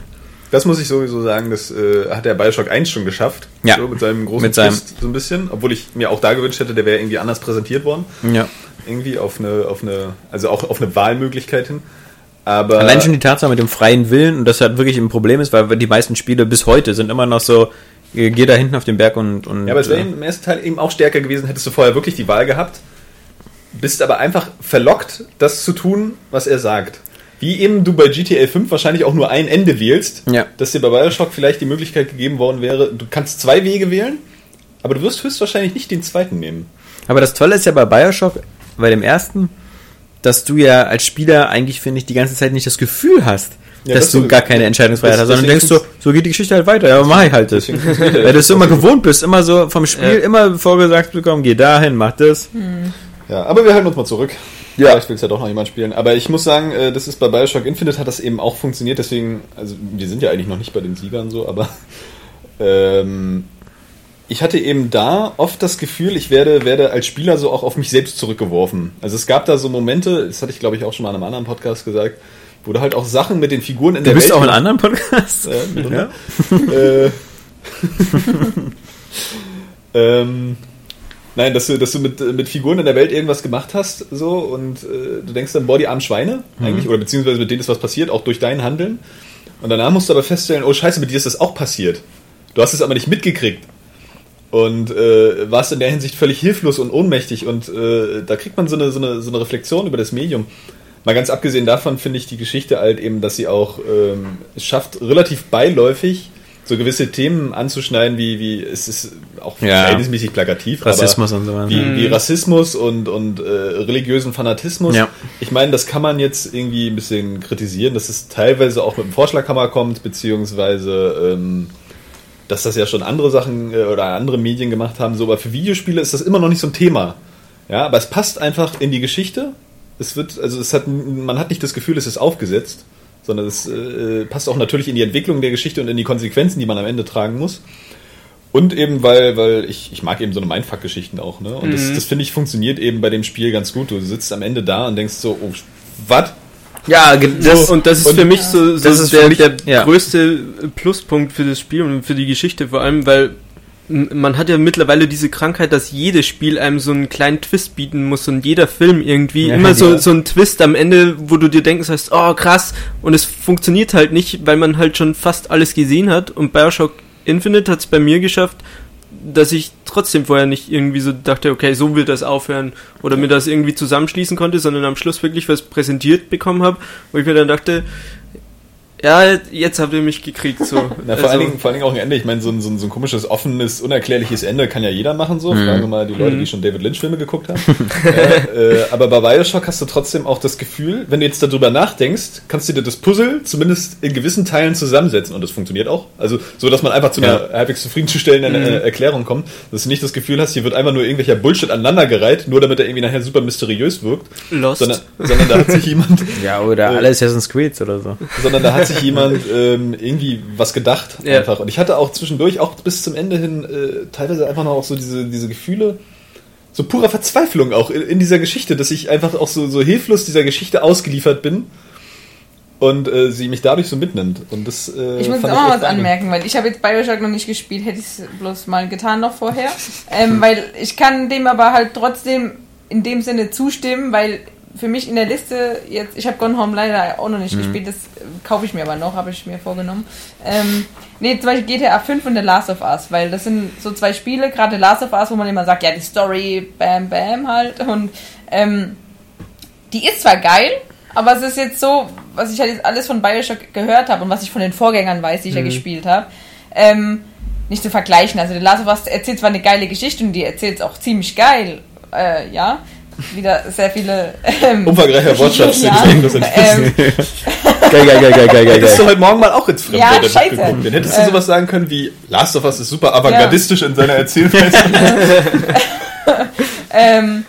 Das muss ich sowieso sagen, das äh, hat der Bioshock 1 schon geschafft. Ja. So, mit seinem großen Mit seinem- Twist so ein bisschen. Obwohl ich mir auch da gewünscht hätte, der wäre irgendwie anders präsentiert worden. Ja. Irgendwie auf eine, auf eine, also auch auf eine Wahlmöglichkeit hin. Aber Allein schon die Tatsache mit dem freien Willen und das halt wirklich ein Problem ist, weil die meisten Spiele bis heute sind immer noch so, äh, geh da hinten auf den Berg und. und Ja, aber es wäre äh, im ersten Teil eben auch stärker gewesen, hättest du vorher wirklich die Wahl gehabt, bist aber einfach verlockt, das zu tun, was er sagt. Wie eben du bei GTA 5 wahrscheinlich auch nur ein Ende wählst, Ja. dass dir bei Bioshock vielleicht die Möglichkeit gegeben worden wäre, du kannst zwei Wege wählen, aber du wirst höchstwahrscheinlich nicht den zweiten nehmen. Aber das Tolle ist ja bei Bioshock, bei dem ersten, dass du ja als Spieler eigentlich, finde ich, die ganze Zeit nicht das Gefühl hast, Ja, dass das du gar keine Entscheidungsfreiheit hast, sondern denkst so, so geht die Geschichte halt weiter, ja, aber mach ich halt das. Weil du es so immer gewohnt bist, immer so vom Spiel, Ja. immer vorgesagt bekommen, geh dahin, mach das. Ja, aber wir halten uns mal zurück. Ja. Vielleicht will es ja doch noch jemand spielen. Aber ich muss sagen, äh, das ist bei Bioshock Infinite hat das eben auch funktioniert. Deswegen, also wir sind ja eigentlich noch nicht bei den Siegern so, aber ähm, ich hatte eben da oft das Gefühl, ich werde, werde als Spieler so auch auf mich selbst zurückgeworfen. Also es gab da so Momente, das hatte ich glaube ich auch schon mal in einem anderen Podcast gesagt, wo du halt auch Sachen mit den Figuren in Du der bist Welt auch in anderen Podcasts. ja, mitunter. äh, ähm, nein, dass du, dass du mit, mit Figuren in der Welt irgendwas gemacht hast, so und äh, du denkst dann, boah, die armen Schweine eigentlich, oder beziehungsweise mit denen ist was passiert, auch durch dein Handeln. Und danach musst du aber feststellen, oh scheiße, mit dir ist das auch passiert. Du hast es aber nicht mitgekriegt. Und äh, warst in der Hinsicht völlig hilflos und ohnmächtig. Und äh, da kriegt man so eine, so, eine, so eine Reflexion über das Medium. Mal ganz abgesehen davon finde ich die Geschichte halt eben, dass sie auch ähm, es schafft, relativ beiläufig so gewisse Themen anzuschneiden, wie, wie es ist auch Ja. verhältnismäßig plakativ, Rassismus und so weiter. wie, wie Rassismus und, und äh, religiösen Fanatismus. Ja. Ich meine, das kann man jetzt irgendwie ein bisschen kritisieren, dass es teilweise auch mit dem Vorschlaghammer kommt, beziehungsweise ähm, dass das ja schon andere Sachen äh, oder andere Medien gemacht haben, so, aber für Videospiele ist das immer noch nicht so ein Thema. Ja, aber es passt einfach in die Geschichte. Es wird, also es hat, man hat nicht das Gefühl, es ist aufgesetzt, sondern es äh, passt auch natürlich in die Entwicklung der Geschichte und in die Konsequenzen, die man am Ende tragen muss. Und eben, weil, weil ich, ich mag eben so eine Mindfuck-Geschichten auch, ne? Und das, das finde ich funktioniert eben bei dem Spiel ganz gut. Du sitzt am Ende da und denkst so, oh, was? Ja, das, und das ist und- für mich so, so Das ist der, mich- der ja. größte Pluspunkt für das Spiel und für die Geschichte vor allem, weil man hat ja mittlerweile diese Krankheit, dass jedes Spiel einem so einen kleinen Twist bieten muss und jeder Film irgendwie Ja, immer so, ja. so ein Twist am Ende, wo du dir denkst, hast, oh krass, und es funktioniert halt nicht, weil man halt schon fast alles gesehen hat. Und Bioshock Infinite hat es bei mir geschafft, dass ich trotzdem vorher nicht irgendwie so dachte, okay, so wird das aufhören oder mir das irgendwie zusammenschließen konnte, sondern am Schluss wirklich was präsentiert bekommen habe, wo ich mir dann dachte, ja, jetzt habt ihr mich gekriegt. So. Na, vor, Also, allen Dingen, vor allen Dingen auch ein Ende. Ich meine, so ein, so, ein, so ein komisches, offenes, unerklärliches Ende kann ja jeder machen. So. Fragen wir mal die Leute, die schon David Lynch-Filme geguckt haben. äh, äh, aber bei Bioshock hast du trotzdem auch das Gefühl, wenn du jetzt darüber nachdenkst, kannst du dir das Puzzle zumindest in gewissen Teilen zusammensetzen. Und das funktioniert auch. Also so, dass man einfach zu einer halbwegs zufriedenstellenden äh, Erklärung kommt. Dass du nicht das Gefühl hast, hier wird einfach nur irgendwelcher Bullshit aneinandergereiht, nur damit er irgendwie nachher super mysteriös wirkt. Lost. Sondern, sondern da hat sich jemand ja, oder alle Assassin's Creed oder so. sondern da hat sich jemand ähm, irgendwie was gedacht Ja. einfach. Und ich hatte auch zwischendurch, auch bis zum Ende hin, äh, teilweise einfach noch auch so diese, diese Gefühle, so purer Verzweiflung auch in, in dieser Geschichte, dass ich einfach auch so, so hilflos dieser Geschichte ausgeliefert bin und äh, sie mich dadurch so mitnimmt. Und das, äh, Ich muss jetzt auch mal was anmerken, weil ich habe jetzt Bioshock noch nicht gespielt, hätte ich es bloß mal getan noch vorher. ähm, weil ich kann dem aber halt trotzdem in dem Sinne zustimmen, weil für mich in der Liste jetzt, ich habe Gone Home leider auch noch nicht gespielt, das kaufe ich mir aber noch, habe ich mir vorgenommen. Ähm, nee, zum Beispiel GTA 5 und The Last of Us, weil das sind so zwei Spiele, gerade The Last of Us, wo man immer sagt, ja, die Story, bam, bam halt und ähm, die ist zwar geil, aber es ist jetzt so, was ich halt jetzt alles von Bioshock gehört habe und was ich von den Vorgängern weiß, die ich ja gespielt habe, ähm, nicht zu vergleichen. Also The Last of Us erzählt zwar eine geile Geschichte und die erzählt es auch ziemlich geil, äh, ja. Wieder sehr viele. Ähm, Umfangreicher Wortschatz, den ja, ich irgendwas ähm, Geil, geil, geil, geil, geil, geil. Hättest du heute Morgen mal auch ins Fremdwörter Ja, scheiße. geguckt. Dann hättest du Ähm. sowas sagen können wie Last of Us ist super avantgardistisch in seiner Erzählweise. ähm,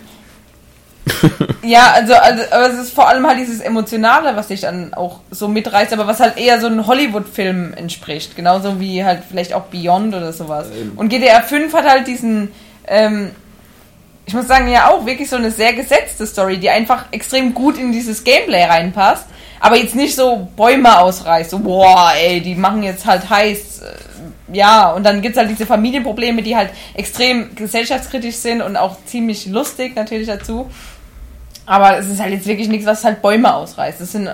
ja, also, also, aber es ist vor allem halt dieses Emotionale, was dich dann auch so mitreißt, aber was halt eher so einem Hollywood-Film entspricht. Genauso wie halt vielleicht auch Beyond oder sowas. Und GTA 5 hat halt diesen, ähm, ich muss sagen, ja auch wirklich so eine sehr gesetzte Story, die einfach extrem gut in dieses Gameplay reinpasst. Aber jetzt nicht so Bäume ausreißt, so, boah, ey, die machen jetzt halt heiß. äh, Ja, und dann gibt's halt diese Familienprobleme, die halt extrem gesellschaftskritisch sind und auch ziemlich lustig natürlich dazu. Aber es ist halt jetzt wirklich nichts, was halt Bäume ausreißt. Es sind,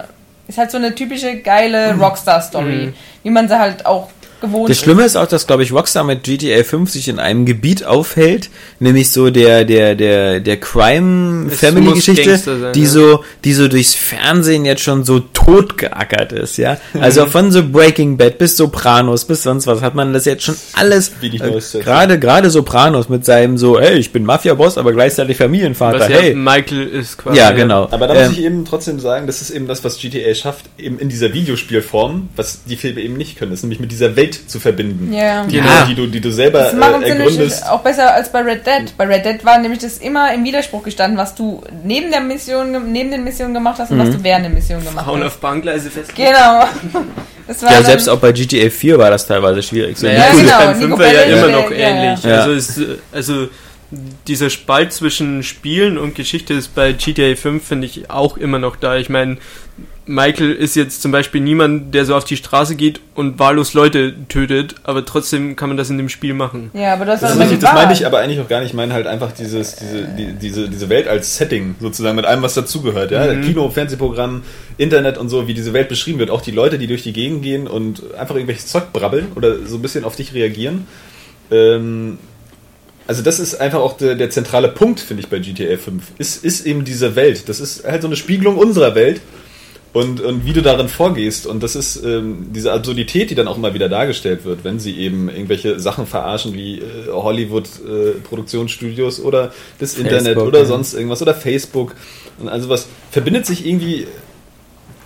ist halt so eine typische geile Rockstar-Story, wie man sie halt auch gewohnt Das Schlimme ist auch, dass, glaube ich, Rockstar mit GTA 5 sich in einem Gebiet aufhält, nämlich so der, der, der, der Crime-Family-Geschichte, die ja. so, die so durchs Fernsehen jetzt schon so totgeackert ist, ja. Also von so Breaking Bad bis Sopranos bis sonst was hat man das jetzt schon alles, äh, gerade, gerade Sopranos mit seinem so, hey, ich bin Mafia-Boss, aber gleichzeitig Familienvater, Was ja hey. Michael ist quasi. Ja, genau. Aber da Ähm, muss ich eben trotzdem sagen, das ist eben das, was GTA schafft, eben in dieser Videospielform, was die Filme eben nicht können, ist nämlich mit dieser Welt zu verbinden. Ja. Die, Ja. du, die, du, die du selber Das machen äh, ergründest. auch besser als bei Red Dead. Bei Red Dead war nämlich das immer im Widerspruch gestanden, was du neben der Mission, neben den Missionen gemacht hast und was du während der Mission gemacht Hauen hast. auf Bahngleise fest. Genau. Das war ja, selbst auch bei GTA 4 war das teilweise schwierig. So, Naja, Ja, es ist genau, beim ja immer noch ja, ähnlich. ja. Also, es, also dieser Spalt zwischen Spielen und Geschichte ist bei GTA 5, finde ich, auch immer noch da. Ich meine, Michael ist jetzt zum Beispiel niemand, der so auf die Straße geht und wahllos Leute tötet, aber trotzdem kann man das in dem Spiel machen. Ja, aber das, Das, ist die das meine ich aber eigentlich auch gar nicht. Ich meine halt einfach dieses, diese, die, diese, diese Welt als Setting sozusagen mit allem, was dazugehört. Ja? Mhm. Kino, Fernsehprogramm, Internet und so, wie diese Welt beschrieben wird. Auch die Leute, die durch die Gegend gehen und einfach irgendwelches Zeug brabbeln oder so ein bisschen auf dich reagieren. Ähm, also das ist einfach auch der, der zentrale Punkt, finde ich, bei GTA 5. Ist, ist eben diese Welt. Das ist halt so eine Spiegelung unserer Welt. Und, und wie du darin vorgehst. Und das ist ähm, diese Absurdität, die dann auch immer wieder dargestellt wird, wenn sie eben irgendwelche Sachen verarschen wie äh, Hollywood-Produktionsstudios oder das Internet Facebook, oder ja. sonst irgendwas oder Facebook. Und also was verbindet sich irgendwie,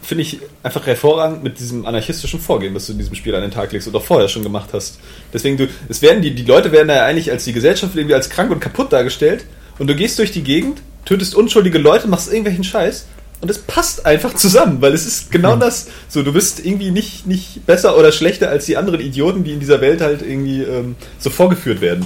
finde ich, einfach hervorragend mit diesem anarchistischen Vorgehen, das du in diesem Spiel an den Tag legst auch vorher schon gemacht hast. Deswegen, du, es werden die, die Leute werden ja eigentlich als die Gesellschaft irgendwie als krank und kaputt dargestellt und du gehst durch die Gegend, tötest unschuldige Leute, machst irgendwelchen Scheiß und es passt einfach zusammen, weil es ist genau das. So, du bist irgendwie nicht, nicht besser oder schlechter als die anderen Idioten, die in dieser Welt halt irgendwie ähm, so vorgeführt werden.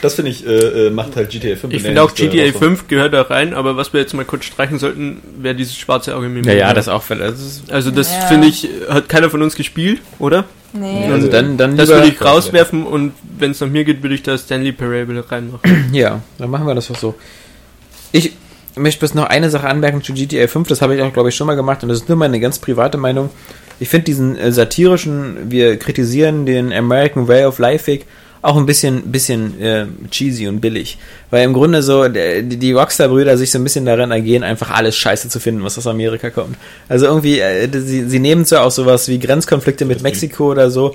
Das finde ich, äh, äh, macht halt GTA 5. Ich in finde auch GTA raus. 5 gehört da rein, aber was wir jetzt mal kurz streichen sollten, wäre dieses schwarze Auge mit ja, ja, das auch. Das ist, Also das Ja. finde ich, hat keiner von uns gespielt, oder? Nee. Ja. also dann, dann Das würde ich rauswerfen und wenn es nach mir geht, würde ich da Stanley Parable reinmachen. Ja, dann machen wir das doch so. Ich möchte bloß noch eine Sache anmerken zu GTA 5, das habe ich auch, glaube ich, schon mal gemacht und das ist nur meine ganz private Meinung. Ich finde diesen äh, satirischen, wir kritisieren den American Way of Life auch ein bisschen, bisschen äh, cheesy und billig. Weil im Grunde so der, die die Rockstar-Brüder sich so ein bisschen darin ergehen, einfach alles scheiße zu finden, was aus Amerika kommt. Also irgendwie, äh, sie, sie nehmen zwar auch sowas wie Grenzkonflikte mit Mexiko oder so,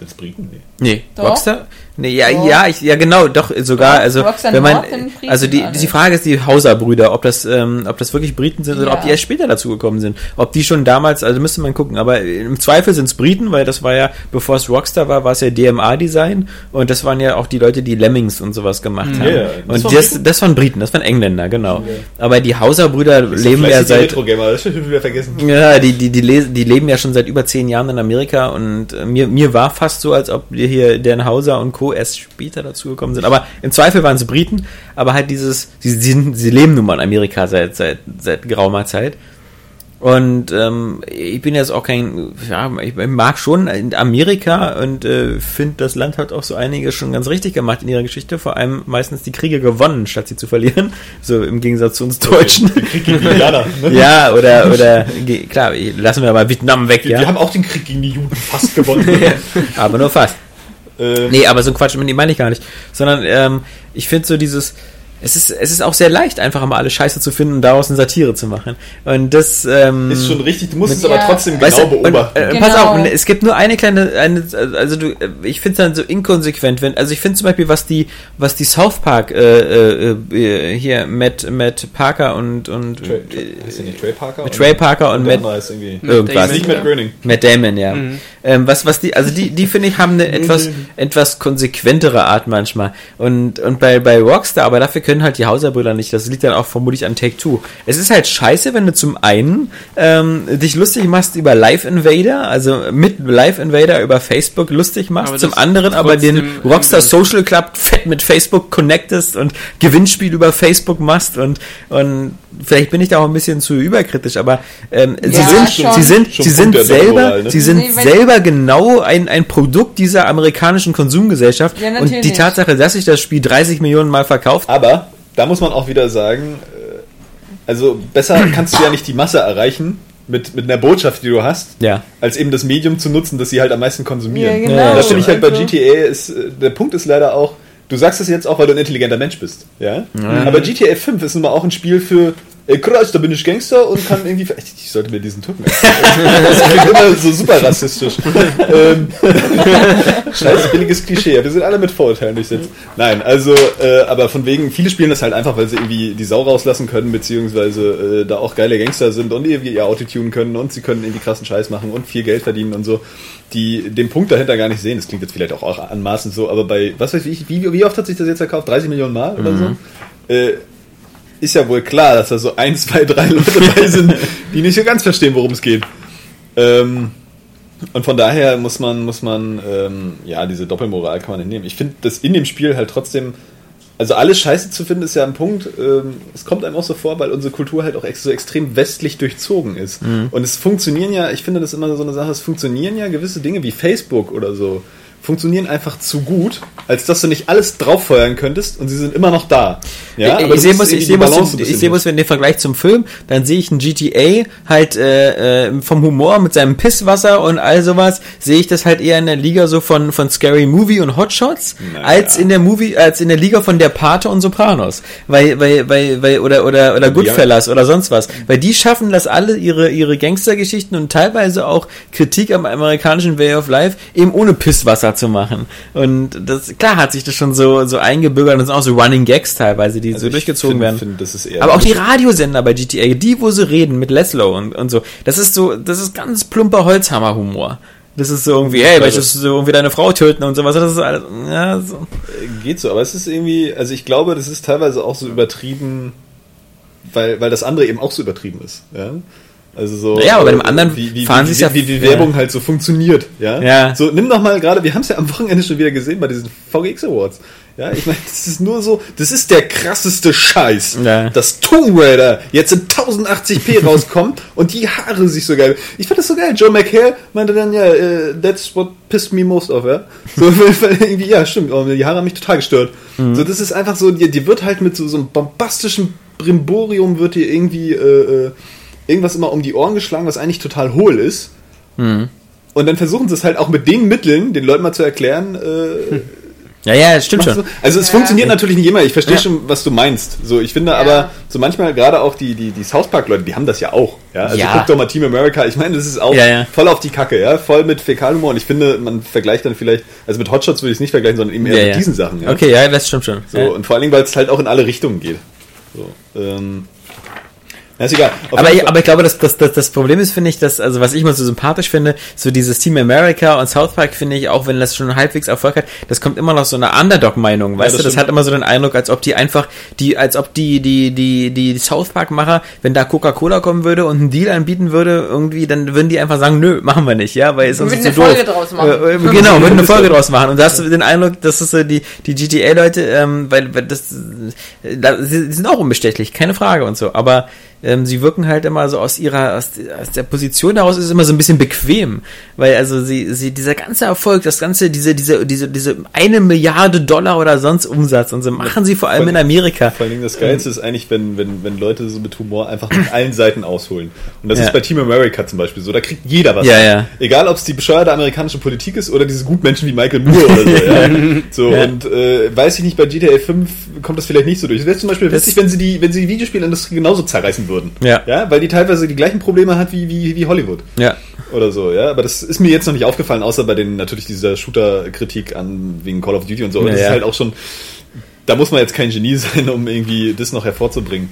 Jetzt Briten? Nee. Nee, Doch. Rockstar? Nee, ja, Doch. ja, ich, ja, genau, doch, sogar, also, wenn man, also die, die Frage ist die Hauser-Brüder, ob das, ähm, ob das wirklich Briten sind oder Ja. ob die erst später dazu gekommen sind. Ob die schon damals, also müsste man gucken, aber im Zweifel sind es Briten, weil das war ja, bevor es Rockstar war, war es ja DMA-Design und das waren ja auch die Leute, die Lemmings und sowas gemacht haben. Ja, ja. Das Und das, Briten? das waren Briten, das waren Engländer, genau. Aber die Hauser-Brüder leben ja seit, Retro-Gamer, das wieder vergessen. ja, die, die, die, die leben ja schon seit über zehn Jahren in Amerika und äh, mir, mir war fast so, als ob wir hier Dan Hauser und Co. erst später dazugekommen sind. Aber im Zweifel waren sie Briten, aber halt dieses, sie, sie, leben nun mal in Amerika seit, seit, seit geraumer Zeit. Und ähm, ich bin jetzt auch kein, ja, ich mag schon Amerika und äh, finde, das Land hat auch so einiges schon ganz richtig gemacht in ihrer Geschichte, vor allem meistens die Kriege gewonnen, statt sie zu verlieren. So im Gegensatz zu uns Deutschen. Krieg gegen die Indianer. Ne? Ja, oder, oder, klar, lassen wir mal Vietnam weg, Wir ja. haben auch den Krieg gegen die Juden fast gewonnen. Aber nur fast. Ähm, Nee, aber so ein Quatsch, die meine ich gar nicht. Sondern, ähm, ich finde so dieses, es ist, es ist auch sehr leicht, einfach mal alles Scheiße zu finden und daraus eine Satire zu machen. Und das, ähm, Ist schon richtig, du musst es Ja. aber trotzdem Weißt genau du, und, beobachten. äh, Genau. Pass auf, und es gibt nur eine kleine, eine, also du, äh, ich finde es dann so inkonsequent, wenn, also ich finde zum Beispiel, was die, was die South Park, äh, äh, äh, hier, Matt, Matt Parker und, und, Trey, äh, Trey, Trey Parker? mit Trey Parker und der Matt, irgendwas. Damon. Nicht Matt Groening. Matt Damon, ja. Ähm, was, was die, also die, die finde ich, haben eine etwas, etwas konsequentere Art manchmal. Und, und bei, bei Rockstar, aber dafür können halt die Hauserbrüder nicht. Das liegt dann auch vermutlich an Take Two. Es ist halt scheiße, wenn du zum einen ähm, dich lustig machst über Live Invader, also mit Live Invader über Facebook lustig machst, zum anderen aber den Rockstar Social Club fett mit Facebook connectest und Gewinnspiel über Facebook machst und, und vielleicht bin ich da auch ein bisschen zu überkritisch, aber ähm, sie Ja, sind, schon. sie sind, Schon sie sind Punkt der selber, ne? sie sind Nee, selber genau ein, ein Produkt dieser amerikanischen Konsumgesellschaft Ja, und die Tatsache, dass sich das Spiel 30 Millionen Mal verkauft, Aber da muss man auch wieder sagen, äh, also besser kannst du ja nicht die Masse erreichen, mit, mit einer Botschaft, die du hast, Ja. als eben das Medium zu nutzen, das sie halt am meisten konsumieren. Ja, genau. Ja, Da finde ich halt bei Also- GTA ist, äh, der Punkt ist leider auch, du sagst es jetzt auch, weil du ein intelligenter Mensch bist, ja? Aber GTA 5 ist nun mal auch ein Spiel für, ey krass, da bin ich Gangster und kann irgendwie, ich sollte mir diesen Tucken Das klingt immer so super rassistisch. ähm, Scheiß billiges Klischee, wir sind alle mit Vorurteilen durchsetzt. Nein, also, äh, aber von wegen, viele spielen das halt einfach, weil sie irgendwie die Sau rauslassen können, beziehungsweise äh, da auch geile Gangster sind und irgendwie ihr Auto tunen können und sie können irgendwie krassen Scheiß machen und viel Geld verdienen und so, die den Punkt dahinter gar nicht sehen. Das klingt jetzt vielleicht auch, anmaßend so, aber bei, was weiß ich, wie, wie oft hat sich das jetzt verkauft? 30 Millionen Mal oder so? Äh, ist ja wohl klar, dass da so ein, zwei, drei Leute dabei sind, die nicht so ganz verstehen, worum es geht. Ähm, und von daher muss man, muss man, ähm, ja, diese Doppelmoral kann man nicht nehmen. Ich finde, das in dem Spiel halt trotzdem, also alles scheiße zu finden, ist ja ein Punkt. Ähm, es kommt einem auch so vor, weil unsere Kultur halt auch so extrem westlich durchzogen ist. Und es funktionieren ja, ich finde das immer so eine Sache, es funktionieren ja gewisse Dinge wie Facebook oder so, funktionieren einfach zu gut, als dass du nicht alles drauffeuern könntest und sie sind immer noch da. Ja, ich, aber ich sehe irgendwie ich sehe ein ich sehe bloß, wenn der Vergleich zum Film, dann sehe ich ein GTA halt äh, äh, vom Humor mit seinem Pisswasser und all sowas, sehe ich das halt eher in der Liga so von von Scary Movie und Hotshots, Naja. als in der Movie, als in der Liga von der Pate und Sopranos, weil weil weil weil oder oder oder Goodfellas oder sonst was, weil die schaffen das alle ihre ihre Gangstergeschichten und teilweise auch Kritik am amerikanischen Way of Life eben ohne Pisswasser zu machen und das klar hat sich das schon so so eingebürgert und sind auch so Running Gags teilweise, die so Also ich durchgezogen find- werden. find, das ist eher Aber auch die Radiosender bei GTA, die, wo sie reden mit Leslow und, und so, das ist so, das ist ganz plumper Holzhammer-Humor. Das ist so irgendwie, hey, möchtest du so irgendwie deine Frau töten und sowas, das ist alles, ja, so. Geht so, aber es ist irgendwie, also ich glaube, das ist teilweise auch so übertrieben, weil, weil das andere eben auch so übertrieben ist. Ja? Also so. Ja, aber bei dem äh, anderen wie, wie, fahren wie, sie's ja- wie, wie die ja. Werbung halt so funktioniert. Ja. Ja. So, nimm doch mal gerade, wir haben es ja am Wochenende schon wieder gesehen bei diesen VGX Awards. Ja, ich meine, das ist nur so, das ist der krasseste Scheiß, Ja. dass Tomb Raider jetzt in 1080p rauskommt und die Haare sich so geil. Ich fand das so geil. Joe McHale meinte dann, ja, äh, that's what pissed me most off, ja. So, irgendwie, ja, stimmt, aber die Haare haben mich total gestört. Mhm. So, das ist einfach so, die, die wird halt mit so, so einem bombastischen Brimborium wird dir irgendwie äh, äh, irgendwas immer um die Ohren geschlagen, was eigentlich total hohl ist. Mhm. Und dann versuchen sie es halt auch mit den Mitteln, den Leuten mal zu erklären, äh, Ja, ja, das stimmt schon. Also es Ja. funktioniert natürlich nicht immer. Ich verstehe Ja. schon, was du meinst. So, ich finde aber so manchmal gerade auch die die die South Park Leute, die haben das ja auch. Ja, also Ja. guck doch mal Team America. Ich meine, das ist auch Ja, ja. voll auf die Kacke, ja, voll mit Fäkalhumor. Und ich finde, man vergleicht dann vielleicht, also mit Hotshots würde ich es nicht vergleichen, sondern eben eher Ja, mit ja. diesen Sachen. Ja? Okay, ja, das stimmt schon. So ja. und vor allen Dingen, weil es halt auch in alle Richtungen geht. So, ähm, ja, ist egal. Auf Aber, ich, aber ich glaube, das, das, das, das Problem ist, finde ich, dass, also was ich mal so sympathisch finde, so dieses Team America und South Park, finde ich, auch wenn das schon halbwegs Erfolg hat, das kommt immer noch so eine Underdog-Meinung, weißt das du? Das stimmt. hat immer so den Eindruck, als ob die einfach, die, als ob die, die, die, die South Park-Macher, wenn da Coca-Cola kommen würde und einen Deal anbieten würde, irgendwie, dann würden die einfach sagen, nö, machen wir nicht, ja, weil es Wir uns würden zu eine doof. Folge draus machen. Äh, äh, genau, würden eine Folge draus machen. Und da hast du den Eindruck, dass es so die, die GTA-Leute, ähm, weil, weil das, äh, da, sie sind auch unbestechlich, keine Frage und so, aber ähm, sie wirken halt immer so aus ihrer, aus, aus der Position heraus ist es immer so ein bisschen bequem, weil also sie, sie, dieser ganze Erfolg, das ganze, diese, diese, diese, diese eine Milliarde Dollar oder sonst Umsatz und so machen sie vor allem in Amerika. Vor allen Dingen das Geilste ist eigentlich, wenn, wenn, wenn Leute so mit Humor einfach mit allen Seiten ausholen. Und das Ja. ist bei Team America zum Beispiel so. Da kriegt jeder was. Ja, ja. Egal, ob es die bescheuerte amerikanische Politik ist oder diese Gutmenschen wie Michael Moore oder so. Ja. so. Und äh, weiß ich nicht, bei GTA 5 kommt das vielleicht nicht so durch. Es wäre zum Beispiel Das- witzig, wenn sie die, wenn sie die Videospielindustrie genauso zerreißen würden. Ja. ja. Weil die teilweise die gleichen Probleme hat wie, wie, wie Hollywood. Ja. Oder so, ja. Aber das ist mir jetzt noch nicht aufgefallen, außer bei den natürlich dieser Shooter-Kritik an wegen Call of Duty und so. Und Ja, das ist ja. halt auch schon. Da muss man jetzt kein Genie sein, um irgendwie das noch hervorzubringen.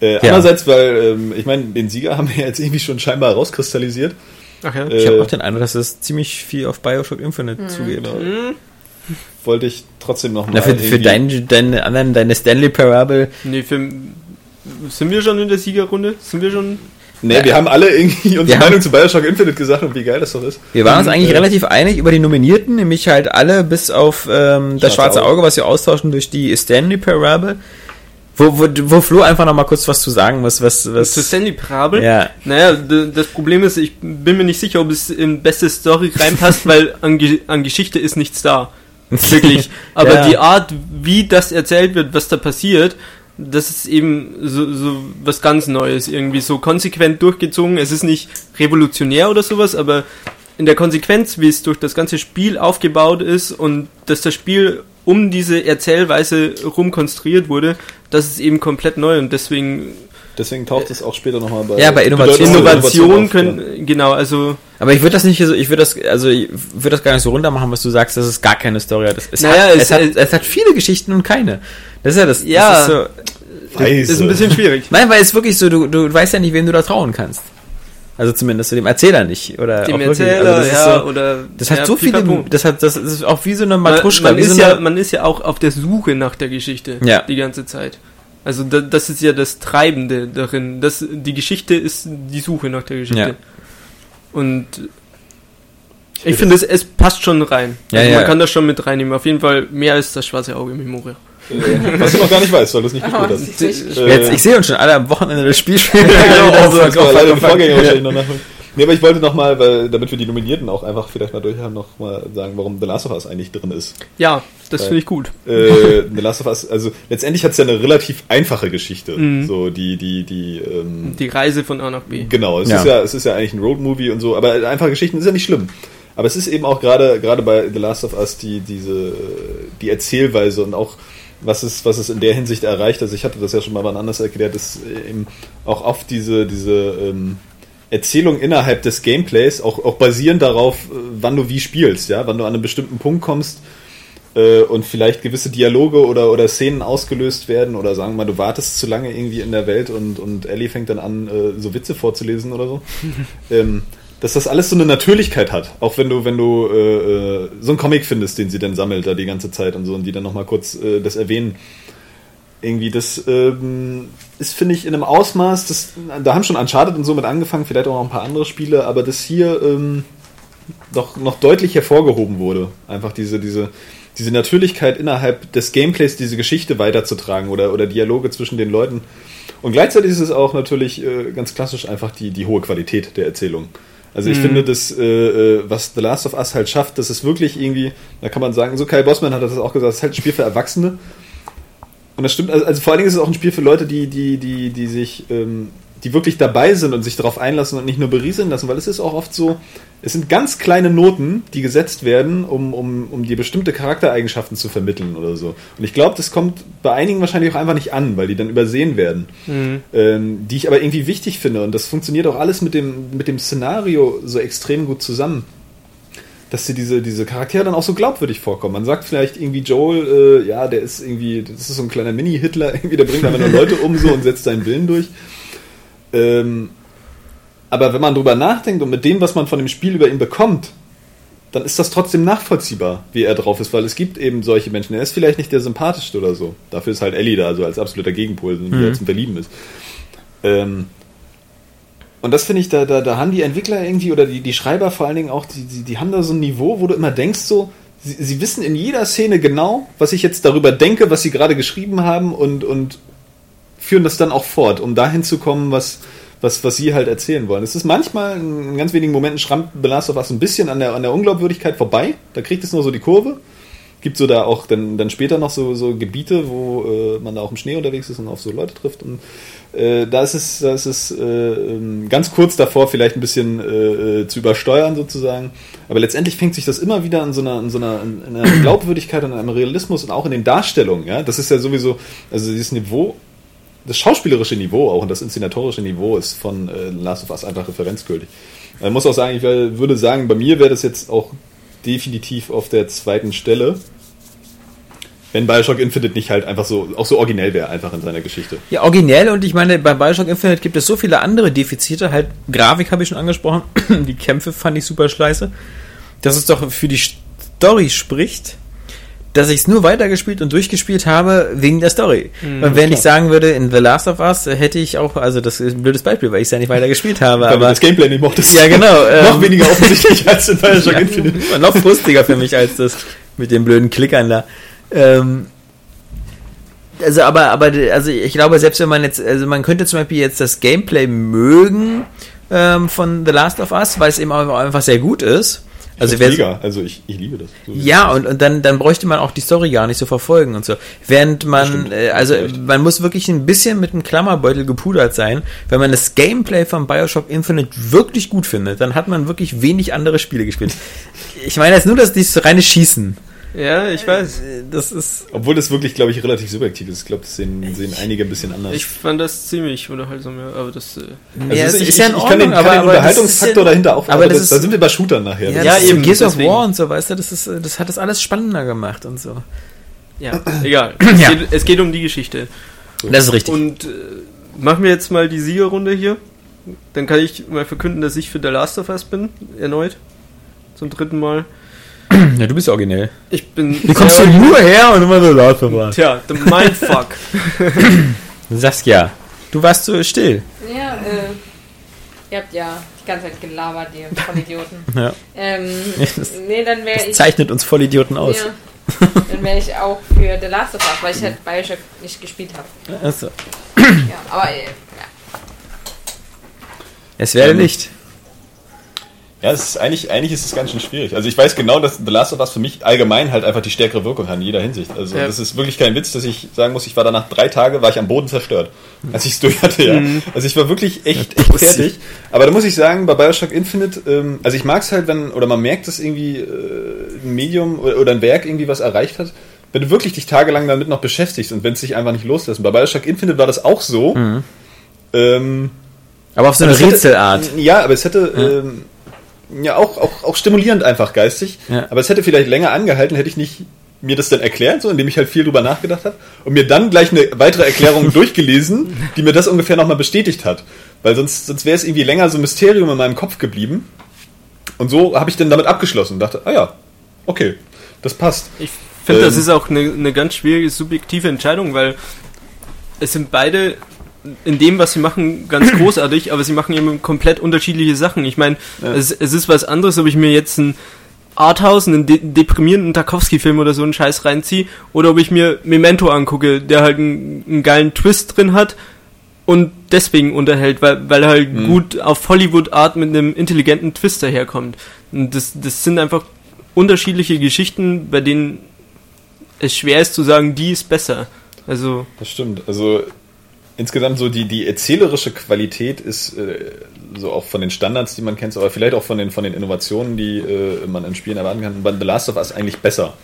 Äh, Ja. Andererseits, weil, ähm, ich meine, den Sieger haben wir jetzt irgendwie schon scheinbar rauskristallisiert. Ach ja. Äh, Ich habe auch den Eindruck, dass es ziemlich viel auf Bioshock Infinite zugeht. Wollte ich trotzdem noch mal. Na, für, für deine, deine anderen, deine Stanley Parable, Nee, für, sind wir schon in der Siegerrunde? Sind wir schon? Nee, wir haben alle irgendwie unsere Wir haben- Meinung zu Bioshock Infinite gesagt und wie geil das doch ist. Wir waren uns eigentlich Äh, relativ einig über die Nominierten, nämlich halt alle bis auf ähm, das Schwarze schwarze Auge, was wir austauschen durch die Stanley Parable. Wo, wo, wo Flo einfach noch mal kurz was zu sagen muss, was, was Zu Stanley Parable? Ja. Naja, das Problem ist, ich bin mir nicht sicher, ob es in beste Story reinpasst, weil an, Ge an Geschichte ist nichts da. Wirklich. Aber Ja. die Art, wie das erzählt wird, was da passiert, das ist eben so, so was ganz Neues, irgendwie so konsequent durchgezogen. Es ist nicht revolutionär oder sowas, aber in der Konsequenz, wie es durch das ganze Spiel aufgebaut ist und dass das Spiel um diese Erzählweise rum konstruiert wurde, das ist eben komplett neu und deswegen Deswegen taucht es auch später nochmal bei, Ja, bei Innovation- Innovation können, genau, also Aber ich würde das nicht so, ich würde das, also ich würde das gar nicht so runter machen, was du sagst, dass es gar keine Story hat. Es, Naja, hat, es- es, hat, es hat viele Geschichten und keine. Das ist ja das. Ja. Das ist so, Weiße. ist ein bisschen schwierig. nein, weil es wirklich so, du, du weißt ja nicht, wem du da trauen kannst. Also zumindest dem Erzähler nicht. Oder Dem. Erzähler, also das ja, so, oder das hat ja, so viele, das hat, das ist auch wie so eine man, Matruschka. man, ist so ja, man ist ja auch auf der Suche nach der Geschichte Ja. die ganze Zeit. Also da, das ist ja das Treibende darin. Das, die Geschichte ist die Suche nach der Geschichte. Ja. Und ich finde, es, es passt schon rein. Ja, also ja. Man kann das schon mit reinnehmen. Auf jeden Fall mehr als das schwarze Auge im Memoria. Was du noch gar nicht weißt, weil du es nicht Oh, gespielt das hast. ist richtig. Äh, ich sehe uns schon alle am Wochenende das Spiel spielen. Ja, genau, Wieder auf, so auf, auf, auf- den auf- Vorgänger wahrscheinlich noch nachholen. Nee, aber ich wollte nochmal, weil, damit wir die Nominierten auch einfach vielleicht mal durch haben, nochmal sagen, warum The Last of Us eigentlich drin ist. Ja, das finde ich gut. Äh, The Last of Us, also letztendlich hat es ja eine relativ einfache Geschichte. Mhm. So, die, die, die, ähm, Die Reise von A nach B. Genau, es Ja. ist ja, es ist ja eigentlich ein Roadmovie und so, aber einfache Geschichten ist ja nicht schlimm. Aber es ist eben auch gerade, gerade bei The Last of Us die, diese, die Erzählweise und auch, was es, was es in der Hinsicht erreicht. Also ich hatte das ja schon mal wann anders erklärt, ist eben auch oft diese, diese, ähm, Erzählung innerhalb des Gameplays, auch, auch basierend darauf, äh, wann du wie spielst, ja, wann du an einen bestimmten Punkt kommst, äh, und vielleicht gewisse Dialoge oder, oder Szenen ausgelöst werden oder sagen wir mal, du wartest zu lange irgendwie in der Welt und, und Ellie fängt dann an, äh, so Witze vorzulesen oder so. ähm, dass das alles so eine Natürlichkeit hat. Auch wenn du, wenn du äh, äh, so einen Comic findest, den sie dann sammelt da die ganze Zeit und so und die dann nochmal kurz äh, das erwähnen. Irgendwie, das ähm, ist, finde ich, in einem Ausmaß, das, da haben schon Uncharted und so mit angefangen, vielleicht auch noch ein paar andere Spiele, aber das hier ähm, doch noch deutlich hervorgehoben wurde. Einfach diese, diese, diese Natürlichkeit innerhalb des Gameplays, diese Geschichte weiterzutragen oder, oder Dialoge zwischen den Leuten. Und gleichzeitig ist es auch natürlich äh, ganz klassisch einfach die, die hohe Qualität der Erzählung. Also ich finde, das, äh, äh, was The Last of Us halt schafft, das ist wirklich irgendwie, da kann man sagen, so Kai Bossman hat das auch gesagt, es ist halt ein Spiel für Erwachsene. Und das stimmt, also, also vor allen Dingen ist es auch ein Spiel für Leute, die, die, die, die sich, ähm, die wirklich dabei sind und sich darauf einlassen und nicht nur berieseln lassen, weil es ist auch oft so, es sind ganz kleine Noten, die gesetzt werden, um, um, um dir bestimmte Charaktereigenschaften zu vermitteln oder so. Und ich glaube, das kommt bei einigen wahrscheinlich auch einfach nicht an, weil die dann übersehen werden. Ähm, die ich aber irgendwie wichtig finde. Und das funktioniert auch alles mit dem, mit dem Szenario so extrem gut zusammen. Dass sie diese, diese Charaktere dann auch so glaubwürdig vorkommen. Man sagt vielleicht irgendwie Joel, äh, ja, der ist irgendwie, das ist so ein kleiner Mini-Hitler, irgendwie, der bringt einfach nur Leute um so und setzt seinen Willen durch. Ähm, aber wenn man drüber nachdenkt und mit dem, was man von dem Spiel über ihn bekommt, dann ist das trotzdem nachvollziehbar, wie er drauf ist, weil es gibt eben solche Menschen. Er ist vielleicht nicht der sympathischste oder so. Dafür ist halt Ellie da, also als absoluter Gegenpol, die Mhm. jetzt unter Lieben ist. Ähm, und das finde ich, da, da, da haben die Entwickler irgendwie oder die, die Schreiber vor allen Dingen auch, die, die, die haben da so ein Niveau, wo du immer denkst, so, sie, sie wissen in jeder Szene genau, was ich jetzt darüber denke, was sie gerade geschrieben haben und, und führen das dann auch fort, um dahin zu kommen, was, was, was sie halt erzählen wollen. Es ist manchmal, in ganz wenigen Momenten schrammt The Us ein bisschen an der, an der Unglaubwürdigkeit vorbei. Da kriegt es nur so die Kurve. Gibt so da auch dann, dann später noch so, so Gebiete, wo äh, man da auch im Schnee unterwegs ist und auf so Leute trifft. Und äh, da ist es, da ist es äh, ähm, ganz kurz davor, vielleicht ein bisschen äh, äh, zu übersteuern sozusagen. Aber letztendlich fängt sich das immer wieder an so einer, in so einer, in einer Glaubwürdigkeit und einem Realismus und auch in den Darstellungen. Ja? Das ist ja sowieso, also dieses Niveau, das schauspielerische Niveau auch und das inszenatorische Niveau ist von äh, Last of Us einfach referenzgültig. Man muss auch sagen, ich würde sagen, bei mir wäre das jetzt auch definitiv auf der zweiten Stelle, wenn Bioshock Infinite nicht halt einfach so, auch so originell wäre, einfach in seiner Geschichte. Ja, originell und ich meine, bei Bioshock Infinite gibt es so viele andere Defizite, halt Grafik habe ich schon angesprochen, die Kämpfe fand ich super scheiße, dass es doch für die Story spricht, dass ich es nur weitergespielt und durchgespielt habe wegen der Story. und wenn ich sagen würde, in The Last of Us hätte ich auch, also das ist ein blödes Beispiel, weil ich es ja nicht weitergespielt habe, Weil aber das Gameplay nicht mochtest. ja genau. Noch ähm, weniger offensichtlich als in Bioshock ja, Infinite. noch frustiger für mich als das mit den blöden Klickern da. Ähm, also, aber, aber, also ich glaube, selbst wenn man jetzt, also man könnte zum Beispiel jetzt das Gameplay mögen ähm, von The Last of Us, weil es eben auch einfach sehr gut ist. Also wer mega. Also ich, ich liebe das. So ja, und, und dann, dann bräuchte man auch die Story gar nicht so verfolgen und so. Während man, äh, also man muss wirklich ein bisschen mit einem Klammerbeutel gepudert sein. Wenn man das Gameplay von Bioshock Infinite wirklich gut findet, dann hat man wirklich wenig andere Spiele gespielt. Ich meine jetzt nur, dass dieses reine Schießen. Ja, ich weiß. Das ist. Obwohl das wirklich, glaube ich, relativ subjektiv ist. Ich glaube, das sehen, sehen einige ein bisschen anders. Ich fand das ziemlich unterhaltsam, ja, aber das. Äh, Also ja, es es ich, ist ja in ich, ich kann den, Ordnung, kann den aber- aber das Unterhaltungsfaktor ist ja- dahinter auch, aber das ist- da sind wir bei Shootern nachher. Ja, Das Ja, das ist eben, Gears of deswegen. War und so, weißt du, das ist, äh, das hat das alles spannender gemacht und so. ja, egal. Es, Ja. geht, es geht um die Geschichte. Das ist richtig. Und äh, machen wir jetzt mal die Siegerrunde hier. Dann kann ich mal verkünden, dass ich für The Last of Us bin, erneut. Zum dritten Mal. Ja, du bist originell. Ich bin. Du kommst hier nur her und immer so laut vorbei. Tja, the Mindfuck. Saskia, du warst so still. Ja, äh, ihr habt ja die ganze Zeit gelabert, ihr Vollidioten. Ja. Ähm, Das- nee, dann wäre Das ich. zeichnet uns Vollidioten aus. Ja, dann wäre ich auch für The Last of Us, weil ich halt Bioshock nicht gespielt habe. Achso. Ja, aber äh, ja. Es werde Ähm, nicht. Ja, es ist eigentlich, eigentlich ist es ganz schön schwierig. Also ich weiß genau, dass The Last of Us für mich allgemein halt einfach die stärkere Wirkung hat in jeder Hinsicht. Also Ja. das ist wirklich kein Witz, dass ich sagen muss, ich war danach drei Tage, war ich am Boden zerstört, als ich es durch hatte, ja. Also ich war wirklich echt, echt fertig. Aber da muss ich sagen, bei Bioshock Infinite, ähm, also ich mag es halt, wenn, oder man merkt, dass irgendwie äh, ein Medium oder, ein Werk irgendwie was erreicht hat, wenn du wirklich dich tagelang damit noch beschäftigst und wenn es dich einfach nicht loslässt. Und bei Bioshock Infinite war das auch so. Ähm, Aber auf so eine hätte- Rätselart. Ja, aber es hätte ähm, ja auch, auch, auch stimulierend einfach geistig. Ja. Aber es hätte vielleicht länger angehalten, hätte ich nicht mir das dann erklärt, so indem ich halt viel drüber nachgedacht habe und mir dann gleich eine weitere Erklärung durchgelesen, die mir das ungefähr nochmal bestätigt hat. Weil sonst, sonst wäre es irgendwie länger so ein Mysterium in meinem Kopf geblieben. Und so habe ich dann damit abgeschlossen und dachte, ah ja, okay, das passt. Ich finde, das Ähm. ist auch eine, eine ganz schwierige subjektive Entscheidung, weil es sind beide in dem, was sie machen, ganz großartig, aber sie machen eben komplett unterschiedliche Sachen. Ich meine, Ja. es, es ist was anderes, ob ich mir jetzt einen Arthouse, einen de deprimierenden Tarkovsky-Film oder so einen Scheiß reinziehe, oder ob ich mir Memento angucke, der halt einen, einen geilen Twist drin hat und deswegen unterhält, weil, weil er halt Mhm. gut auf Hollywood-Art mit einem intelligenten Twist daherkommt. Und das, das sind einfach unterschiedliche Geschichten, bei denen es schwer ist zu sagen, die ist besser. Also, Das stimmt. Also insgesamt so die, die erzählerische Qualität ist äh, so auch von den Standards, die man kennt, aber vielleicht auch von den, von den Innovationen, die äh, man in Spielen erwarten kann, bei The Last of Us eigentlich besser.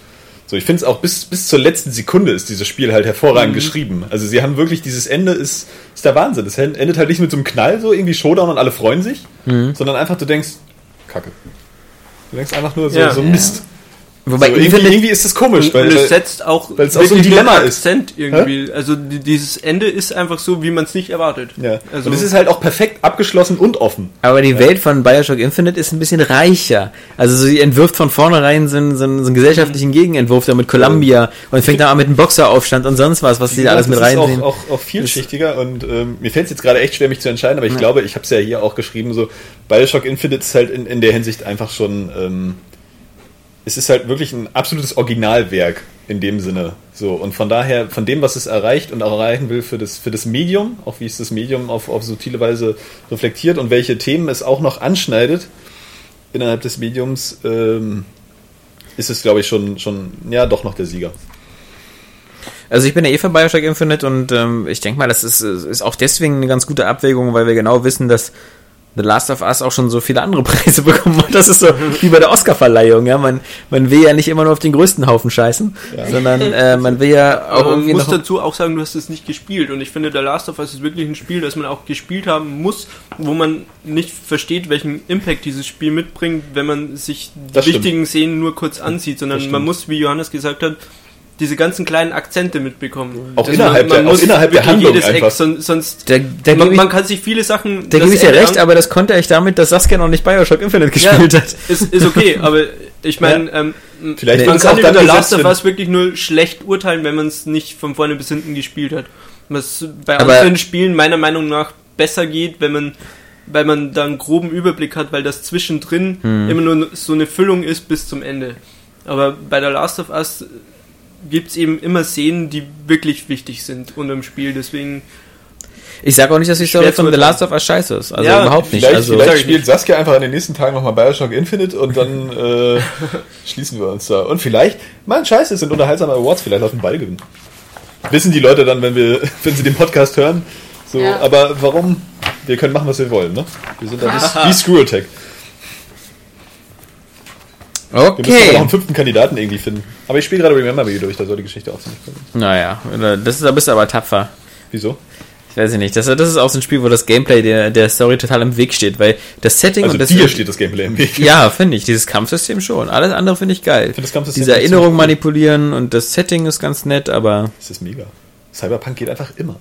So, ich finde es auch bis, bis zur letzten Sekunde ist dieses Spiel halt hervorragend geschrieben. Also sie haben wirklich, dieses Ende ist, ist der Wahnsinn. Es endet halt nicht mit so einem Knall, so irgendwie Showdown und alle freuen sich, sondern einfach du denkst, Kacke. Du denkst einfach nur so, Ja. so Mist. Wobei so, irgendwie, irgendwie ist das komisch, weil, es setzt auch, weil es auch so ein Dilemma einen ist. Akzent irgendwie. Also die, dieses Ende ist einfach so, wie man es nicht erwartet. ja. Also, und es ist halt auch perfekt abgeschlossen und offen. aber die Welt von Bioshock Infinite ist ein bisschen reicher. Also sie entwirft von vornherein so einen, so einen, so einen gesellschaftlichen Gegenentwurf da mit Columbia und fängt dann an mit dem Boxeraufstand und sonst was, was die da alles mit das ist reinziehen. auch, auch, auch vielschichtiger und ähm, mir fällt es jetzt gerade echt schwer, mich zu entscheiden, aber ich glaube, ich habe es ja hier auch geschrieben, so Bioshock Infinite ist halt in, in der Hinsicht einfach schon, ähm, es ist halt wirklich ein absolutes Originalwerk in dem Sinne. So, und von daher, von dem, was es erreicht und auch erreichen will für das, für das Medium, auch wie es das Medium auf, auf subtile Weise reflektiert und welche Themen es auch noch anschneidet innerhalb des Mediums, ähm, ist es, glaube ich, schon, schon, ja, doch noch der Sieger. Also ich bin ja eh für Bioshock Infinite und ähm, ich denke mal, das ist, ist auch deswegen eine ganz gute Abwägung, weil wir genau wissen, dass The Last of Us auch schon so viele andere Preise bekommen hat. Das ist so wie bei der Oscar-Verleihung, ja. Man, man will ja nicht immer nur auf den größten Haufen scheißen, sondern äh, man will ja auch aber man irgendwie muss dazu auch sagen, du hast es nicht gespielt. Und ich finde, The Last of Us ist wirklich ein Spiel, das man auch gespielt haben muss, wo man nicht versteht, welchen Impact dieses Spiel mitbringt, wenn man sich die Das stimmt. wichtigen Szenen nur kurz ansieht, sondern man muss, wie Johannes gesagt hat, diese ganzen kleinen Akzente mitbekommen. Auch Das innerhalb der- auch innerhalb der Handlung jedes einfach. Eck, son- sonst Da, da man, gebe man ich, kann sich viele Sachen. da gebe ich dir recht, aber das konnte ich damit, dass Saskia noch nicht Bioshock Infinite ja, gespielt hat. ist, ist okay, aber ich meine, ähm, Vielleicht man kann über Last of Us wirklich nur schlecht urteilen, wenn man es nicht von vorne bis hinten gespielt hat. Was bei Aber- anderen Spielen meiner Meinung nach besser geht, wenn man weil man da einen groben Überblick hat, weil das zwischendrin Hm. immer nur so eine Füllung ist bis zum Ende. Aber bei The Last of Us gibt es eben immer Szenen, die wirklich wichtig sind unterm Spiel, deswegen Ich sage auch nicht, dass die Story von The. Last of Us scheiße ist. Also Ja, überhaupt nicht. Vielleicht, Also, vielleicht spielt Saskia einfach in den nächsten Tagen nochmal Bioshock Infinite und dann äh, schließen wir uns da. Und vielleicht, mein Scheiß, es sind unterhaltsame Awards, vielleicht laufen beide gewinnen. Wissen die Leute dann, wenn wir, wenn sie den Podcast hören. So, Ja. aber warum? Wir können machen, was wir wollen, ne? Wir sind da wie, wie Screw Attack. Wir müssen aber noch okay. einen fünften Kandidaten irgendwie finden. Aber ich spiele gerade Remember Me durch, da soll die Geschichte auch ziemlich kommen. Naja, das ist, da bist du aber tapfer. Wieso? Ich weiß nicht. Das, das ist auch so ein Spiel, wo das Gameplay der, der Story total im Weg steht, weil das Setting Also und das. dir steht das Gameplay im Weg. Ja, finde ich. Dieses Kampfsystem schon. Alles andere finde ich geil. finde das Kampfsystem Diese ziemlich Erinnerung cool. manipulieren und das Setting ist ganz nett, aber. Das ist mega. Cyberpunk geht einfach immer.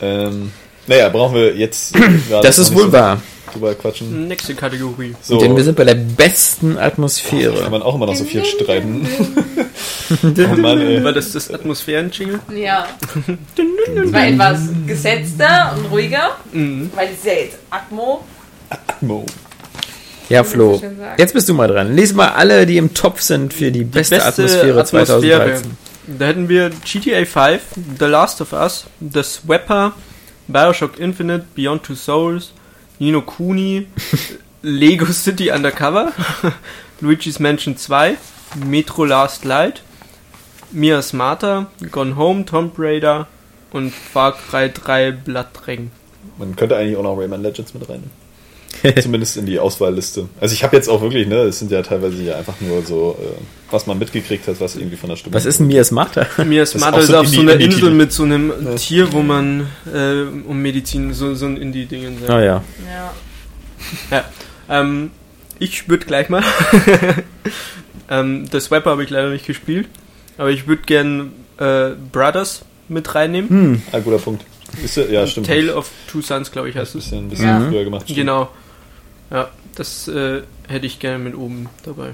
Ähm, naja, brauchen wir jetzt. Das ist wohl so wahr. Drüber quatschen. Nächste Kategorie. So, Denn wir sind bei der besten kann Atmosphäre. man auch immer noch so viel streiten. oh Mann, ey. War das das Atmosphären-Jingle? Ja. Es war etwas gesetzter und ruhiger, weil es ist ja jetzt Atmo. Mo. Ja, Flo. Jetzt bist du mal dran. Lies mal alle, die im Topf sind für die beste, Atmosphäre, 2013. Da hätten wir GTA 5, The Last of Us, The Swapper, Bioshock Infinite, Beyond Two Souls, Nino Kuni, Lego City Undercover, Luigi's Mansion 2, Metro Last Light, Mia Smarter, Gone Home, Tomb Raider und Far Cry 3 Blood Dragon. Man könnte eigentlich auch noch Rayman Legends mit rein. Zumindest in die Auswahlliste. Also ich habe jetzt auch wirklich, ne, es sind ja teilweise ja einfach nur so, äh, was man mitgekriegt hat, was irgendwie von der Stimme. Was ist denn Mias Martha? Mia ist Smarter auch ist, ein auf so einer. Insel mit so einem Tier, wo man äh, um Medizin, so, so ein Indie-Ding Oh ja. Ja. Ähm, ich würde gleich mal. ähm, das Swapper habe ich leider nicht gespielt. Aber ich würde gern äh, Brothers mit reinnehmen. Ah, guter Punkt. Ist ja, ja, stimmt. Tale of Two Sons, glaube ich, Das heißt ist es. ein bisschen, bisschen Ja. früher gemacht. stimmt. Genau. Ja, das äh, hätte ich gerne mit oben dabei.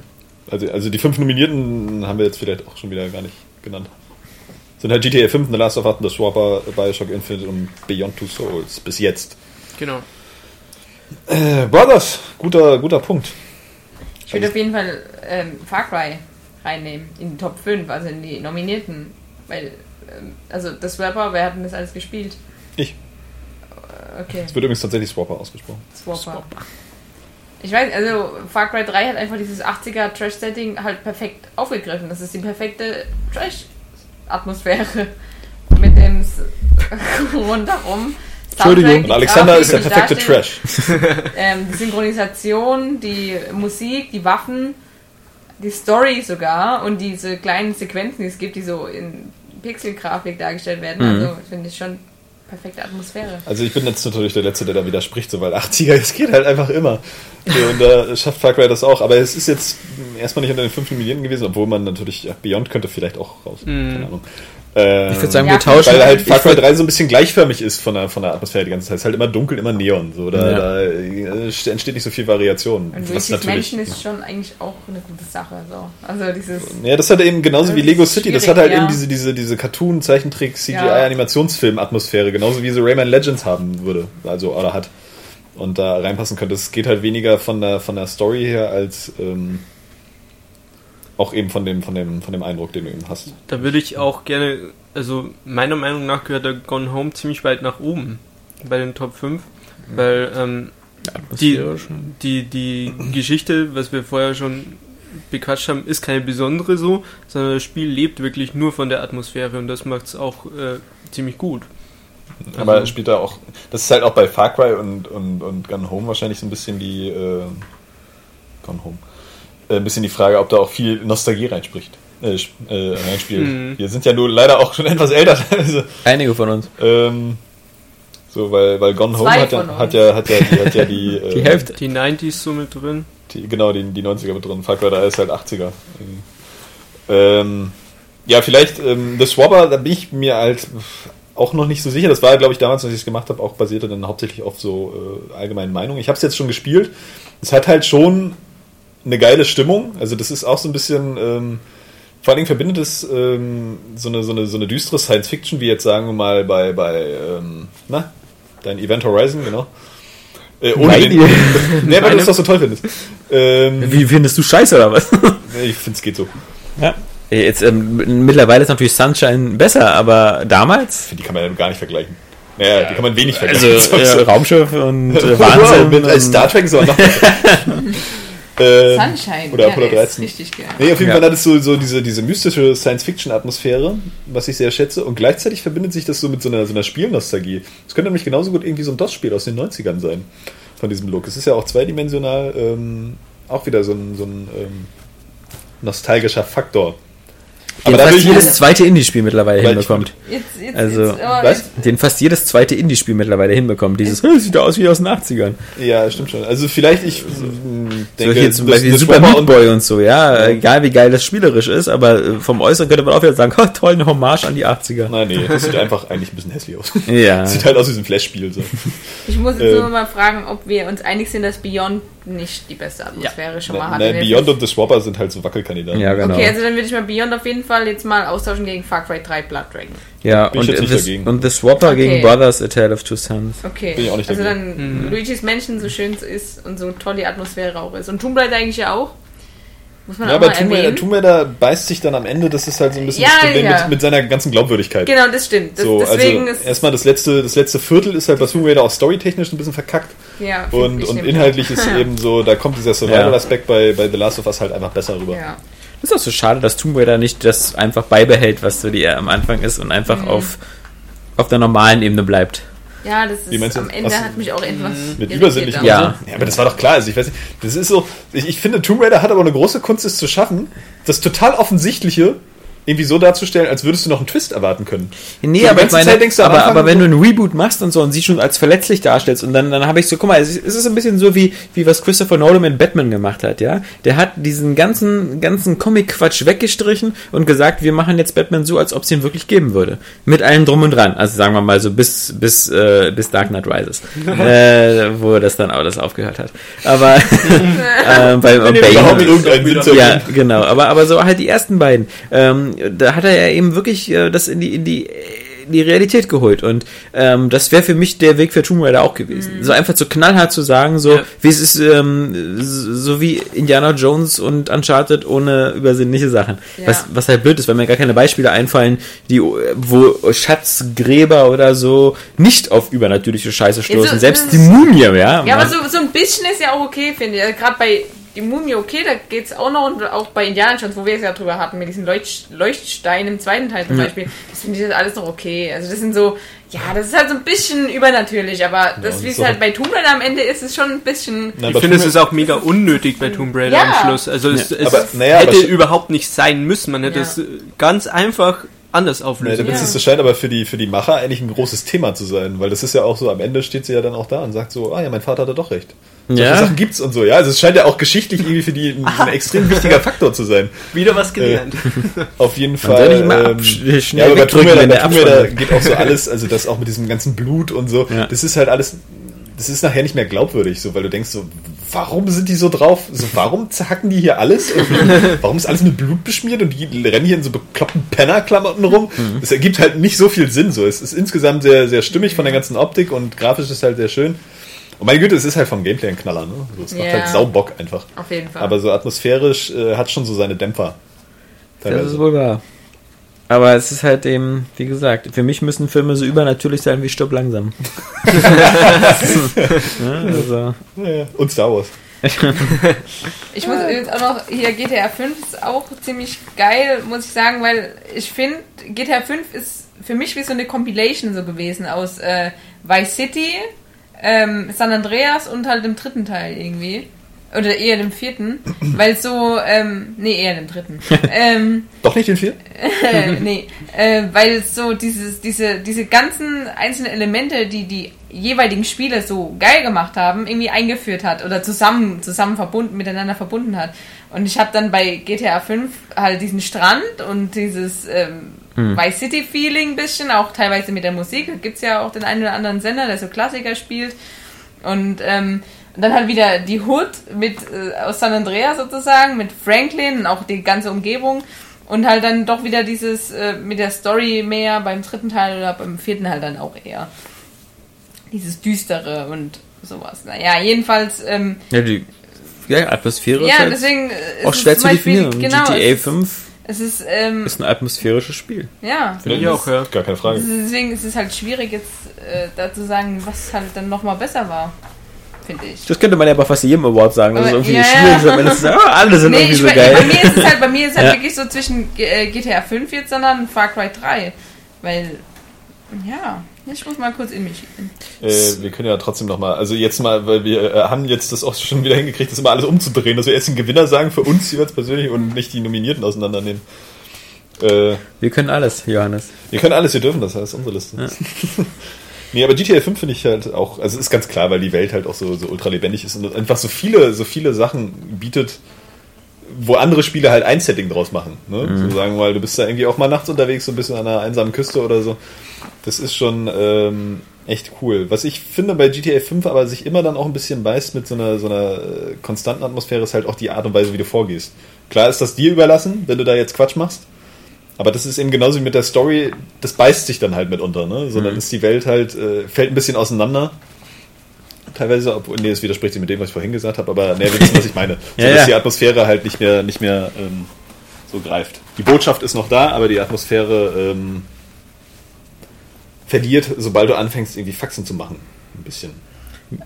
Also, also die fünf Nominierten haben wir jetzt vielleicht auch schon wieder gar nicht genannt. Sind halt GTA 5, The Last of Us, The Swapper, Bioshock Infinite und Beyond Two Souls. Bis jetzt. Genau. Äh, Brothers, guter, guter Punkt. Ich würde auf jeden Fall ähm, Far Cry reinnehmen in die Top 5, also in die Nominierten. Weil, ähm, also das Rapper, wer hat denn das alles gespielt? Ich. Okay, Es wird übrigens tatsächlich Swapper ausgesprochen. Swapper. Ich weiß, also Far Cry 3 hat einfach dieses 80er Trash-Setting halt perfekt aufgegriffen. Das ist die perfekte Trash-Atmosphäre. Mit dem rundherum. Entschuldigung. Und Alexander die ist der Grafik, perfekte Trash. Ähm, die Synchronisation, die Musik, die Waffen, die Story sogar und diese kleinen Sequenzen, die es gibt, die so in Pixelgrafik dargestellt werden. Mhm. Also finde ich schon perfekte Atmosphäre. Also ich bin jetzt natürlich der Letzte, der da widerspricht, so, weil 80er, es geht halt einfach immer. Und da schafft Far Cry das auch. Aber es ist jetzt erstmal nicht unter den 5 Millionen gewesen, obwohl man natürlich, ja, Beyond könnte vielleicht auch raus. Mhm. Keine Ahnung. Ähm, Ich würde sagen, Ja, wir tauschen. weil halt Far Cry würd- 3 so ein bisschen gleichförmig ist von der, von der Atmosphäre die ganze Zeit. Es ist halt immer dunkel, immer Neon. So, da, Ja. da äh, entsteht nicht so viel Variation. Und was Luigi's Mansion ist schon eigentlich auch eine gute Sache. So. Also dieses Ja, das hat eben genauso wie Lego City, das hat halt ja. eben diese, diese, diese Cartoon, Zeichentrick, CGI, Ja. Animationsfilm-Atmosphäre, genauso wie sie Rayman Legends haben würde, also oder hat. Und da reinpassen könnte. Es geht halt weniger von der, von der Story her als ähm, auch eben von dem, von dem, von dem Eindruck, den du eben hast. Da würde ich auch gerne, also meiner Meinung nach gehört der Gone Home ziemlich weit nach oben bei den Top 5, weil ähm, die, die, die Geschichte, was wir vorher schon bequatscht haben, ist keine besondere so, sondern das Spiel lebt wirklich nur von der Atmosphäre und das macht es auch äh, ziemlich gut. Aber Also- spielt da auch, das ist halt auch bei Far Cry und, und, und Gun Home wahrscheinlich so ein bisschen die, äh, Gone Home, ein bisschen die Frage, ob da auch viel Nostalgie reinspricht, äh, äh, reinspielt. Mhm. Wir sind ja nur leider auch schon etwas älter, also, Einige von uns. ähm, so, weil, weil Gone Home Zwei hat von ja, hat ja, hat ja, die, hat ja die, äh, Die Hälfte. Die 90s so mit drin. Die, genau, die, die 90er mit drin. Far Cry 3 ist halt 80er. Ähm, ja, vielleicht ähm, The Swabber, da bin ich mir halt auch noch nicht so sicher. Das war, glaube ich, damals, als ich es gemacht habe, auch basierte dann hauptsächlich auf so äh, allgemeinen Meinungen. Ich habe es jetzt schon gespielt. Es hat halt schon eine geile Stimmung. Also das ist auch so ein bisschen, ähm, vor allen Dingen verbindet es ähm, so, eine, so, eine, so eine düstere Science-Fiction, wie jetzt sagen wir mal bei, bei ähm, na, dein Event Horizon, genau. Äh, ohne Meine? den, nee, weil du es doch so toll findest. Ähm, Wie findest du Scheiße oder was? Nee, Ich finde es geht so. Ja. Jetzt, ähm, mittlerweile ist natürlich Sunshine besser, aber damals. Die kann man ja gar nicht vergleichen. Naja, die kann man wenig Also vergleichen. äh, Raumschiff und äh, Wow, Wahnsinn. mit, als und- Star Trek so noch. Ähm, Sunshine. Oder ja, Apollo der ist 13. Richtig geil. Nee, auf jeden Ja. Fall hat es so, so diese, diese mystische Science-Fiction-Atmosphäre, was ich sehr schätze. Und gleichzeitig verbindet sich das so mit so einer, so einer Spielnostalgie. Es könnte nämlich genauso gut irgendwie so ein DOS-Spiel aus den 90ern sein. Von diesem Look. Es ist ja auch zweidimensional ähm, auch wieder so ein, so ein ähm, nostalgischer Faktor. Den da will fast jedes zweite Indie-Spiel mittlerweile hinbekommt. Jetzt, jetzt, Also, jetzt, aber was? Den fast jedes zweite Indie-Spiel mittlerweile hinbekommt. Dieses, "Hey, sieht aus wie aus den 80ern. Ja, stimmt schon. Also vielleicht, ich So denke, hier zum Beispiel das Super Meat und- Boy und so, ja. Egal wie geil das spielerisch ist, aber äh, vom Äußeren könnte man auch wieder sagen, oh, toll, eine Hommage an die 80er. Nein, nee, das sieht einfach eigentlich ein bisschen hässlich aus. Ja. Sieht halt aus wie so ein Flash-Spiel. So. Ich muss jetzt Ähm. nur mal fragen, ob wir uns einig sind, dass Beyond nicht die beste Atmosphäre schon mal hat. Na, in der Beyond und The Swapper sind halt so Wackelkandidaten. Ja, genau. Okay, also dann würde ich mal Beyond auf jeden Fall jetzt mal austauschen gegen Far Cry 3 Blood Dragon. ja, Bin ich und, und The Swapper Okay. gegen Brothers, A Tale of Two Sons. Okay. Bin ich auch nicht also dagegen. dann Luigi's Mansion so schön ist und so toll die Atmosphäre auch ist. Und Tomb Raider eigentlich ja auch. Muss man Ja, auch aber Tomb Raider, erwähnen. Tomb Raider beißt sich dann am Ende, das ist halt so ein bisschen Ja, das Problem ja. mit, mit seiner ganzen Glaubwürdigkeit. Genau, das stimmt. Das, so, deswegen also ist erstmal das letzte, das letzte Viertel ist halt bei Tomb Raider auch storytechnisch ein bisschen verkackt ja, und, und inhaltlich ist eben so, da kommt dieser Survival-Aspekt bei, bei The Last of Us halt einfach besser rüber. Ja. ist auch so schade, dass Tomb Raider nicht das einfach beibehält, was so die am Anfang ist und einfach Mhm. auf, auf der normalen Ebene bleibt. Ja, das meinst ist am Ende Was- hat mich auch etwas Mit irritiert übersinnlichen Ja. ja, aber das war doch klar. Also ich weiß nicht, das ist so, ich, ich finde, Tomb Raider hat aber eine große Kunst, es zu schaffen, das total Offensichtliche irgendwie so darzustellen, als würdest du noch einen Twist erwarten können. Nee, So, aber ich meine, du aber, aber wenn du ein Reboot machst und so und sie schon als verletzlich darstellst und dann, dann habe ich so, guck mal, es ist, ein bisschen so wie, wie was Christopher Nolan mit Batman gemacht hat, ja. Der hat diesen ganzen, ganzen Comic-Quatsch weggestrichen und gesagt, wir machen jetzt Batman so, als ob es ihn wirklich geben würde. Mit allem drum und dran. Also sagen wir mal so bis, bis, äh, bis Dark Knight Rises. äh, wo das dann alles aufgehört hat. Aber, äh, bei Bane, ja, genau. Aber, aber so halt die ersten beiden. Ähm, da hat er ja eben wirklich äh, das in die, in die, die Realität geholt. Und ähm, das wäre für mich der Weg für Tomb Raider auch gewesen. So einfach so knallhart zu sagen, so Ja. wie es ist, ähm, so wie Indiana Jones und Uncharted ohne übersinnliche Sachen. Ja. Was, was halt blöd ist, weil mir gar keine Beispiele einfallen, die, wo Schatzgräber oder so nicht auf übernatürliche Scheiße stoßen. so- Selbst die Mumie, ja. Ja, aber so, so ein bisschen ist ja auch okay, finde ich. Also Gerade bei die Mumie okay, da geht's auch noch und auch bei Indiana Jones, wo wir es ja drüber hatten, mit diesen Leucht Leuchtsteinen im zweiten Teil zum Beispiel, das finde ich das alles noch okay. Also das sind so, ja, das ist halt so ein bisschen übernatürlich, aber das, das wie ist es doch- halt bei Tomb Raider am Ende ist, ist schon ein bisschen. Na, Ich finde, es ist auch mega unnötig bei Tomb Raider Ja. am Schluss. Also es, es aber, naja, hätte überhaupt nicht sein müssen. Man hätte Ja. es ganz einfach anders auflösen der Witz Ja. das scheint aber für die, für die Macher eigentlich ein großes Thema zu sein, weil das ist ja auch so, am Ende steht sie ja dann auch da und sagt so, ah ja, mein Vater hatte doch recht. Solche Ja. Sachen gibt's und so, ja. Also es scheint ja auch geschichtlich irgendwie für die ein, ein extrem wichtiger Faktor zu sein. Wieder was gelernt. Auf jeden soll Fall. ähm, ja, aber bei Raider Abspann- geht auch so alles, also das auch mit diesem ganzen Blut und so, Ja. das ist halt alles, das ist nachher nicht mehr glaubwürdig, so, weil du denkst so, warum sind die so drauf? So, warum zerhacken die hier alles? Und warum ist alles mit Blut beschmiert und die rennen hier in so bekloppten Pennerklamotten rum? Mhm. Das ergibt halt nicht so viel Sinn, so. Es ist insgesamt sehr, sehr stimmig von der ganzen Optik und grafisch ist halt sehr schön. Und meine Güte, es ist halt vom Gameplay ein Knaller, ne? So, es macht Ja. halt Saubock einfach. Auf jeden Fall. Aber so atmosphärisch äh, hat schon so seine Dämpfer. Das Teilweise. ist wohl wahr. Aber es ist halt eben, wie gesagt, für mich müssen Filme so übernatürlich sein wie Stopp langsam. ja, also. Ja, ja. Und Star Wars. Ich muss jetzt auch noch, hier GTA 5 ist auch ziemlich geil, muss ich sagen, weil ich finde, GTA 5 ist für mich wie so eine Compilation so gewesen aus äh, Vice City, ähm, San Andreas und halt dem dritten Teil irgendwie. Oder eher dem vierten, weil so, ähm, nee, eher dem dritten. ähm, Doch nicht den vier? äh, nee, äh, weil so dieses, diese, diese ganzen einzelnen Elemente, die die jeweiligen Spieler so geil gemacht haben, irgendwie eingeführt hat oder zusammen, zusammen verbunden, miteinander verbunden hat. Und ich habe dann bei GTA 5 halt diesen Strand und dieses ähm, Vice City Feeling bisschen, auch teilweise mit der Musik. Da gibt's ja auch den einen oder anderen Sender, der so Klassiker spielt. Und ähm, dann halt wieder die Hood mit äh, aus San Andreas sozusagen, mit Franklin und auch die ganze Umgebung. Und halt dann doch wieder dieses äh, mit der Story mehr beim dritten Teil oder beim vierten halt dann auch eher. Dieses Düstere und sowas. Naja, jedenfalls, ähm, Ja, die ja, Atmosphäre ist ja, halt deswegen äh, ist auch es schwer zu Beispiel- definieren. Genau, GTA es, 5 Es ist, ähm, Ist ein atmosphärisches Spiel. ja. Finde ich auch, ja. Gar keine Frage. Deswegen ist es halt schwierig, jetzt äh, da zu sagen, was halt dann nochmal besser war. Finde ich. Das könnte man ja bei fast jedem Award sagen. Das ist irgendwie ja, schwierig, ja. wenn das, oh, alle sind Nee, irgendwie ich, so bei, geil. bei mir ist es halt, bei mir ist halt Ja. wirklich so zwischen äh, GTA 5 jetzt, sondern Far Cry 3. Weil, ja, ich muss mal kurz in mich gehen. Äh, wir können ja trotzdem nochmal, also jetzt mal, weil wir äh, haben jetzt das auch schon wieder hingekriegt, das immer alles umzudrehen, dass wir jetzt den Gewinner sagen für uns jeweils persönlich und nicht die Nominierten auseinandernehmen. Äh, Wir können alles, Johannes. wir können alles, wir dürfen das, das ist unsere Liste. nee, aber GTA 5 finde ich halt auch, also ist ganz klar, weil die Welt halt auch so, so ultra lebendig ist und einfach so viele, so viele Sachen bietet, wo andere Spiele halt ein Setting draus machen. Ne? So sagen wir mal, du bist da irgendwie auch mal nachts unterwegs, so ein bisschen an einer einsamen Küste oder so. Das ist schon ähm, echt cool. Was ich finde bei GTA 5 aber sich immer dann auch ein bisschen beißt mit so einer, so einer äh, konstanten Atmosphäre, ist halt auch die Art und Weise, wie du vorgehst. Klar ist das dir überlassen, wenn du da jetzt Quatsch machst. Aber das ist eben genauso wie mit der Story, das beißt sich dann halt mitunter, ne? Sondern ist die Welt halt, äh, fällt ein bisschen auseinander. Teilweise, obwohl, nee, das widerspricht sich mit dem, was ich vorhin gesagt habe, aber nee, wir wissen, was ich meine. So, Ja, dass ja. die Atmosphäre halt nicht mehr, nicht mehr ähm, so greift. Die Botschaft ist noch da, aber die Atmosphäre ähm, verliert, sobald du anfängst, irgendwie Faxen zu machen. Ein bisschen.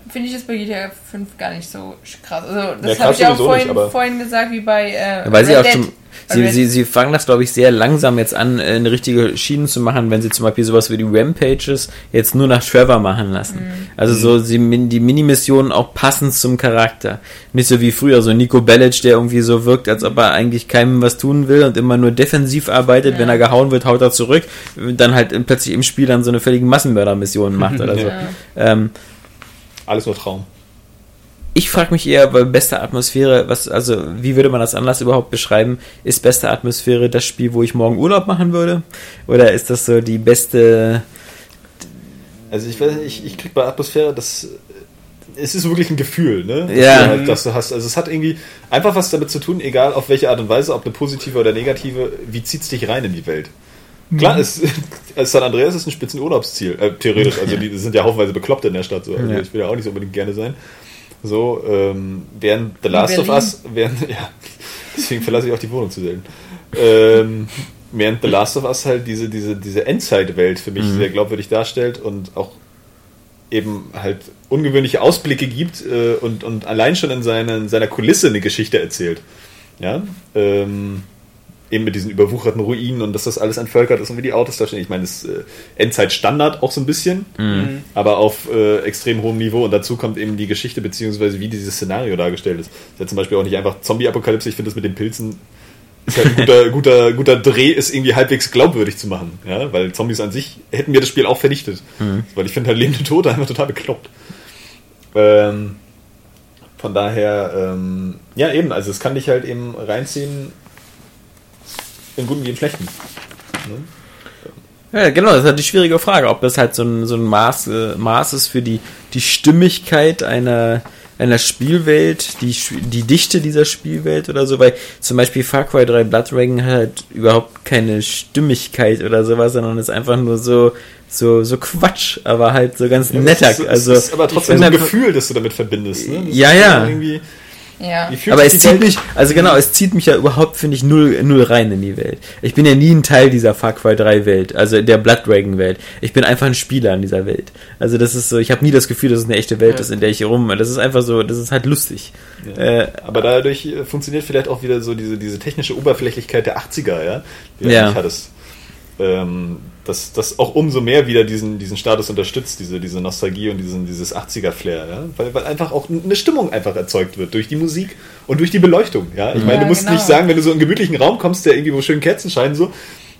Finde ich das bei GTA 5 gar nicht so krass. Also, Ja, das krass habe ich auch sowieso vorhin, nicht, vorhin gesagt, wie bei äh, Weil sie auch schon, sie, sie, sie fangen das, glaube ich, sehr langsam jetzt an, äh, eine richtige Schienen zu machen, wenn sie zum Beispiel sowas wie die Rampages jetzt nur nach Trevor machen lassen. Mhm. Also so sie, die Minimissionen auch passend zum Charakter. Nicht so wie früher, so Nico Bellic, der irgendwie so wirkt, als ob er eigentlich keinem was tun will und immer nur defensiv arbeitet. Ja. Wenn er gehauen wird, haut er zurück. Dann halt plötzlich im Spiel dann so eine völlige Massenmördermission macht oder so. Ja. Ähm, Alles nur Traum. ich frage mich eher bei bester Atmosphäre, was, also, wie würde man das anders überhaupt beschreiben? Ist beste Atmosphäre das Spiel, wo ich morgen Urlaub machen würde? Oder ist das so die beste, Also ich weiß nicht, ich, ich krieg bei Atmosphäre das. Es ist wirklich ein Gefühl, ne? Das Ja. Du halt, dass du hast. Also es hat irgendwie einfach was damit zu tun, egal auf welche Art und Weise, ob eine positive oder negative, wie zieht's dich rein in die Welt? Klar, es, es San Andreas ist ein Spitzenurlaubsziel, äh, theoretisch. Also die sind ja haufenweise bekloppt in der Stadt. So. Also Ja. ich will ja auch nicht so unbedingt gerne sein. So, ähm, während The Last of. Us, während, ja, deswegen verlasse ich auch die Wohnung zu selten. Ähm, während The Last of Us halt diese, diese, diese Endzeit-Welt für mich sehr glaubwürdig darstellt und auch eben halt ungewöhnliche Ausblicke gibt äh, und, und allein schon in, seine, in seiner Kulisse eine Geschichte erzählt. Ja, ähm, eben mit diesen überwucherten Ruinen und dass das alles entvölkert ist und wie die Autos da stehen. Ich meine, das ist äh, Endzeit-Standard auch so ein bisschen, aber auf äh, extrem hohem Niveau und dazu kommt eben die Geschichte beziehungsweise wie dieses Szenario dargestellt ist. Das ist ja zum Beispiel auch nicht einfach Zombie-Apokalypse, ich finde das mit den Pilzen ist halt ein guter, guter, guter Dreh, ist irgendwie halbwegs glaubwürdig zu machen. Ja? Weil Zombies an sich hätten mir das Spiel auch vernichtet. Weil ich finde halt lebende Tote einfach total bekloppt. Ähm, von daher, ähm, ja eben, also es kann dich halt eben reinziehen, im Guten wie im Schlechten. ja, genau, das ist halt die schwierige Frage, ob das halt so ein, so ein Maß, äh, Maß ist für die, die Stimmigkeit einer, einer Spielwelt, die, die Dichte dieser Spielwelt oder so, weil zum Beispiel Far Cry 3 Blood Dragon hat halt überhaupt keine Stimmigkeit oder sowas, sondern ist einfach nur so, so, so Quatsch, aber halt so ganz netter. Es ist, also, es ist aber trotzdem ein Gefühl, das du damit verbindest. Ne? Das Ja, ja. Ja. Aber es zieht Welt- mich, also genau, es zieht mich ja überhaupt, finde ich, null, null rein in die Welt. Ich bin ja nie ein Teil dieser Far Cry 3 Welt, also der Blood Dragon Welt. Ich bin einfach ein Spieler in dieser Welt. Also das ist so, ich habe nie das Gefühl, dass es eine echte Welt Ja. ist, in der ich hier rum. Das ist einfach so, das ist halt lustig. Äh, Aber dadurch äh, funktioniert vielleicht auch wieder so diese, diese technische Oberflächlichkeit der 80er, ja, die Ja. hattest. Ähm, dass das auch umso mehr wieder diesen, diesen Status unterstützt, diese, diese Nostalgie und diesen, dieses 80er-Flair, ja? weil, weil einfach auch eine Stimmung einfach erzeugt wird durch die Musik und durch die Beleuchtung. Ja? Ich meine, du Ja, musst genau. nicht sagen, wenn du so in einen gemütlichen Raum kommst, der irgendwie wo schön Kerzen scheinen, so,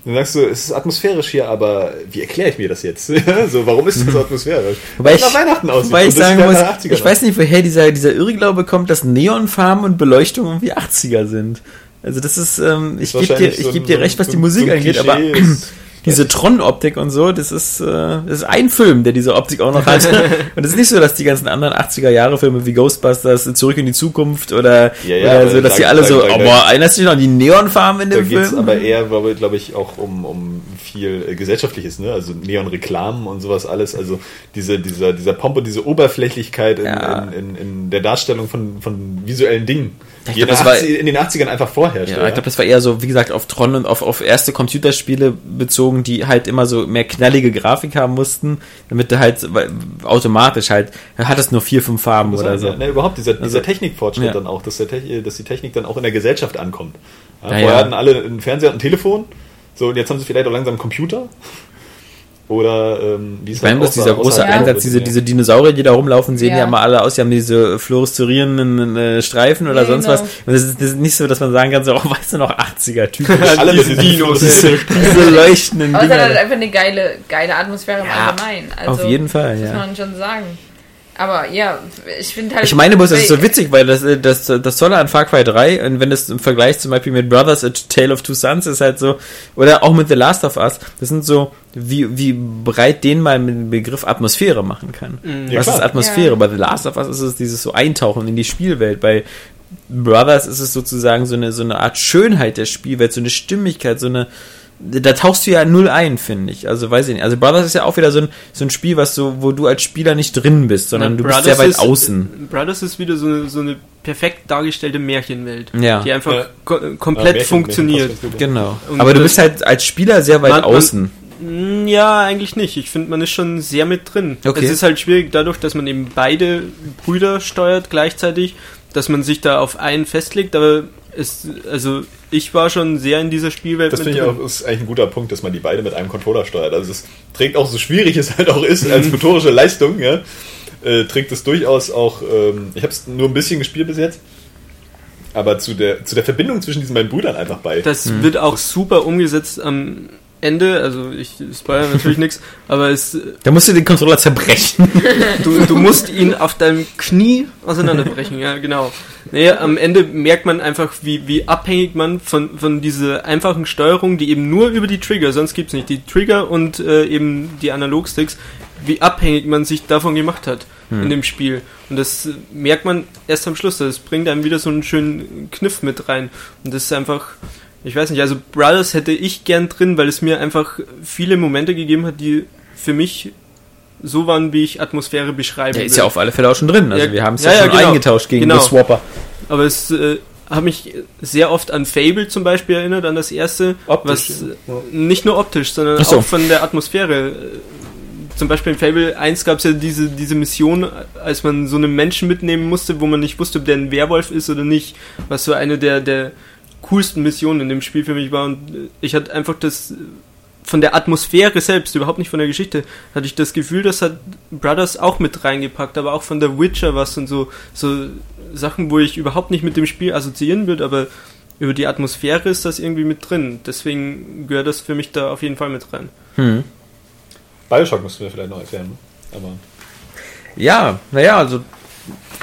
dann sagst du, es ist atmosphärisch hier, aber wie erkläre ich mir das jetzt? so, warum ist das so atmosphärisch? Weil ich, es nach Weihnachten aussieht. wobei ich das sagen muss, nach 80ern ich weiß nicht, woher dieser, dieser Irrglaube kommt, dass Neonfarben und Beleuchtung irgendwie 80er sind. Also das ist, ähm, ich gebe dir, ich so geb dir recht, was so die Musik so angeht, aber diese Tron-Optik und so, das ist, äh, das ist ein Film, der diese Optik auch noch hat. und es ist nicht so, dass die ganzen anderen 80er-Jahre-Filme wie Ghostbusters, Zurück in die Zukunft oder, Ja, ja, oder so, dass da- die alle da- so, da- oh, boah, erinnerst du dich noch an die Neonfarben in Da dem geht es Film? aber eher, glaube glaub ich, auch um, um viel äh, Gesellschaftliches, ne? Also Neon-Reklamen und sowas alles. Also diese, dieser, dieser Pomp und diese Oberflächlichkeit in, Ja. in, in, in der Darstellung von, von visuellen Dingen, Ich glaub, das war- 80 in den 80ern einfach vorherrschte. Ja, ich glaube, das war eher so, wie gesagt, auf Tron und auf, auf erste Computerspiele bezogen, die halt immer so mehr knallige Grafik haben mussten, damit du halt weil, automatisch halt, hattest nur vier, fünf Farben oder heißt, so. ja, ne, überhaupt dieser, dieser Also- Technikfortschritt Ja. dann auch, dass, der Te dass die Technik dann auch in der Gesellschaft ankommt. Ja, Ja, vorher ja. hatten alle einen Fernseher und ein Telefon, so und jetzt haben sie vielleicht auch langsam einen Computer. Oder ähm, wie es Vor allem, dass dieser große außerhalb Einsatz, diese, ja. diese Dinosaurier, die da rumlaufen, sehen ja, Ja. mal alle aus, die haben diese fluoreszierenden äh, Streifen oder Ja, sonst genau. was. Und das ist, das ist nicht so, dass man sagen kann, so, oh, weißt du noch, 80er typisch. alle diese Dinos. diese, diese leuchtenden Aber es hat halt Dinger. einfach eine geile, geile Atmosphäre im Ja, Allgemeinen. Also, Auf jeden Fall, Muss ja. man schon sagen. Aber ja, ich finde halt. Ich meine das ist so witzig, weil das, äh, das, das Tolle an Far Cry 3, und wenn es im Vergleich zum Beispiel mit Brothers A Tale of Two Sons ist halt so, oder auch mit The Last of Us, das sind so, wie, wie breit den mal mit dem Begriff Atmosphäre machen kann. Ja, Was klar. ist Atmosphäre? Ja. Bei The Last of Us ist es dieses so Eintauchen in die Spielwelt. Bei Brothers ist es sozusagen so eine, so eine Art Schönheit der Spielwelt, so eine Stimmigkeit, so eine, da tauchst du ja null ein, finde ich. Also weiß ich nicht. Also Brothers ist ja auch wieder so ein, so ein Spiel, was so, wo du als Spieler nicht drin bist, sondern Na, du bist Brothers sehr weit ist- außen. Brothers ist wieder so eine, so eine perfekt dargestellte Märchenwelt, Ja. die einfach Ja. ko Ja, komplett Märchen- funktioniert. Märchen- Genau. Und Aber du das- bist halt als Spieler sehr weit Man- man- außen. Mm, Ja, eigentlich nicht. Ich finde, man ist schon sehr mit drin. Okay. Es ist halt schwierig dadurch, dass man eben beide Brüder steuert gleichzeitig, dass man sich da auf einen festlegt, aber es, also ich war schon sehr in dieser Spielwelt Das mit finde ich auch ist eigentlich ein guter Punkt, dass man die beide mit einem Controller steuert. Also es trägt auch so schwierig es halt auch ist als motorische Leistung, ja, äh, trägt es durchaus auch. Ähm, ich habe es nur ein bisschen gespielt bis jetzt, aber zu der zu der Verbindung zwischen diesen beiden Brüdern einfach bei. Das wird auch super umgesetzt am Ende, also ich spoilere natürlich nichts, aber es, Da musst du den Controller zerbrechen. du, du musst ihn auf deinem Knie auseinanderbrechen, ja genau. Nee, am Ende merkt man einfach, wie, wie abhängig man von, von dieser einfachen Steuerung, die eben nur über die Trigger, sonst gibt's nicht, die Trigger und äh, eben die Analogsticks, wie abhängig man sich davon gemacht hat in dem Spiel. Und das merkt man erst am Schluss. Das bringt einem wieder so einen schönen Kniff mit rein. Und das ist einfach, ich weiß nicht, also Brothers hätte ich gern drin, weil es mir einfach viele Momente gegeben hat, die für mich so waren, wie ich Atmosphäre beschreiben Der ist will. ja auf alle Fälle auch schon drin. Also Ja, wir haben es ja, ja, schon genau. eingetauscht gegen Genau. The Swapper. Aber es äh, hat mich sehr oft an Fable zum Beispiel erinnert, an das erste, Optisch, was ja. nicht nur optisch, sondern so. auch von der Atmosphäre. Zum Beispiel in Fable 1 gab es ja diese, diese Mission, als man so einen Menschen mitnehmen musste, wo man nicht wusste, ob der ein Werwolf ist oder nicht, was so eine der, der coolsten Missionen in dem Spiel für mich war. Und äh, ich hatte einfach das äh, von der Atmosphäre selbst, überhaupt nicht von der Geschichte, hatte ich das Gefühl, das hat Brothers auch mit reingepackt, aber auch von der Witcher was und so, so Sachen, wo ich überhaupt nicht mit dem Spiel assoziieren würde, aber über die Atmosphäre ist das irgendwie mit drin. Deswegen gehört das für mich da auf jeden Fall mit rein. Hm. Bioshock musst du mir vielleicht noch erklären. Ne? Aber Ja, naja, also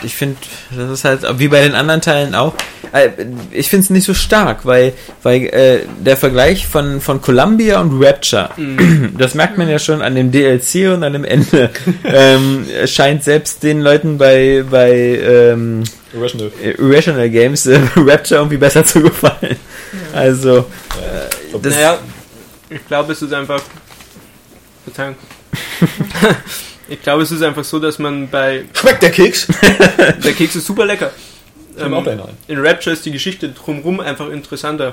ich finde, das ist halt wie bei den anderen Teilen auch. äh, Ich finde es nicht so stark, weil, weil äh, der Vergleich von, von Columbia und Rapture, das merkt man ja schon an dem DLC und an dem Ende, ähm, scheint selbst den Leuten bei, bei ähm, Irrational. Irrational Games äh, Rapture irgendwie besser zu gefallen. Also, das, naja, ich glaube, es ist einfach. Verzeihung. ich glaube, es ist einfach so, dass man bei. Schmeckt der Keks? Der Keks ist super lecker. Ähm, in Rapture ist die Geschichte drumherum einfach interessanter.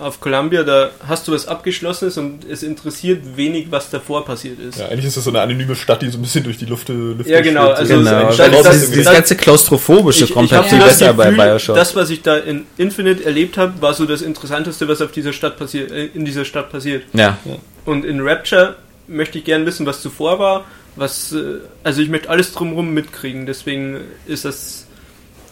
Auf Columbia, da hast du was Abgeschlossenes und es interessiert wenig, was davor passiert ist. Ja, eigentlich ist das so eine anonyme Stadt, die so ein bisschen durch die Luft, Luft Ja, genau, also genau, das- das, das- dieses das- ganze Klaustrophobische kommt halt hab viel das besser bei Gefühl, Bioshock. Das, was ich da in Infinite erlebt habe, war so das Interessanteste, was auf dieser Stadt passiert, äh, in dieser Stadt passiert. ja. Und in Rapture möchte ich gern wissen, was zuvor war, was, äh, also ich möchte alles drumherum mitkriegen, deswegen ist das,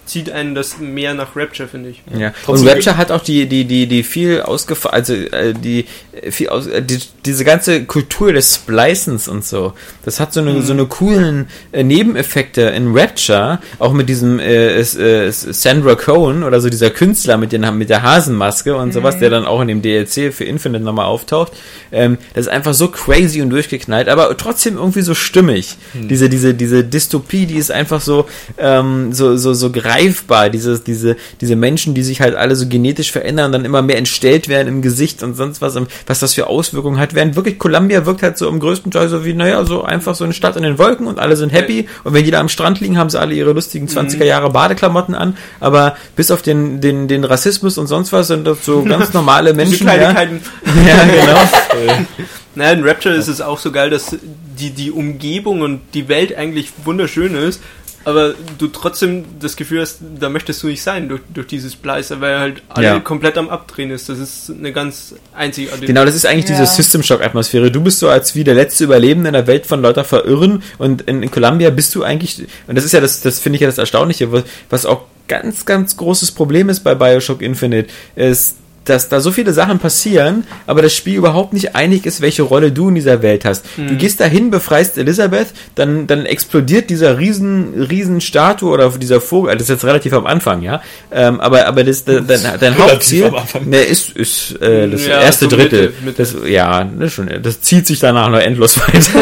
zieht einen das mehr nach Rapture, finde ich. Ja, und Rapture hat auch die, die, die, die viel ausgefallen, also äh, die, äh, viel aus, äh, die, diese ganze Kultur des Splicens und so. Das hat so eine, so eine coolen äh, Nebeneffekte in Rapture, auch mit diesem äh, äh, Sandra Cohen oder so dieser Künstler mit, den, mit der Hasenmaske und sowas, der dann auch in dem DLC für Infinite nochmal auftaucht. Ähm, das ist einfach so crazy und durchgeknallt, aber trotzdem irgendwie so stimmig. Diese, diese, diese Dystopie, die ist einfach so, ähm, so, so, so greifbar, dieses, diese, diese Menschen, die sich halt alle so genetisch verändern dann immer mehr entstellt werden im Gesicht und sonst was, was das für Auswirkungen hat. Während wirklich Columbia wirkt halt so im größten Teil so wie, naja, so einfach so eine Stadt in den Wolken und alle sind happy und wenn die da am Strand liegen, haben sie alle ihre lustigen 20er Jahre Badeklamotten an, aber bis auf den, den, den Rassismus und sonst was sind das so ganz normale Menschen. ja. Ja, genau. Nein, in Rapture ist es auch so geil, dass die, die Umgebung und die Welt eigentlich wunderschön ist, aber du trotzdem das Gefühl hast, da möchtest du nicht sein durch, durch dieses Bleister, weil halt alle Ja. komplett am Abdrehen ist. Das ist eine ganz einzigartige. Genau, das ist eigentlich Ja. diese System Shock Atmosphäre. Du bist so als wie der letzte Überlebende in der Welt von lauter Verirren und in, in Columbia bist du eigentlich, und das ist ja das, das finde ich ja das Erstaunliche, was, was auch ganz, ganz großes Problem ist bei Bioshock Infinite, ist, dass da so viele Sachen passieren, aber das Spiel überhaupt nicht einig ist, welche Rolle du in dieser Welt hast. Du gehst dahin, befreist Elisabeth, dann, dann explodiert dieser riesen, riesen Statue oder dieser Vogel, das ist jetzt relativ am Anfang, ja, ähm, aber, aber das, dein, dein Hauptziel, ne, ist, ist äh, das Ja, erste so Drittel. Mitte, Mitte. Das, ja, ne, schon, das zieht sich danach noch endlos weiter.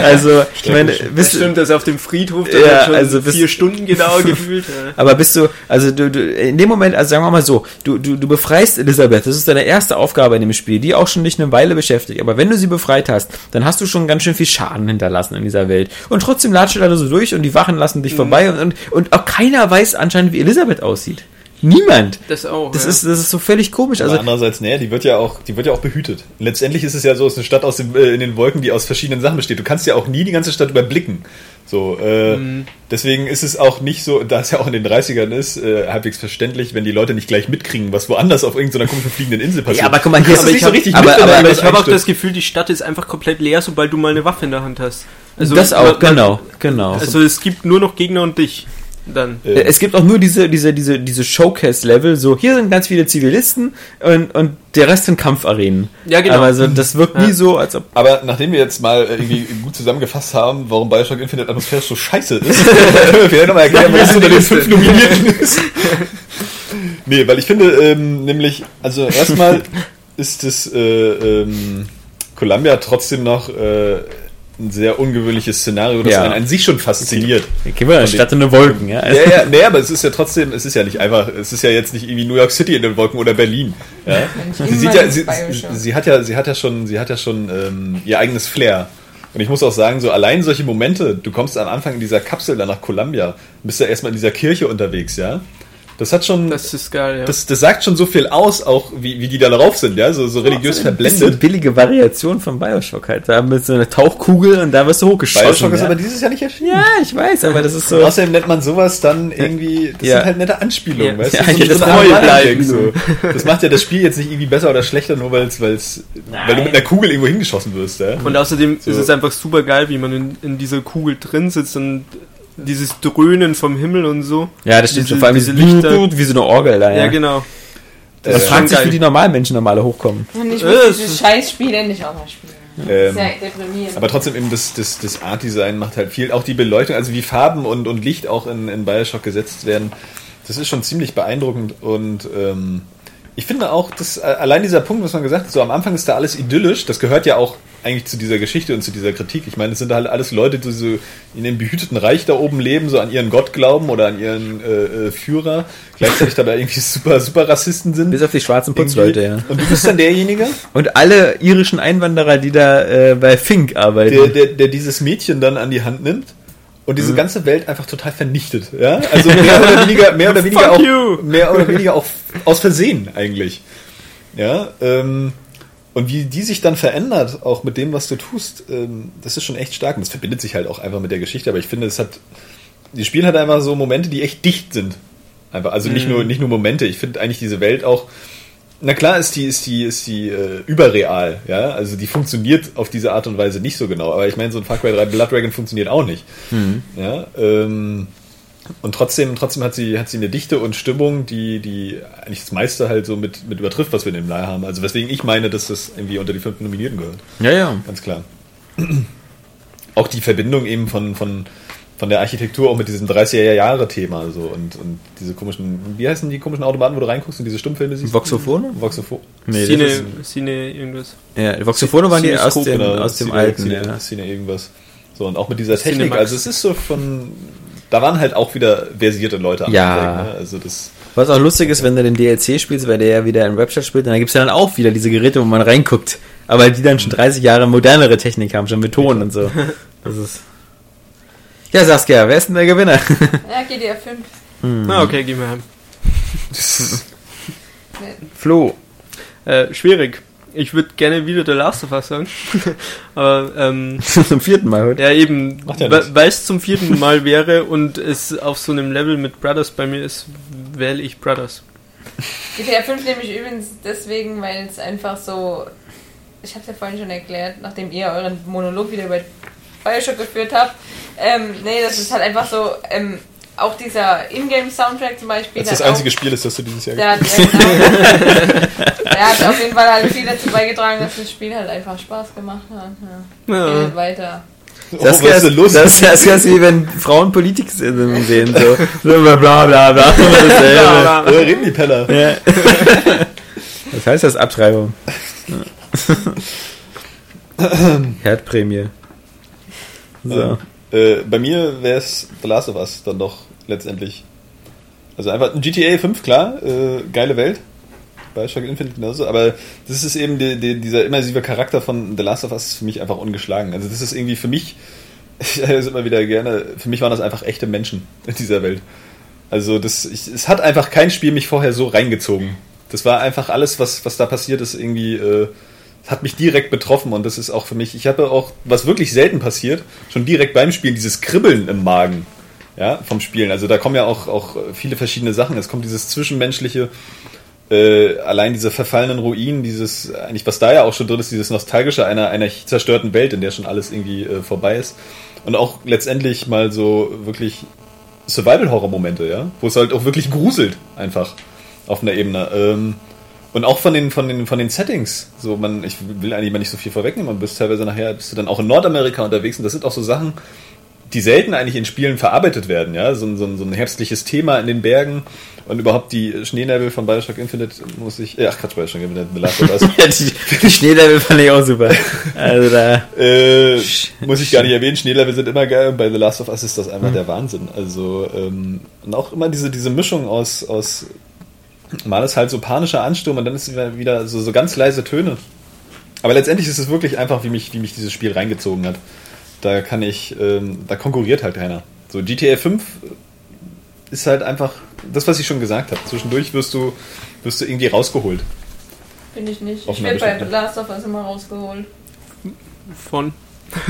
also, ich meine, das bist, stimmt, dass auf dem Friedhof das Ja, hat schon also bis- vier Stunden gedauert gefühlt. Ja. aber bist du, also du, du, in dem Moment, also sagen wir mal so, du, du, du befreist Elisabeth, das ist deine erste Aufgabe in dem Spiel, die auch schon dich eine Weile beschäftigt, aber wenn du sie befreit hast, dann hast du schon ganz schön viel Schaden hinterlassen in dieser Welt. Und trotzdem latscht du da so durch und die Wachen lassen Mhm. dich vorbei und, und, und auch keiner weiß anscheinend, wie Elisabeth aussieht. Niemand. Das auch. Das ja. ist, das ist so völlig komisch. Aber Also, andererseits, naja, die wird ja auch, die wird ja auch behütet. Letztendlich ist es ja so, es ist eine Stadt aus dem, äh, in den Wolken, die aus verschiedenen Sachen besteht. Du kannst ja auch nie die ganze Stadt überblicken. So, äh, Mhm. deswegen ist es auch nicht so, da es ja auch in den 30ern ist, äh, halbwegs verständlich, wenn die Leute nicht gleich mitkriegen, was woanders auf irgendeiner komischen fliegenden Insel passiert. ja, aber guck mal, hier ist nicht so richtig aber, mit, aber, aber ich habe auch das Gefühl, die Stadt ist einfach komplett leer, sobald du mal eine Waffe in der Hand hast. das auch, man- genau, genau. Also es gibt nur noch Gegner und dich. Dann. Äh, Es gibt auch nur diese, diese, diese, diese Showcase-Level, so hier sind ganz viele Zivilisten und, und der Rest sind Kampfarenen. Ja, genau. Aber so, das wirkt nie Ja. so, als ob. Aber nachdem wir jetzt mal irgendwie gut zusammengefasst haben, warum Bioshock Infinite atmosphärisch so scheiße ist, können wir vielleicht nochmal erklären, was unter den fünf Nominierten ist. nee, weil ich finde, ähm, nämlich, also erstmal ist das äh, ähm, Columbia trotzdem noch äh, ein sehr ungewöhnliches Szenario, das Ja. einen an sich schon fasziniert. Wir Von Stadt in den Wolken, ja. Ja, ja, nee, aber es ist ja trotzdem, es ist ja nicht einfach, es ist ja jetzt nicht irgendwie New York City in den Wolken oder Berlin. Ja? Sie, sieht ja, sie, sie hat ja, sie hat ja schon, sie hat ja schon ähm, ihr eigenes Flair. Und ich muss auch sagen, so allein solche Momente, du kommst am Anfang in dieser Kapsel dann nach Columbia, bist ja erstmal in dieser Kirche unterwegs, ja. Das hat schon, das, Das ist geil, ja. das, sagt schon so viel aus, auch wie, wie die da drauf sind, ja, so, so religiös Das ist eine verblendet. billige Variation von Bioshock halt. Da mit so einer Tauchkugel und da wirst du hochgeschossen. Bioshock ist ja. aber dieses Jahr nicht erschienen. ja, ich weiß, aber das ist so. Außerdem nennt man sowas dann irgendwie, das Ja. sind halt nette Anspielungen, Ja. weißt Ja, du? ja, das eine treu Art bleiben. So. Das macht ja das Spiel jetzt nicht irgendwie besser oder schlechter, nur weil's, weil's, weil du mit einer Kugel irgendwo hingeschossen wirst, ja? Und außerdem So. ist es einfach super geil, wie man in, in dieser Kugel drin sitzt und dieses Dröhnen vom Himmel und so. Ja, das stimmt Diese- schon. Vor allem diese diese Lichter. wie so eine Orgel da, Ja, ja. genau. Man Äh, fragt sich, wie die normalen Menschen normale hochkommen. Und ich Äh, muss es dieses ist- Scheißspiel endlich auch mal spielen. Ähm, Sehr deprimierend. aber trotzdem eben das, das, das Art-Design macht halt viel. Auch die Beleuchtung, also wie Farben und, und Licht auch in, in Bioshock gesetzt werden, das ist schon ziemlich beeindruckend und ähm, ich finde auch, dass äh, allein dieser Punkt, was man gesagt hat, so am Anfang ist da alles idyllisch, das gehört ja auch eigentlich zu dieser Geschichte und zu dieser Kritik. Ich meine, es sind halt alles Leute, die so in dem behüteten Reich da oben leben, so an ihren Gott glauben oder an ihren äh, äh, Führer, gleichzeitig dabei irgendwie super, super Rassisten sind. Bis auf die schwarzen Putzleute, ja. Und du bist dann derjenige, Und alle irischen Einwanderer, die da äh, bei Fink arbeiten. der, der, der dieses Mädchen dann an die Hand nimmt und Mhm. diese ganze Welt einfach total vernichtet. Ja? Also mehr oder weniger, mehr oder weniger auch, you. mehr oder weniger auch aus Versehen eigentlich. Ja, ähm, und wie die sich dann verändert, auch mit dem, was du tust, ähm, das ist schon echt stark. Und das verbindet sich halt auch einfach mit der Geschichte. Aber ich finde, es hat, das Spiel hat einfach so Momente, die echt dicht sind. Einfach, also nicht nur, nicht nur Momente. Ich finde eigentlich diese Welt auch, na klar ist die, ist die, ist die äh, überreal, ja. Also die funktioniert auf diese Art und Weise nicht so genau. Aber ich meine, so ein Far Cry 3 Blood Dragon funktioniert auch nicht. Ja. Ähm, und trotzdem, trotzdem hat sie, hat sie eine Dichte und Stimmung, die, die eigentlich das meiste halt so mit, mit übertrifft, was wir in dem Leih haben. Also weswegen ich meine, dass das irgendwie unter die fünf Nominierten gehört. ja, ja. Ganz klar. Auch die Verbindung eben von, von, von der Architektur auch mit diesem 30er-Jahre-Thema so und, und diese komischen, wie heißen die komischen Automaten, wo du reinguckst und diese Stummfilme siehst? Voxophone? Voxophon. Nee, Cine, das ist, Cine irgendwas. ja, die Voxophone waren die aus dem, genau, aus dem Cine- alten, Cine, ja. Cine irgendwas. So, und auch mit dieser Technik. Also es ist so von, da waren halt auch wieder versierte Leute am Ja. Ne? Also das. Was auch lustig ist, wenn du den DLC spielst, weil der ja wieder im Webchat spielt, dann gibt es ja dann auch wieder diese Geräte, wo man reinguckt. Aber die dann schon 30 Jahre modernere Technik haben, schon mit Ton und so. Das ist. Ja, Saskia, wer ist denn der Gewinner? Ja, GTA 5. Na, okay, gehen wir heim. Flo. Äh, schwierig. Ich würde gerne wieder The Last of Us sagen. Aber, ähm, Zum vierten Mal heute. ja, eben, ja weil es zum vierten Mal wäre und es auf so einem Level mit Brothers bei mir ist, wähle ich Brothers. GTA 5 nehme ich übrigens deswegen, weil es einfach so. Ich habe es ja vorhin schon erklärt, nachdem ihr euren Monolog wieder über Bioshock geführt habt. Ähm, nee, das ist halt einfach so. Ähm, auch dieser Ingame-Soundtrack zum Beispiel. Das ist das einzige Spiel ist, das du dieses Jahr Der hat, ja, genau. der hat auf jeden Fall halt viel dazu beigetragen, dass das Spiel halt einfach Spaß gemacht hat. Ja. Ja. Geht weiter. Oh, Das was ist los? Das, das ist wie wenn Frauen Politik sehen, so. so bla bla bla bla. Dasselbe. Oder reden die Penner? Ja. Was heißt das Abtreibung? Herdprämie. So. Äh, bei mir wäre es The Last of Us dann doch letztendlich. Also einfach ein GTA 5, klar, äh, geile Welt. Bioshock Infinite genauso, aber das ist eben die, die, dieser immersive Charakter von The Last of Us ist für mich einfach ungeschlagen. Also das ist irgendwie für mich, ich sage das immer wieder gerne, für mich waren das einfach echte Menschen in dieser Welt. Also das, ich, es hat einfach kein Spiel mich vorher so reingezogen. Das war einfach alles, was, was da passiert ist, irgendwie, äh, hat mich direkt betroffen und das ist auch für mich, ich habe auch, was wirklich selten passiert, schon direkt beim Spielen, dieses Kribbeln im Magen, ja, vom Spielen. Also da kommen ja auch, auch viele verschiedene Sachen. Es kommt dieses Zwischenmenschliche, äh, allein diese verfallenen Ruinen, dieses, eigentlich, was da ja auch schon drin ist, dieses Nostalgische einer, einer zerstörten Welt, in der schon alles irgendwie äh, vorbei ist. Und auch letztendlich mal so wirklich Survival-Horror-Momente, ja, wo es halt auch wirklich gruselt, einfach auf einer Ebene. Ähm, und auch von den, von den, von den Settings. So, man, ich will eigentlich mal nicht so viel vorwegnehmen, man bist teilweise nachher, bist du dann auch in Nordamerika unterwegs und das sind auch so Sachen, die selten eigentlich in Spielen verarbeitet werden, ja. So, ein- so, so ein herbstliches Thema in den Bergen und überhaupt die Schneenebel von Bioshock Infinite muss ich. Ach Quatsch, Bioshock Infinite, The Last of Us. Ja, die, die Schneelevel fand ich auch super. Also da. Äh, muss ich gar nicht erwähnen, Schneelevel sind immer geil und bei The Last of Us ist das einfach der Wahnsinn. Also, ähm, und auch immer diese, diese Mischung aus, aus mal ist halt so panischer Ansturm und dann ist wieder, wieder so, so ganz leise Töne. Aber letztendlich ist es wirklich einfach, wie mich, wie mich dieses Spiel reingezogen hat. Da kann ich, ähm, da konkurriert halt keiner. So, GTA 5 ist halt einfach das, was ich schon gesagt habe. Zwischendurch wirst du, wirst du irgendwie rausgeholt. Finde ich nicht. Auf Ich werde bei Last of Us immer rausgeholt. Von.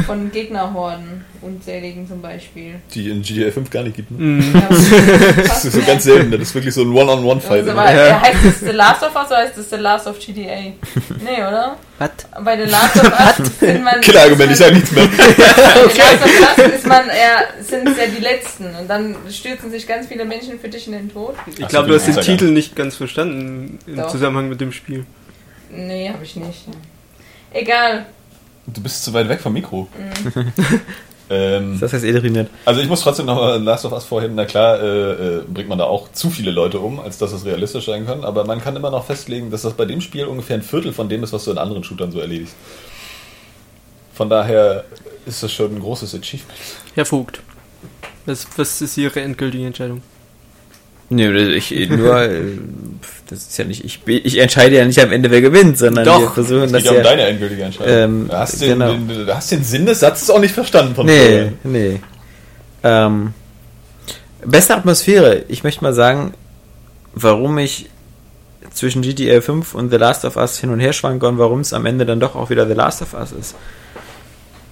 Von Gegnerhorden, unzähligen zum Beispiel. Die in GTA 5 gar nicht gibt. Ne? Ja, Das ist so ganz selten, das ist wirklich so ein One-on-One-Fight. Also, äh, heißt es The Last of Us oder heißt es The Last of GTA? Nee, oder? Was? Bei The Last of Us sind man. Killer-Argument, ich sage nichts mehr. Bei The Last of Us ist man eher, sind es ja die Letzten. Und dann stürzen sich ganz viele Menschen für dich in den Tod. Ich glaube, so, du hast den ja. Titel nicht ganz verstanden im Doch. Zusammenhang mit dem Spiel. Nee, habe ich nicht. Egal. Du bist zu weit weg vom Mikro. ähm, Das heißt edriniert. also ich muss trotzdem noch mal Last of Us vorhin, na klar, äh, äh, bringt man da auch zu viele Leute um, als dass es realistisch sein kann, aber man kann immer noch festlegen, dass das bei dem Spiel ungefähr ein Viertel von dem ist, was du in anderen Shootern so erledigst. Von daher ist das schon ein großes Achievement. Herr Vogt. Was, was ist Ihre endgültige Entscheidung? Nee, ich nur, äh, das ist ja nicht, ich, ich entscheide ja nicht am Ende, wer gewinnt, sondern Doch, wir versuchen Es das ja um deine endgültige Entscheidung. Ähm, du, hast den, genau. den, du hast den Sinn des Satzes auch nicht verstanden von Nee, vorher. nee. Ähm, beste Atmosphäre. Ich möchte mal sagen, warum ich zwischen GTA 5 und The Last of Us hin und her schwanke und warum es am Ende dann doch auch wieder The Last of Us ist.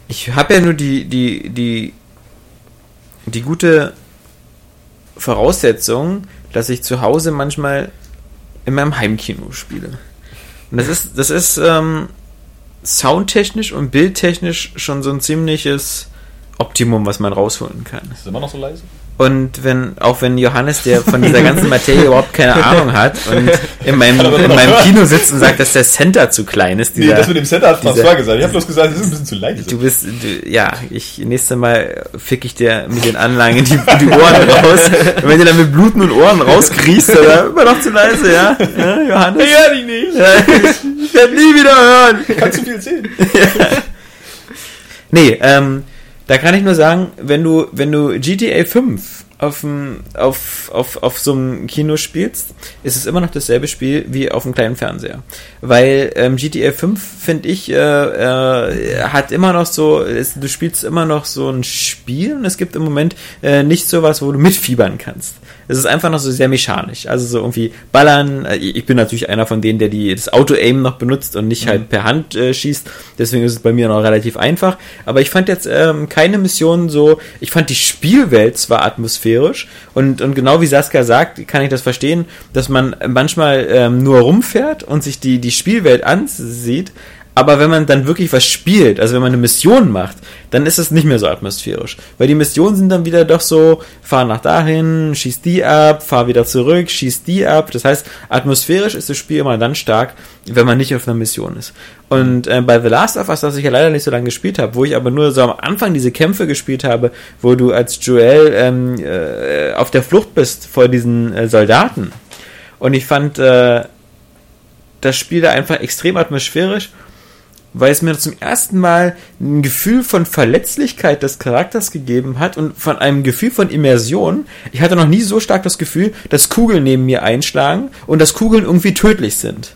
Ich habe ja nur die, die, die, die gute Voraussetzung, dass ich zu Hause manchmal in meinem Heimkino spiele. Und das ist, das ist ähm, soundtechnisch und bildtechnisch schon so ein ziemliches Optimum, was man rausholen kann. Ist es immer noch so leise? Und wenn, auch wenn Johannes, der von dieser ganzen Materie überhaupt keine Ahnung hat und in meinem, in meinem. Kino sitzt und sagt, dass der Center zu klein ist, Nee, dieser, das mit dem Center hat François dieser- gesagt. Ich habe bloß gesagt, es ist ein bisschen zu leise. Du bist, du, ja, ich, nächste Mal fick ich dir mit den Anlagen die, in die Ohren raus. Und wenn du dann mit Bluten und Ohren rauskriechst, dann immer noch zu leise, ja? ja Johannes? Ich höre dich nicht. Ja, ich, ich werde nie wieder hören. Kannst du viel sehen? Nee, ähm, da kann ich nur sagen, wenn du, wenn du GTA 5 auf, auf, auf, auf so einem Kino spielst, ist es immer noch dasselbe Spiel wie auf dem kleinen Fernseher. Weil ähm, GTA 5, finde ich, äh, äh, hat immer noch so, es, du spielst immer noch so ein Spiel und es gibt im Moment äh, nicht sowas, wo du mitfiebern kannst. Es ist einfach noch so sehr mechanisch. Also so irgendwie ballern. Äh, Ich bin natürlich einer von denen, der die, das Auto-Aim noch benutzt und nicht halt per Hand äh, schießt. Deswegen ist es bei mir noch relativ einfach. Aber ich fand jetzt ähm, keine Mission so. Ich fand die Spielwelt zwar atmosphärisch und, und genau wie Saskia sagt, kann ich das verstehen, dass man manchmal ähm, nur rumfährt und sich die, die Spielwelt ansieht. Aber wenn man dann wirklich was spielt, also wenn man eine Mission macht, dann ist es nicht mehr so atmosphärisch. Weil die Missionen sind dann wieder doch so, fahr nach dahin, schieß die ab, fahr wieder zurück, schieß die ab. Das heißt, atmosphärisch ist das Spiel immer dann stark, wenn man nicht auf einer Mission ist. Und äh, bei The Last of Us, das ich ja leider nicht so lange gespielt habe, wo ich aber nur so am Anfang diese Kämpfe gespielt habe, wo du als Joel ähm, äh, auf der Flucht bist vor diesen äh, Soldaten. Und ich fand äh, das Spiel da einfach extrem atmosphärisch weil es mir zum ersten Mal ein Gefühl von Verletzlichkeit des Charakters gegeben hat und von einem Gefühl von Immersion. Ich hatte noch nie so stark das Gefühl, dass Kugeln neben mir einschlagen und dass Kugeln irgendwie tödlich sind.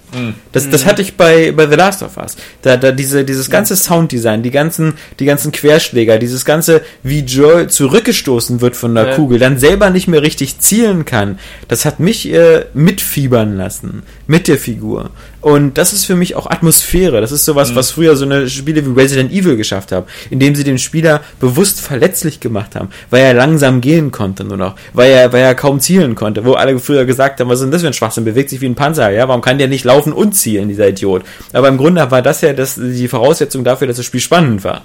Das, das hatte ich bei, bei The Last of Us. Da, da diese, dieses ganze Sounddesign, die ganzen, die ganzen Querschläger, dieses ganze, wie Joel zurückgestoßen wird von der Ja. Kugel, dann selber nicht mehr richtig zielen kann, das hat mich äh, mitfiebern lassen mit der Figur. Und das ist für mich auch Atmosphäre. Das ist sowas, was früher so eine Spiele wie Resident Evil geschafft haben, indem sie den Spieler bewusst verletzlich gemacht haben, weil er langsam gehen konnte nur noch, weil er, weil er kaum zielen konnte, wo alle früher gesagt haben, was ist denn das für ein Schwachsinn, bewegt sich wie ein Panzer, ja, warum kann der nicht laufen und zielen, dieser Idiot? Aber im Grunde war das ja das, die Voraussetzung dafür, dass das Spiel spannend war.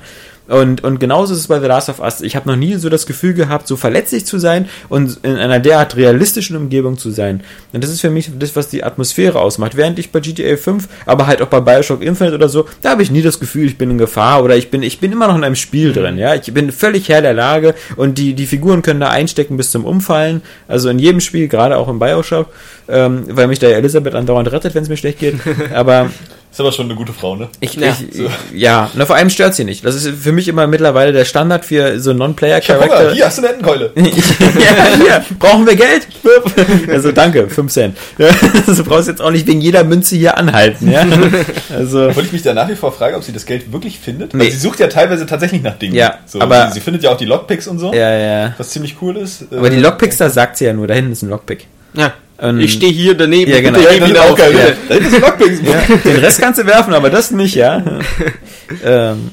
Und, und genauso ist es bei The Last of Us. Ich habe noch nie so das Gefühl gehabt, so verletzlich zu sein und in einer derart realistischen Umgebung zu sein. Und das ist für mich das, was die Atmosphäre ausmacht. Während ich bei GTA 5, aber halt auch bei Bioshock Infinite oder so, da habe ich nie das Gefühl, ich bin in Gefahr oder ich bin, ich bin immer noch in einem Spiel drin, ja. Ich bin völlig Herr der Lage und die, die Figuren können da einstecken bis zum Umfallen. Also in jedem Spiel, gerade auch im Bioshock, ähm, weil mich da Elisabeth andauernd rettet, wenn es mir schlecht geht. Aber Ist aber schon eine gute Frau, ne? ich, Ja, ich, ja, na, vor allem stört sie nicht. Das ist für mich immer mittlerweile der Standard für so. Non-Player-Charakter. Hier hast du eine Entenkeule. ja, hier, brauchen wir Geld? Also danke, 5 Cent. Ja, also, du brauchst jetzt auch nicht wegen jeder Münze hier anhalten, ja. Also, Obwohl ich mich da nach wie vor frage, ob sie das Geld wirklich findet. Nee. Also sie sucht ja teilweise tatsächlich nach Dingen. Ja, so, aber- sie, sie findet ja auch die Lockpicks und so, ja, ja. was ziemlich cool ist. Aber die Äh, Lockpicks, da sagt sie ja nur, da hinten ist ein Lockpick. Ja. Ähm, ich stehe hier daneben. Ja, genau. bitte Ja, geh das auch auf. geil. Ja. Ja, den Rest kannst du werfen, aber das nicht, ja. ähm,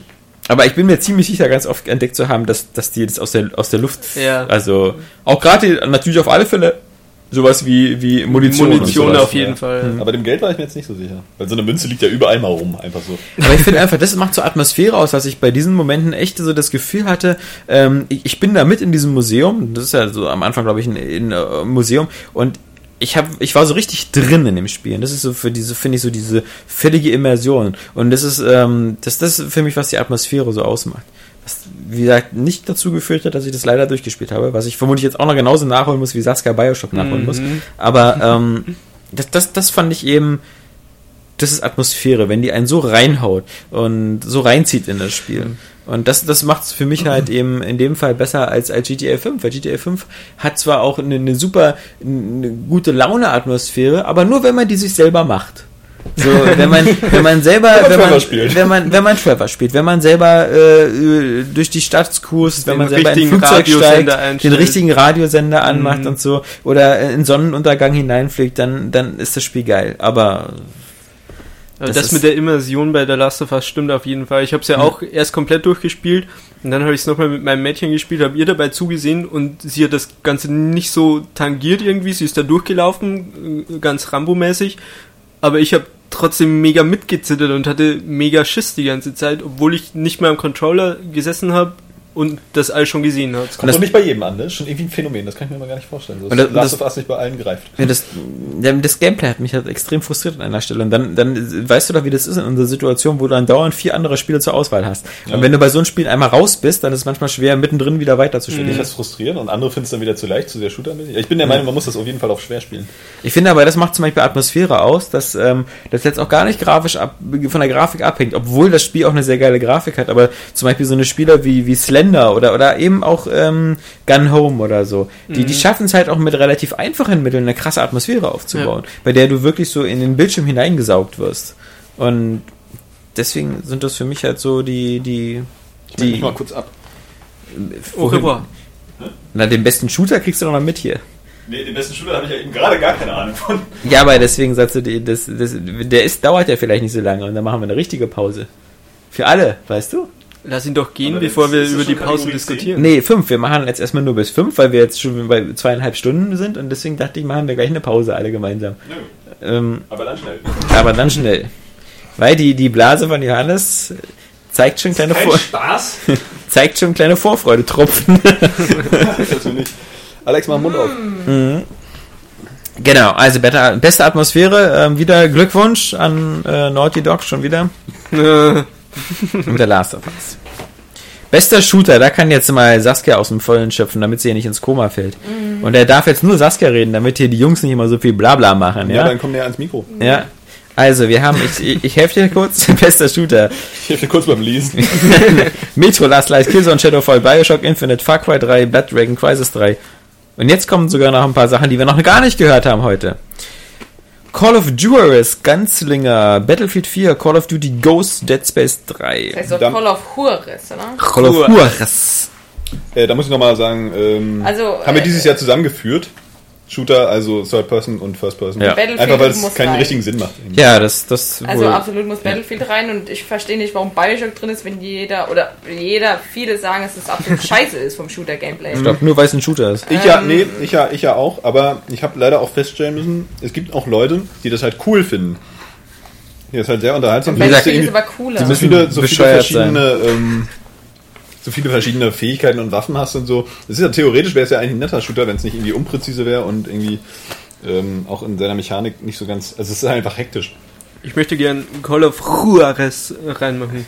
aber ich bin mir ziemlich sicher, ganz oft entdeckt zu haben, dass, dass die das aus der, aus der Luft, Ja. also auch gerade natürlich auf alle Fälle sowas wie, wie Munition. Munition und sowas. auf jeden ja. Fall. Aber dem Geld war ich mir jetzt nicht so sicher. Weil so eine Münze liegt ja überall mal rum, einfach so. Aber ich finde einfach, das macht so Atmosphäre aus, dass ich bei diesen Momenten echt so das Gefühl hatte, ähm, ich, ich bin da mit in diesem Museum, das ist ja so am Anfang, glaube ich, ein, ein äh, Museum und ich habe, ich war so richtig drin in dem Spiel. Und das ist so für diese, finde ich, so diese völlige Immersion. Und das ist, ähm, das, das ist für mich, was die Atmosphäre so ausmacht. Was, wie gesagt, nicht dazu geführt hat, dass ich das leider durchgespielt habe, was ich vermutlich jetzt auch noch genauso nachholen muss, wie Saskia Bioshock nachholen muss. Aber ähm, das, das, das fand ich eben, das ist Atmosphäre, wenn die einen so reinhaut und so reinzieht in das Spiel. Und das, das macht es für mich halt eben in dem Fall besser als, als GTA 5, weil GTA 5 hat zwar auch eine, eine super, eine gute Laune-Atmosphäre, aber nur wenn man die sich selber macht. So, wenn man, wenn man selber, Wenn man wenn man, spielt. wenn man, wenn man Trevor spielt, wenn man selber äh, durch die Stadt cruist, wenn Den man selber in ein Flugzeug steigt, Radiosender den einstellt. richtigen Radiosender anmacht und so, oder in Sonnenuntergang hineinfliegt, dann, dann ist das Spiel geil. Aber Das das, ist- mit der Immersion bei The Last of Us stimmt auf jeden Fall. Ich habe es ja auch erst komplett durchgespielt und dann habe ich es nochmal mit meinem Mädchen gespielt, habe ihr dabei zugesehen und sie hat das Ganze nicht so tangiert irgendwie. Sie ist da durchgelaufen, äh, ganz Rambo-mäßig, aber ich habe trotzdem mega mitgezittert und hatte mega Schiss die ganze Zeit, obwohl ich nicht mehr am Controller gesessen habe und das alles schon gesehen habe. Das kommt das- doch nicht bei jedem an, ne? Das ist schon irgendwie ein Phänomen, das kann ich mir mal gar nicht vorstellen. So, Und das- Last das- of Us nicht bei allen greift. Ja, das, ja, das Gameplay hat mich halt extrem frustriert an einer Stelle. Und dann, dann weißt du doch, wie das ist in unserer Situation, wo du dann dauernd vier andere Spiele zur Auswahl hast. Und wenn du bei so einem Spiel einmal raus bist, dann ist es manchmal schwer, mittendrin wieder weiterzuspielen. Ich das frustrierend und andere finden es dann wieder zu leicht, zu sehr shooter Ja, Ich bin der Meinung, man muss das auf jeden Fall auf schwer spielen. Ich finde aber, das macht zum Beispiel Atmosphäre aus, dass ähm, das jetzt auch gar nicht grafisch ab, von der Grafik abhängt, obwohl das Spiel auch eine sehr geile Grafik hat. Aber zum Beispiel so eine Spieler wie, wie Sledge Surrender oder, oder eben auch ähm, Gun Home oder so. Die, Mhm. die schaffen es halt auch mit relativ einfachen Mitteln eine krasse Atmosphäre aufzubauen, bei der du wirklich so in den Bildschirm hineingesaugt wirst. Und deswegen sind das für mich halt so die, die, Ich die, mal kurz ab. Au revoir. na, den besten Shooter kriegst du doch noch mit hier. Nee, den besten Shooter habe ich ja eben gerade gar keine Ahnung von. Ja, aber deswegen sagst du, das, das, der ist, dauert ja vielleicht nicht so lange und dann machen wir eine richtige Pause. Für alle, weißt du? Lass ihn doch gehen, Aber bevor wir über die Pause diskutieren. Nee, fünf. Wir machen jetzt erstmal nur bis fünf, weil wir jetzt schon bei zweieinhalb Stunden sind und deswegen dachte ich, machen wir gleich eine Pause alle gemeinsam. Ähm, Aber dann schnell. aber dann schnell. Weil die, die Blase von Johannes zeigt schon kleine, Vor Spaß. zeigt schon kleine Vorfreudetropfen. Natürlich. Alex, mach den Mund auf. genau, also beste Atmosphäre. Ähm, wieder Glückwunsch an äh, Naughty Dog schon wieder. Und der Last of Us. Bester Shooter, da kann jetzt mal Saskia aus dem Vollen schöpfen, damit sie hier nicht ins Koma fällt. Und er darf jetzt nur Saskia reden, damit hier die Jungs nicht immer so viel Blabla machen, Ja, ja? dann komm näher ans Mikro. Ja. Also, wir haben, ich, ich, ich helfe dir kurz, bester Shooter. Ich helfe dir kurz beim Lesen. Metro, Last Light, Killzone, Shadowfall, Bioshock Infinite, Far Cry 3, Blood Dragon, Crisis 3. Und jetzt kommen sogar noch ein paar Sachen, die wir noch gar nicht gehört haben heute. Call of Juarez, Ganzlinger, Battlefield 4, Call of Duty Ghost, Dead Space 3. Das heißt Dann- Call of Juarez, oder? Call of Juarez. äh, da muss ich nochmal sagen, ähm, Also, haben wir äh, dieses Jahr zusammengeführt. Shooter, also Third Person und First Person. Ja. Battlefield Einfach weil es keinen rein. richtigen Sinn macht. Ja, das, das Also wohl. absolut muss Battlefield rein und ich verstehe nicht, warum Bioshock drin ist, wenn jeder oder jeder, viele sagen, dass es absolut scheiße ist vom Shooter-Gameplay. Ich glaube, nur weil es ein Shooter ist. Ich ja, nee, ich ja, ich ja auch, aber ich habe leider auch feststellen müssen, es gibt auch Leute, die das halt cool finden. Die das halt sehr unterhaltsam Battlefield ist irgendwie- aber cooler. so müssen viele, so viele verschiedene, ähm, so viele verschiedene Fähigkeiten und Waffen hast und so. Das ist ja theoretisch wäre es ja eigentlich ein netter Shooter, wenn es nicht irgendwie unpräzise wäre und irgendwie ähm, auch in seiner Mechanik nicht so ganz. Also es ist einfach hektisch. ich möchte gern Call of Juarez reinmachen.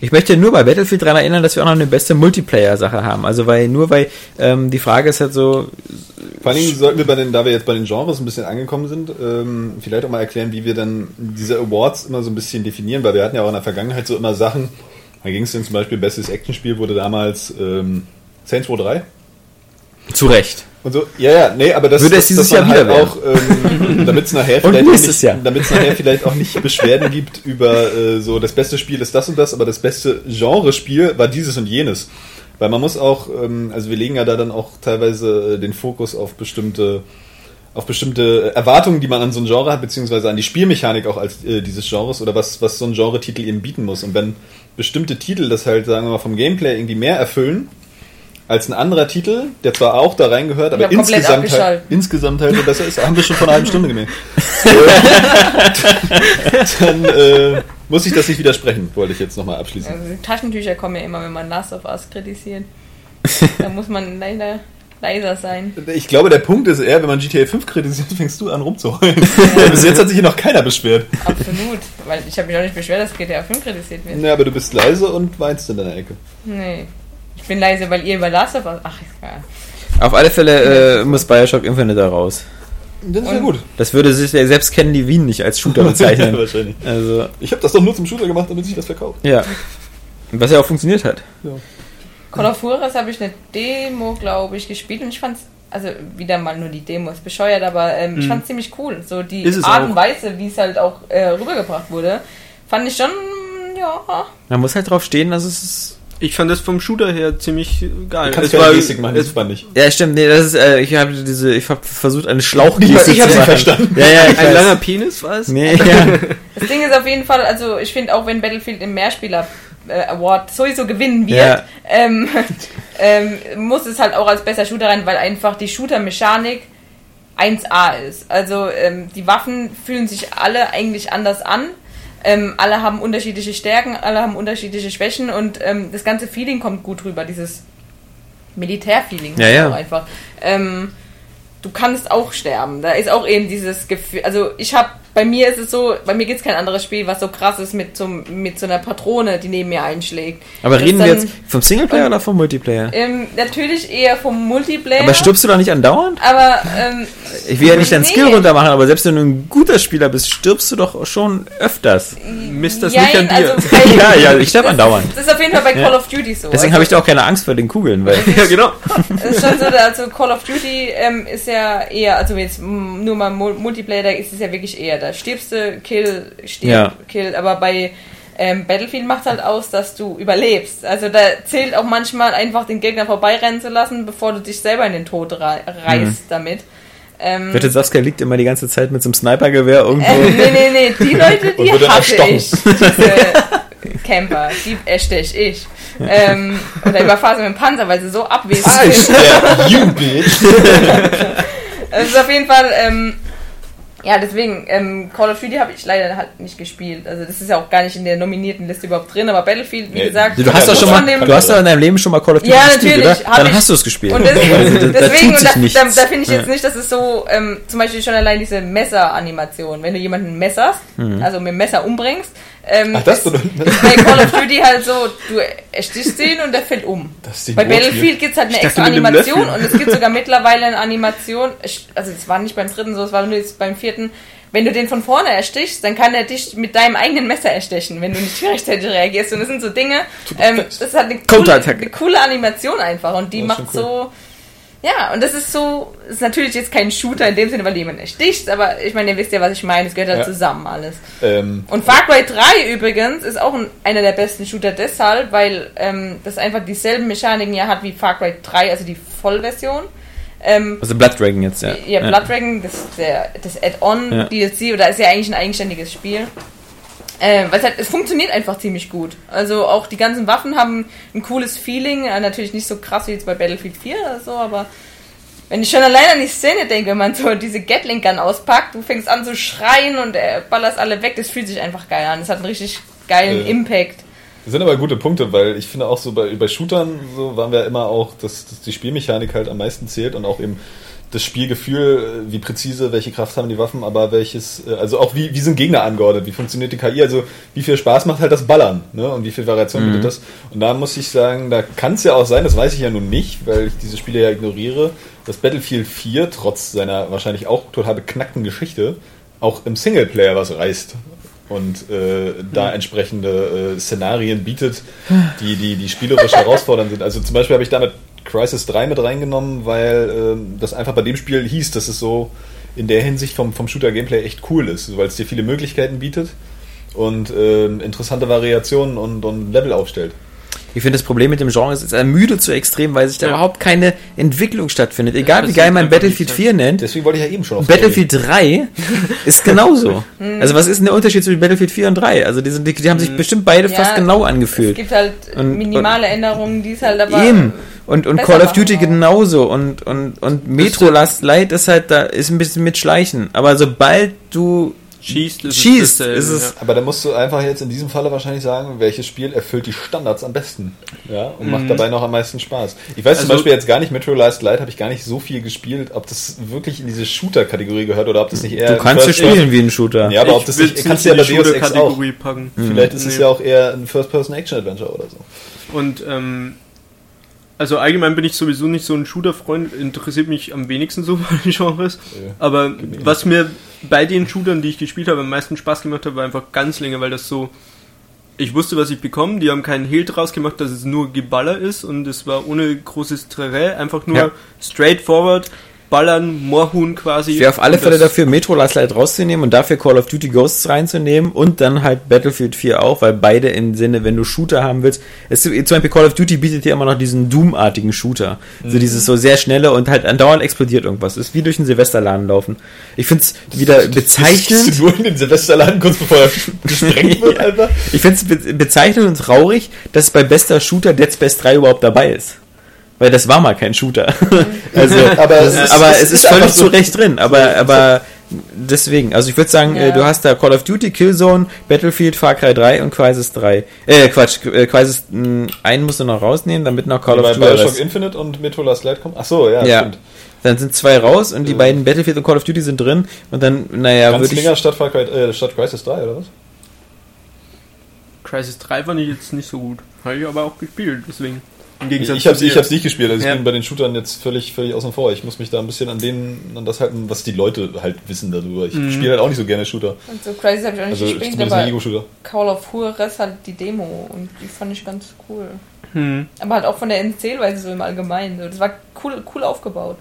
Ich möchte nur bei Battlefield daran erinnern, dass wir auch noch eine beste Multiplayer-Sache haben. Also weil nur weil ähm, die Frage ist halt so, Vor allen Dingen sollten wir bei den, da wir jetzt bei den Genres ein bisschen angekommen sind, ähm, vielleicht auch mal erklären, wie wir dann diese Awards immer so ein bisschen definieren, weil wir hatten ja auch in der Vergangenheit so immer Sachen, da ging es dann zum Beispiel, bestes Actionspiel wurde damals ähm, Saints Row 3 zu Recht. und so. Ja, ja, nee, aber das Würde es dieses Jahr wieder halt auch, ähm, damit es nachher vielleicht nicht, nachher vielleicht auch nicht Beschwerden gibt über äh, so das beste Spiel ist das und das, aber das beste Genrespiel war dieses und jenes. Weil man muss auch, ähm, also wir legen ja da dann auch teilweise äh, den Fokus auf bestimmte auf bestimmte Erwartungen, die man an so ein Genre hat, beziehungsweise an die Spielmechanik auch als äh, dieses Genres oder was, was so ein Genre-Titel eben bieten muss. Und wenn bestimmte Titel das halt, sagen wir mal, vom Gameplay irgendwie mehr erfüllen als ein anderer Titel, der zwar auch da reingehört, aber insgesamt halt, insgesamt halt so besser ist, haben wir schon vor einer halben Stunde gemerkt. dann äh, muss ich das nicht widersprechen, wollte ich jetzt nochmal abschließen. Also Taschentücher kommen ja immer, wenn man Last of Us kritisiert. da muss man leider leiser sein. Ich glaube, der Punkt ist eher, wenn man GTA 5 kritisiert, fängst du an rumzuheulen. Bis jetzt hat sich hier noch keiner beschwert. Absolut. Weil ich habe mich auch nicht beschwert, dass GTA 5 kritisiert wird. Ja, aber du bist leise und weinst in deiner Ecke. Nee. Ich bin leise, weil ihr über Last of Us. Ach, ist klar. Auf alle Fälle äh, muss Bioshock Infinite da raus. Das ist ja gut. Das würde sich ja selbst Ken Levine nicht als Shooter ja, bezeichnen. wahrscheinlich. also, Ich habe das doch nur zum Shooter gemacht, damit sich das verkauft. ja. Was ja auch funktioniert hat. Call of Juarez habe ich eine Demo, glaube ich, gespielt und ich fand's, also wieder mal nur die Demo ist bescheuert, aber ähm, ich fand's ziemlich cool. So die Ist es Art auch. und Weise, wie es halt auch äh, rübergebracht wurde, fand ich schon, ja. Man muss halt drauf stehen, dass es. Ich fand das vom Shooter her ziemlich geil. Du kannst Es keine war- Gestik machen, das es, fand ich. Ja, stimmt, nee, das ist, äh, ich habe diese, ich habe versucht, eine Ich Schlauchgeste hab zu sie machen. verstanden. Ja, ja, ich ein weiß. langer Penis war es? Nee, ja. Das Ding ist auf jeden Fall, also ich finde auch, wenn Battlefield im Mehrspieler Award sowieso gewinnen wird, Ja. ähm, ähm, muss es halt auch als besser Shooter rein, weil einfach die Shooter-Mechanik 1A ist. Also ähm, die Waffen fühlen sich alle eigentlich anders an. Ähm, alle haben unterschiedliche Stärken, alle haben unterschiedliche Schwächen und ähm, das ganze Feeling kommt gut rüber, dieses Militärfeeling Ja, ja. einfach. Ähm, du kannst auch sterben. Da ist auch eben dieses Gefühl. Also ich habe bei mir ist es so, bei mir gibt es kein anderes Spiel, was so krass ist mit so, mit so einer Patrone, die neben mir einschlägt. Aber Das reden wir jetzt vom Singleplayer und- oder vom Multiplayer? Ähm, natürlich eher vom Multiplayer. Aber stirbst du da nicht andauernd? Aber, ähm, Ich will ja nicht deinen Nee. Skill runter machen, aber selbst wenn du ein guter Spieler bist, stirbst du doch schon öfters. Misst das jein, nicht an dir. also bei- Ja, ja, ich sterbe andauernd. Das ist auf jeden Fall bei Call of Duty so. Deswegen also, habe ich da auch keine Angst vor den Kugeln, weil ja, genau. Es ist schon so, also Call of Duty ähm, ist ja eher, also jetzt nur mal Mul- Multiplayer, da ist es ja wirklich eher, da stirbst du, Kill, stirb, Ja. Kill, aber bei ähm, Battlefield macht halt aus, dass du überlebst. Also da zählt auch manchmal einfach den Gegner vorbeirennen zu lassen, bevor du dich selber in den Tod rei reißt damit. Ähm, Bitte Saskia liegt immer die ganze Zeit mit so einem Snipergewehr irgendwo. äh, nee, nee, nee, die Leute, die hasse ich. Diese Camper, die erstech ich. Ähm, oder überfahre sie mit dem Panzer, weil sie so abwesend sind. Ja, you bitch. Es ist auf jeden Fall, ähm, ja, deswegen, ähm, Call of Duty habe ich leider halt nicht gespielt. Also das ist ja auch gar nicht in der nominierten Liste überhaupt drin, aber Battlefield, wie Nee, gesagt, Du hast doch schon mal, du hast doch in deinem Leben schon mal Call of Duty Ja, gespielt, natürlich, oder? Dann ich. hast du es gespielt. Und deswegen, Also, da, da deswegen und da, nichts. da, da finde ich jetzt nicht, dass es so, ähm, zum Beispiel schon allein diese Messeranimation, wenn du jemanden messerst, Mhm. also mit dem Messer umbringst, ähm, Ach, das ist bedeutet. bei Call of Duty halt so, du erstichst den und der fällt um. Das Bei. Battlefield gibt es halt eine Ich extra Animation und es gibt sogar mittlerweile eine Animation, also es war nicht beim dritten so, es war nur jetzt beim vierten, wenn du den von vorne erstichst, dann kann er dich mit deinem eigenen Messer erstechen, wenn du nicht rechtzeitig reagierst. Und das sind so Dinge, ähm, das ist halt eine coole, eine coole Animation einfach und die Das macht schon so... Ja, und das ist so, ist natürlich jetzt kein Shooter in dem Sinne, weil du jemanden erstichst, aber ich meine, ihr wisst ja, was ich meine, es gehört halt Ja. zusammen alles. Ähm, Und Far Cry 3 übrigens ist auch ein, einer der besten Shooter deshalb, weil ähm, das einfach dieselben Mechaniken ja hat wie Far Cry 3, also die Vollversion. Ähm, Also Blood Dragon jetzt, ja. ja, Blood Dragon, das, der, das Add-on Ja. DLC, oder ist ja eigentlich ein eigenständiges Spiel. Äh, weil es, halt, es funktioniert einfach ziemlich gut. Also auch die ganzen Waffen haben ein cooles Feeling. Äh, natürlich nicht so krass wie jetzt bei Battlefield 4 oder so, aber wenn ich schon allein an die Szene denke, wenn man so diese Gatling Gun auspackt, du fängst an zu schreien und äh, ballerst alle weg, das fühlt sich einfach geil an. Das hat einen richtig geilen Äh. Impact. Das sind aber gute Punkte, weil ich finde auch so bei, bei Shootern so waren wir immer auch, dass, dass die Spielmechanik halt am meisten zählt und auch eben das Spielgefühl, äh, wie präzise, welche Kraft haben die Waffen, aber welches, äh, also auch wie, wie sind Gegner angeordnet, wie funktioniert die KI, also wie viel Spaß macht halt das Ballern, ne? Und wie viel Variation bietet das. Und da muss ich sagen, da kann es ja auch sein, das weiß ich ja nun nicht, weil ich diese Spiele ja ignoriere, dass Battlefield 4 trotz seiner wahrscheinlich auch total beknackten Geschichte auch im Singleplayer was reißt und äh, da entsprechende äh, Szenarien bietet, die, die, die spielerisch herausfordernd sind. Also zum Beispiel habe ich damit Crisis 3 mit reingenommen, weil ähm, das einfach bei dem Spiel hieß, dass es so in der Hinsicht vom, vom Shooter-Gameplay echt cool ist, weil es dir viele Möglichkeiten bietet und ähm, interessante Variationen und, und Level aufstellt. Ich finde, das Problem mit dem Genre ist, es ermüdet so extrem, weil sich da Ja. überhaupt keine Entwicklung stattfindet. Egal wie geil man Battlefield nicht 4 nennt, Deswegen wollte ich ja eben schon auf Battlefield 3 ist genauso. Also was ist denn der Unterschied zwischen Battlefield 4 und 3? Also die, sind, die, die haben sich bestimmt beide Ja, fast genau Es angefühlt. gibt halt Und- minimale Änderungen, die es halt aber. Eben. Und, und Call of Duty auch. genauso. Und, und, und Metro Last Light ist halt da, ist ein bisschen mit Schleichen. Aber sobald du Schießt, ist Schießt, es, ist es- ja. Aber da musst du einfach jetzt in diesem Falle wahrscheinlich sagen, welches Spiel erfüllt die Standards am besten. Ja, und macht dabei noch am meisten Spaß. Ich weiß zum Also- Beispiel jetzt gar nicht, Metro Last Light habe ich gar nicht so viel gespielt, ob das wirklich in diese Shooter-Kategorie gehört oder ob das nicht eher. du kannst es spielen wie ein Shooter. Ja, aber ob Ich das will's nicht, kannst du ja in bei die Deus Ex auch. Shooter-Kategorie packen. Vielleicht ist es Nee. ja auch eher ein First-Person-Action-Adventure oder so. Und ähm, also allgemein bin ich sowieso nicht so ein Shooter-Freund, interessiert mich am wenigsten so bei den Genres. Ja. Aber was mir bei den Shootern, die ich gespielt habe, am meisten Spaß gemacht hat, war einfach ganz länger, weil das so. Ich wusste, was ich bekomme. Die haben keinen Hehl draus gemacht, dass es nur Geballer ist und es war ohne großes Trerä, einfach nur Ja. straightforward, ballern, Moorhuhn quasi. Ich wäre auf alle Fälle das- dafür, Metro Last Light rauszunehmen und dafür Call of Duty Ghosts reinzunehmen und dann halt Battlefield 4 auch, weil beide im Sinne, wenn du Shooter haben willst, es, zum Beispiel Call of Duty bietet dir immer noch diesen Doom-artigen Shooter. So dieses so sehr schnelle und halt andauernd explodiert irgendwas. ist wie durch einen Silvesterladen laufen. Ich finde es wieder bezeichnend. Bist du nur in den Silvesterladen kurz bevor er gesprengt wird, einfach? Ich finde es be bezeichnend und traurig, dass bei bester Shooter Dead Space 3 überhaupt dabei ist. Weil das war mal kein Shooter. also, Aber es ist, aber es ist ist völlig so- zu Recht drin. Aber, aber deswegen, also ich würde sagen, Ja. äh, du hast da Call of Duty, Killzone, Battlefield, Far Cry 3 und Crisis 3. Äh, Quatsch, äh, Crisis, mh, einen musst du noch rausnehmen, damit noch Call Bei of Duty Bioshock. Infinite und Metro Last Light kommen? Ach so, ja, Ja. stimmt. Dann sind zwei raus und die Äh. beiden Battlefield und Call of Duty sind drin und dann, naja, würde ich. statt, Far Cry- äh, statt Crisis 3, oder was? Crisis 3 fand ich jetzt nicht so gut. Habe ich aber auch gespielt, deswegen. Im Ich, Gegensatz ich dir. ich hab's nicht gespielt, also ich Ja. bin bei den Shootern jetzt völlig, völlig außen vor. Ich muss mich da ein bisschen an denen, an das halten, was die Leute halt wissen darüber. Ich Mhm. spiele halt auch nicht so gerne Shooter. Und so Crisis habe ich auch nicht Also gespielt, aber. Call of Juarez halt die Demo und die fand ich ganz cool. Hm. Aber halt auch von der Erzählweise so im Allgemeinen. So. Das war cool, cool aufgebaut.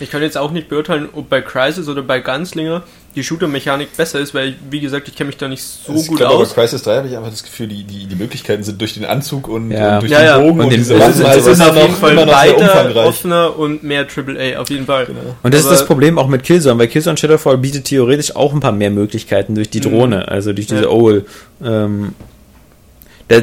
Ich kann jetzt auch nicht beurteilen, ob bei Crisis oder bei Gunslinger die Shooter-Mechanik besser ist, weil, wie gesagt, ich kenne mich da nicht so ich gut glaube, aber aus. Crisis 3 habe ich einfach das Gefühl, die, die, die Möglichkeiten sind durch den Anzug und, Ja. und durch Ja, den ja. Bogen Und und, den- diese es Waffen. ist- Es Also ist immer auf jeden noch, Fall weiter, umfangreich. offener und mehr AAA, auf jeden Fall. Genau. Und das ist Aber- das Problem auch mit Killzone, weil Killzone Shadowfall bietet theoretisch auch ein paar mehr Möglichkeiten durch die Mhm. Drohne, also durch diese Ja. OWL. Ähm,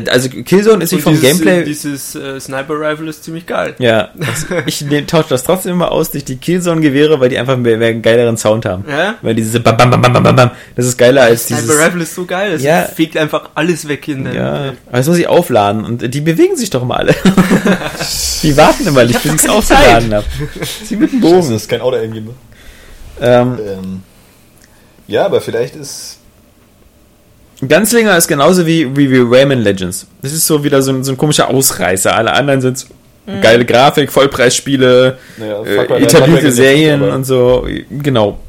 also Killzone ist sich vom dieses, Gameplay. Dieses äh, Sniper-Rifle ist ziemlich geil. ja, das, ich ne, tausche das trotzdem immer aus durch die Killzone-Gewehre, weil die einfach mehr, mehr einen geileren Sound haben. Ja? Weil diese Bam Bam Bam Bam Bam Bam, das ist geiler als dieses. Sniper-Rifle ist so geil, es Ja. fegt einfach alles weg in der Ja, aber das muss ich aufladen und die bewegen sich doch immer alle. die warten immer nicht, bis ich es aufgeladen habe. Sie mit dem Das Bogen. ist kein Auto-Aim, ne? Ähm, Ähm, ja, aber vielleicht ist. Ganzlinger ist genauso wie, wie, wie Rayman Legends. Das ist so wieder so ein, so ein komischer Ausreißer. Alle anderen sind geile Grafik, Vollpreisspiele, Naja, äh, etablierte Serien und so. Genau.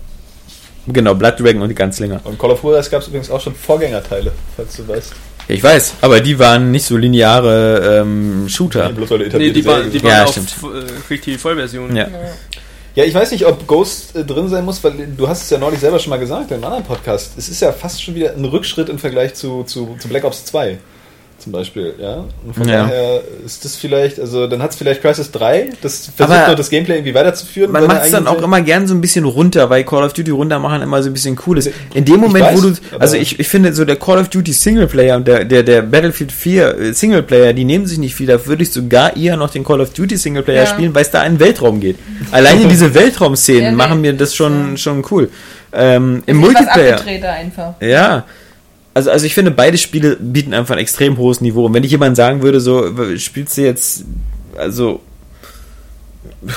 Genau, Blood Dragon und die Ganzlinger. Und Call of Juarez gab es übrigens auch schon Vorgängerteile, falls du weißt. Ich weiß, aber die waren nicht so lineare ähm, Shooter. Bloß weil Nee, die, war, Serien die sind. Ja, waren auf stimmt. äh, richtig Vollversion. Ja. Ja, ich weiß nicht, ob Ghost äh, drin sein muss, weil du hast es ja neulich selber schon mal gesagt in einem anderen Podcast. Es ist ja fast schon wieder ein Rückschritt im Vergleich zu, zu, zu Black Ops 2 zum Beispiel, ja. Und von Ja. daher ist das vielleicht, also dann hat es vielleicht Crisis 3, das versucht Aber noch das Gameplay irgendwie weiterzuführen. Man macht es dann auch immer gern so ein bisschen runter, weil Call of Duty runter machen immer so ein bisschen cool ist. In dem Moment, wo weiß, du, also ich, ich finde so der Call of Duty Singleplayer und der, der, der Battlefield 4 äh, Singleplayer, die nehmen sich nicht viel, da würde ich sogar eher noch den Call of Duty Singleplayer Ja. spielen, weil es da einen Weltraum geht. Alleine diese Weltraumszenen Ja, machen mir das schon, schon cool. Ähm, Im Multiplayer. einfach. Ja. Also, also ich finde, beide Spiele bieten einfach ein extrem hohes Niveau. Und wenn ich jemand sagen würde, so, spielst du jetzt, also,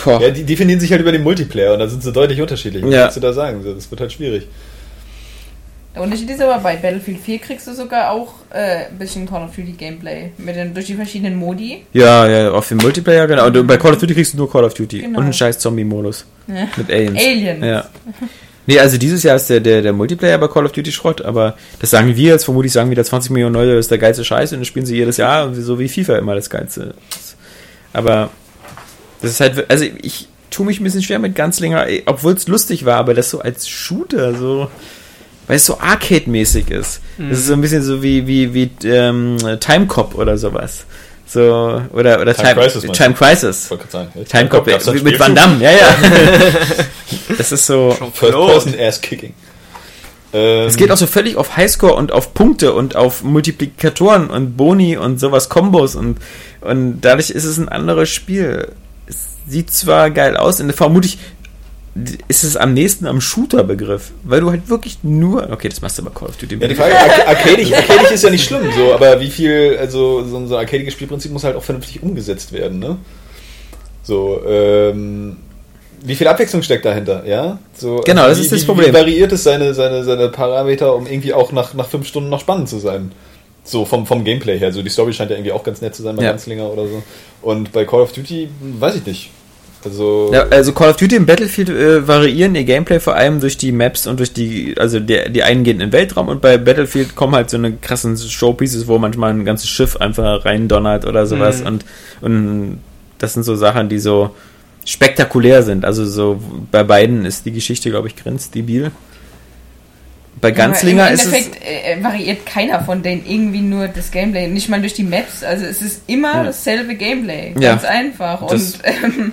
boah, Ja, die definieren sich halt über den Multiplayer und da sind sie deutlich unterschiedlich. Was Ja. willst du da sagen? Das wird halt schwierig. Der Unterschied ist aber, bei Battlefield 4 kriegst du sogar auch äh, ein bisschen Call of Duty Gameplay. Mit den, durch die verschiedenen Modi. Ja, ja, auf dem Multiplayer, genau. Und bei Call of Duty kriegst du nur Call of Duty. Genau. Und einen scheiß Zombie-Modus. Ja. Mit Aliens. Aliens. Ja. Nee, also dieses Jahr ist der, der, der Multiplayer bei Call of Duty Schrott, aber das sagen wir jetzt, vermutlich sagen wieder 20 Millionen Leute, das ist der geilste Scheiß und das spielen sie jedes Jahr, so wie FIFA immer das geilste. Aber das ist halt, also ich tue mich ein bisschen schwer mit Ganzlinger, obwohl es lustig war, aber das so als Shooter so, weil es so Arcade-mäßig ist. Das ist so ein bisschen so wie, wie, wie ähm, Time Cop oder sowas. So, oder, oder Time Crisis, Time Crisis. Wollte gerade sagen. Time Cop, gab's da ein mit Van? Damme, ja, ja. das ist so. First Person Ass Kicking. Ähm, Es geht auch so völlig auf Highscore und auf Punkte und auf Multiplikatoren und Boni und sowas, Kombos und, und dadurch ist es ein anderes Spiel. Es sieht zwar geil aus und vermutlich ist es am nächsten am Shooter-Begriff, weil du halt wirklich nur, okay, das machst du bei Call of Duty. Ja, die Frage, arc- arcadisch, arcadisch ist ja nicht schlimm, so, aber wie viel, also so ein arcadiges Spielprinzip muss halt auch vernünftig umgesetzt werden, ne? So, ähm, wie viel Abwechslung steckt dahinter, ja? So, also Genau, das wie, ist das wie, Problem. Wie variiert es seine, seine, seine Parameter, um irgendwie auch nach, nach fünf Stunden noch spannend zu sein? So vom, vom Gameplay her. So die Story scheint ja irgendwie auch ganz nett zu sein bei Ja. Ganzlinger oder so. Und bei Call of Duty, weiß ich nicht. Also, Ja, also Call of Duty und Battlefield äh, variieren ihr Gameplay vor allem durch die Maps und durch die, also der, die einen gehen in den Weltraum und bei Battlefield kommen halt so eine krassen Showpieces, wo manchmal ein ganzes Schiff einfach reindonnert oder sowas Mhm. und, und das sind so Sachen, die so spektakulär sind. Also so bei beiden ist die Geschichte, glaube ich, grenzdebil. Bei Ganzlinger Aber Im ist es. Endeffekt äh, variiert keiner von denen irgendwie nur das Gameplay. Nicht mal durch die Maps. Also es ist immer Ja. dasselbe Gameplay. Ja. Ganz einfach. Das- Und ähm,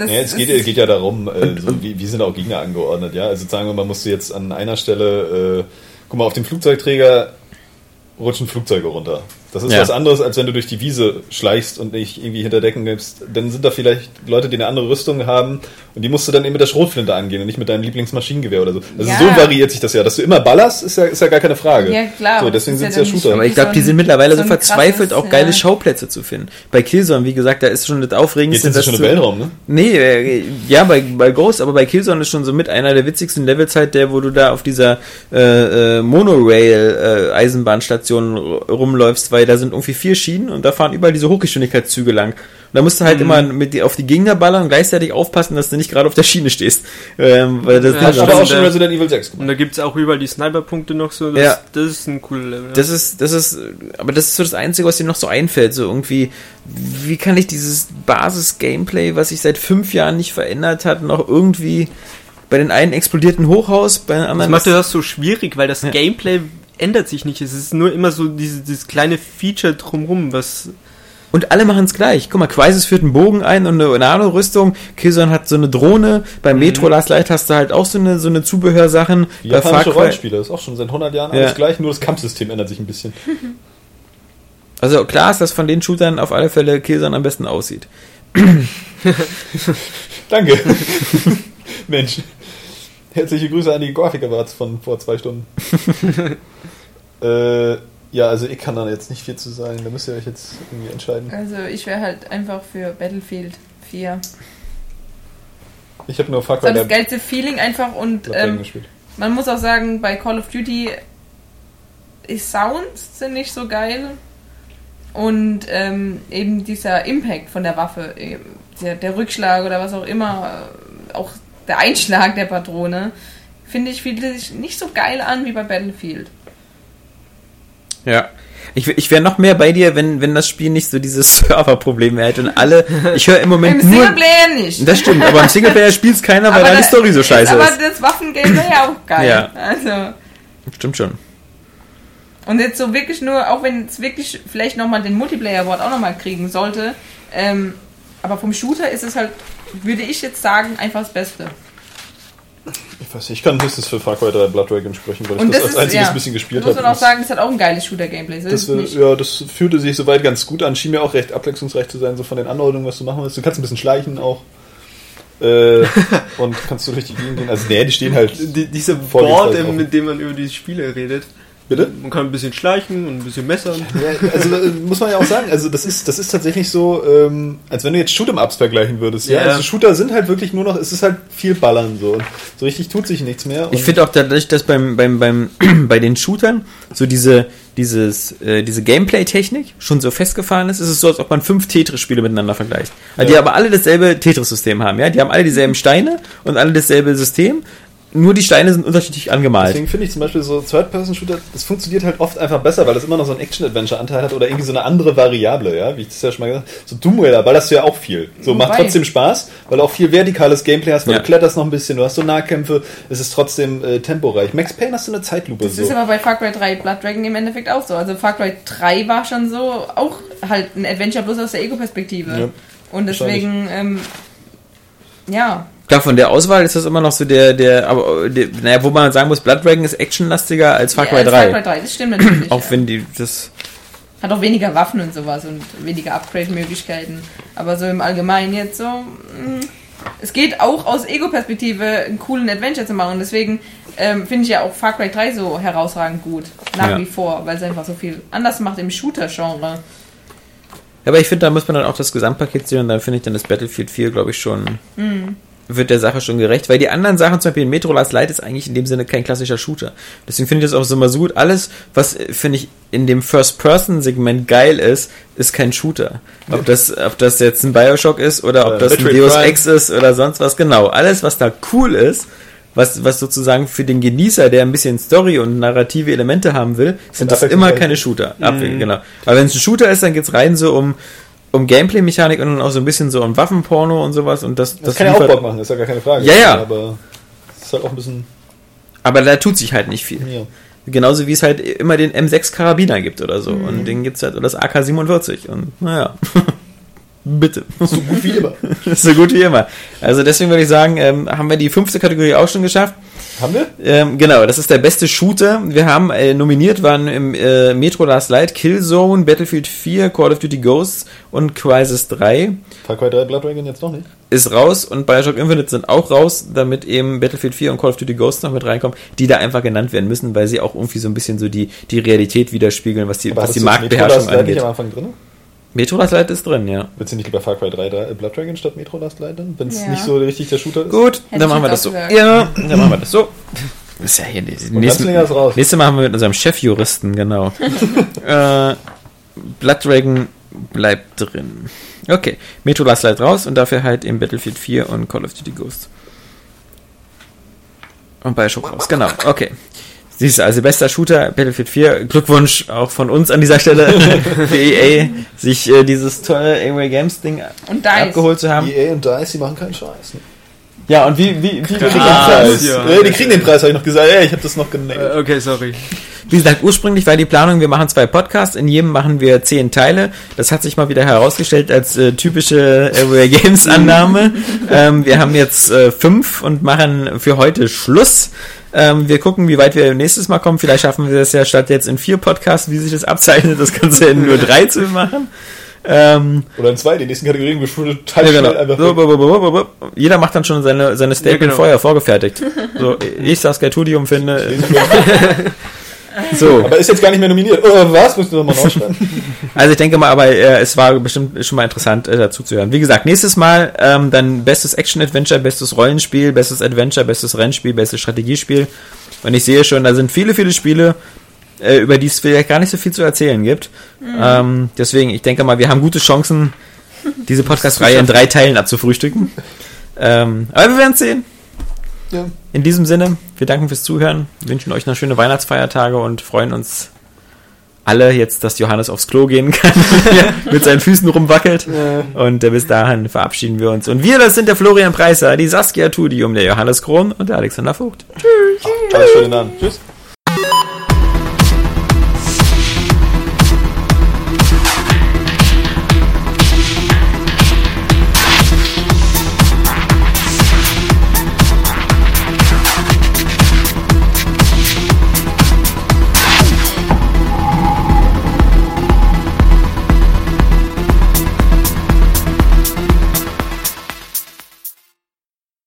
das Ja, es geht, geht ja darum, äh, so, wie, wie sind auch Gegner angeordnet, ja? Also sagen wir, man musste jetzt an einer Stelle, äh, guck mal, auf dem Flugzeugträger rutschen Flugzeuge runter. Das ist Ja. was anderes, als wenn du durch die Wiese schleichst und nicht irgendwie hinter Decken gibst. Dann sind da vielleicht Leute, die eine andere Rüstung haben und die musst du dann eben mit der Schrotflinte angehen und nicht mit deinem Lieblingsmaschinengewehr oder so. Also Ja. so variiert sich das ja. Dass du immer ballerst, ist ja, ist ja gar keine Frage. Ja, klar, So, deswegen sind es ja ja Shooter. Aber ich glaube, die sind mittlerweile so, so verzweifelt, krasses, auch geile ja. Schauplätze zu finden. Bei Killzone, wie gesagt, da ist schon das Jetzt Aufregendste. sind sie dass schon im Weltraum, ne? Nee, äh, ja, bei, bei Ghost, aber bei Killzone ist schon so mit einer der witzigsten Levels halt der, wo du da auf dieser äh, äh, Monorail-Eisenbahnstation rumläufst, weil da sind irgendwie vier Schienen und da fahren überall diese Hochgeschwindigkeitszüge lang. Und da musst du halt immer mit die, auf die Gegner ballern und gleichzeitig aufpassen, dass du nicht gerade auf der Schiene stehst. Ähm, weil das, Ja, das, du aber auch schon. Resident Evil 6 gemacht. Und da gibt es auch überall die Sniper-Punkte noch so. Das, Ja. das ist ein cooler Level. ja. das ist, das ist, aber das ist so das Einzige, was dir noch so einfällt. So irgendwie, wie kann ich dieses Basis-Gameplay, was sich seit fünf Jahren nicht verändert hat, noch irgendwie bei den einen explodierten Hochhaus, bei den Das anderen macht das so schwierig, weil das Ja. Ändert sich nicht. Es ist nur immer so diese, dieses kleine Feature drumrum, was Und alle machen es gleich. Guck mal, Crisis führt einen Bogen ein und eine Nano-Rüstung. Killzone hat so eine Drohne. Beim Metro Last Light hast du halt auch so eine, so eine Zubehörsachen. Die japanische Rollenspiele ist auch schon seit 100 Jahren alles Ja. gleich, nur das Kampfsystem ändert sich ein bisschen. Also klar ist, dass von den Shootern auf alle Fälle Killzone am besten aussieht. Danke. Mensch. Herzliche Grüße an die Grafikerwarts von vor zwei Stunden. Äh, ja, also ich kann da jetzt nicht viel zu sagen. Da müsst ihr euch jetzt irgendwie entscheiden. Also ich wäre halt einfach für Battlefield 4. Ich habe nur Far Das war Cry das geilste Feeling einfach und ähm, man muss auch sagen, bei Call of Duty ist Sounds sind nicht so geil und ähm, eben dieser Impact von der Waffe, der, der Rückschlag oder was auch immer, äh, auch der Einschlag der Patrone, finde ich, fühlt sich nicht so geil an wie bei Battlefield. Ja. Ich, ich wäre noch mehr bei dir, wenn, wenn das Spiel nicht so dieses Serverproblem hätte und alle. Ich höre im Moment Im nur. Singleplayer nicht. Das stimmt, aber im Singleplayer spielt es keiner, weil Aber da die Story so scheiße aber ist. das Waffengame wäre ja auch geil. Ja. Also. Stimmt schon. Und jetzt so wirklich nur, auch wenn es wirklich vielleicht nochmal den Multiplayer-Award auch nochmal kriegen sollte, ähm, aber vom Shooter ist es halt, würde ich jetzt sagen, einfach das Beste. Ich weiß nicht, ich kann höchstens für Far Cry 3 Blood Dragon sprechen, weil ich Und das, das, als ist, einziges ja, bisschen gespielt muss habe. man auch sagen, das hat auch ein geiles Shooter-Gameplay. So ist Das, es ja, das fühlte sich soweit ganz gut an. Schien mir auch recht abwechslungsreich zu sein, so von den Anordnungen, was du machen willst. Du kannst ein bisschen schleichen auch. Äh, und kannst so durch die Gegend gehen. Also, nee, die stehen halt. die, dieser Vor die Board, mit dem man über die Spiele redet. Bitte? Man kann ein bisschen schleichen und ein bisschen messern. Ja, also äh, muss man ja auch sagen, also das ist, das ist tatsächlich so, ähm, als wenn du jetzt Shoot'em-Ups vergleichen würdest. Ja, Ja. also Shooter sind halt wirklich nur noch, es ist halt viel Ballern so. Und so richtig tut sich nichts mehr. Ich finde auch dadurch, dass beim, beim, beim, bei den Shootern so diese, dieses, äh, diese Gameplay-Technik schon so festgefahren ist, ist es so, als ob man fünf Tetris-Spiele miteinander vergleicht. Also Die Ja. aber alle dasselbe Tetris-System haben, ja. Die haben alle dieselben Steine und alle dasselbe System. Nur die Steine sind unterschiedlich angemalt. Deswegen finde ich zum Beispiel so Third-Person-Shooter, das funktioniert halt oft einfach besser, weil das immer noch so einen Action-Adventure-Anteil hat oder irgendwie so eine andere Variable, ja, wie ich das ja schon mal gesagt habe. So Doom Raider ballerst du ja auch viel. So macht Wobei- trotzdem Spaß, weil du auch viel vertikales Gameplay hast, weil Ja. du kletterst noch ein bisschen, du hast so Nahkämpfe, es ist trotzdem äh, temporeich. Max Payne hast du eine Zeitlupe Das so. ist aber bei Far Cry 3 Blood Dragon im Endeffekt auch so. Also Far Cry 3 war schon so auch halt ein Adventure bloß aus der Ego-Perspektive. Ja, Und deswegen, ähm, ja, Klar, von der Auswahl ist das immer noch so der, der, aber, der, naja, wo man sagen muss, Blood Dragon ist actionlastiger als Far Ja, Cry als 3. Far Cry 3, das stimmt natürlich. Auch ja. wenn die, das, Hat auch weniger Waffen und sowas und weniger Upgrade-Möglichkeiten. Aber so im Allgemeinen jetzt so. mh, Es geht auch aus Ego-Perspektive einen coolen Adventure zu machen. Und deswegen ähm, finde ich ja auch Far Cry 3 so herausragend gut. Nach Ja. wie vor, weil es einfach so viel anders macht im Shooter-Genre. aber ich finde, da muss man dann auch das Gesamtpaket sehen und dann finde ich dann das Battlefield 4, glaube ich, schon, wird der Sache schon gerecht, weil die anderen Sachen, zum Beispiel Metro Last Light, ist eigentlich in dem Sinne kein klassischer Shooter. Deswegen finde ich das auch so mal so gut. Alles, was, äh, finde ich, in dem First-Person-Segment geil ist, ist kein Shooter. Ob das, ob das jetzt ein Bioshock ist oder ob Äh, das ein Deus. Ex ist oder sonst was, genau. Alles, was da cool ist, was, was sozusagen für den Genießer, der ein bisschen Story und narrative Elemente haben will, sind das immer abwechslungsreich. keine Shooter. Abwe- Genau. Aber wenn es ein Shooter ist, dann geht's rein so um, um Gameplay-Mechanik und dann auch so ein bisschen so um Waffenporno und sowas und das, das, kann ja auch Bock machen, ist ja gar keine Frage. Ja, ja. Aber es ist halt auch ein bisschen. Aber da tut sich halt nicht viel. Ja. Genauso wie es halt immer den M6 Karabiner gibt oder so. Mhm. Und den gibt's halt, oder das AK-47. Und naja. Bitte. So gut wie immer. so gut wie immer. Also deswegen würde ich sagen, ähm, haben wir die fünfte Kategorie auch schon geschafft. Haben wir? Ähm, genau, das ist der beste Shooter. Wir haben äh, nominiert waren im äh, Metro Last Light, Killzone, Battlefield 4, Call of Duty Ghosts und Crisis 3 Far Cry 3 Blood Dragon jetzt noch nicht. ist raus und Bioshock Infinite sind auch raus, damit eben Battlefield 4 und Call of Duty Ghosts noch mit reinkommen, die da einfach genannt werden müssen, weil sie auch irgendwie so ein bisschen so die, die Realität widerspiegeln, was die, was hattest die Marktbeherrschung Light nicht angeht. am Anfang drin? Metro Last Light ist drin, ja. Willst du nicht lieber Far Cry 3 da, äh, Blood Dragon statt Metro Last Light dann? Wenn es Ja. nicht so richtig der Shooter ist? Gut, Hätte dann machen wir das so. gesagt. Ja, dann machen wir das so. Das ist ja hier nächste, Ganzlinger ist raus. nächste Mal haben wir mit unserem Chefjuristen, genau. äh, Blood Dragon bleibt drin. Okay, Metro Last Light raus und dafür halt eben Battlefield 4 und Call of Duty Ghost. Und Bioshock raus, genau, okay. Siehst du, also bester Shooter, Battlefield 4. Glückwunsch auch von uns an dieser Stelle für EA, sich äh, dieses tolle Away Games Ding Und DICE. abgeholt zu haben. EA und DICE, die machen keinen Scheiß. Ne? Ja, und wie, wie, wie Die kriegen den Preis. ja. Äh, die kriegen den Preis, habe ich noch gesagt. Ey, ich habe das noch Äh, genannt. okay, sorry. Wie gesagt, ursprünglich war die Planung, wir machen zwei Podcasts, in jedem machen wir zehn Teile. Das hat sich mal wieder herausgestellt als äh, typische Everywhere Games Annahme. ähm, wir haben jetzt äh, fünf und machen für heute Schluss. Ähm, wir gucken, wie weit wir nächstes Mal kommen. Vielleicht schaffen wir das ja statt jetzt in vier Podcasts, wie sich das abzeichnet, das Ganze in nur drei zu machen. Ähm, Oder in zwei, die nächsten Kategorien bestimmt ja, total genau. schnell einfach. So, bo- bo- bo- Jeder macht dann schon seine, seine Statement Ja, genau. vorher vorgefertigt. So, ich Saskia Tudium finde. So. Aber ist jetzt gar nicht mehr nominiert. Oh, was? Müssen wir nochmal nachschreiben? Also ich denke mal, aber äh, es war bestimmt schon mal interessant äh, dazu zu hören. Wie gesagt, nächstes Mal ähm, dann bestes Action-Adventure, bestes Rollenspiel, bestes Adventure, bestes Rennspiel, bestes Strategiespiel. Und ich sehe schon, da sind viele, viele Spiele, äh, über die es vielleicht gar nicht so viel zu erzählen gibt. Ähm, deswegen, ich denke mal, wir haben gute Chancen, diese Podcast-Reihe in drei Teilen abzufrühstücken. Ähm, aber wir werden sehen. Ja. In diesem Sinne, wir danken fürs Zuhören, wünschen euch noch schöne Weihnachtsfeiertage und freuen uns alle jetzt, dass Johannes aufs Klo gehen kann, mit seinen Füßen rumwackelt. Und äh, bis dahin verabschieden wir uns. Und wir, das sind der Florian Preiser, die Saskia Tudium, der Johannes Kron und der Alexander Vogt. Alles schöne Namen. Tschüss.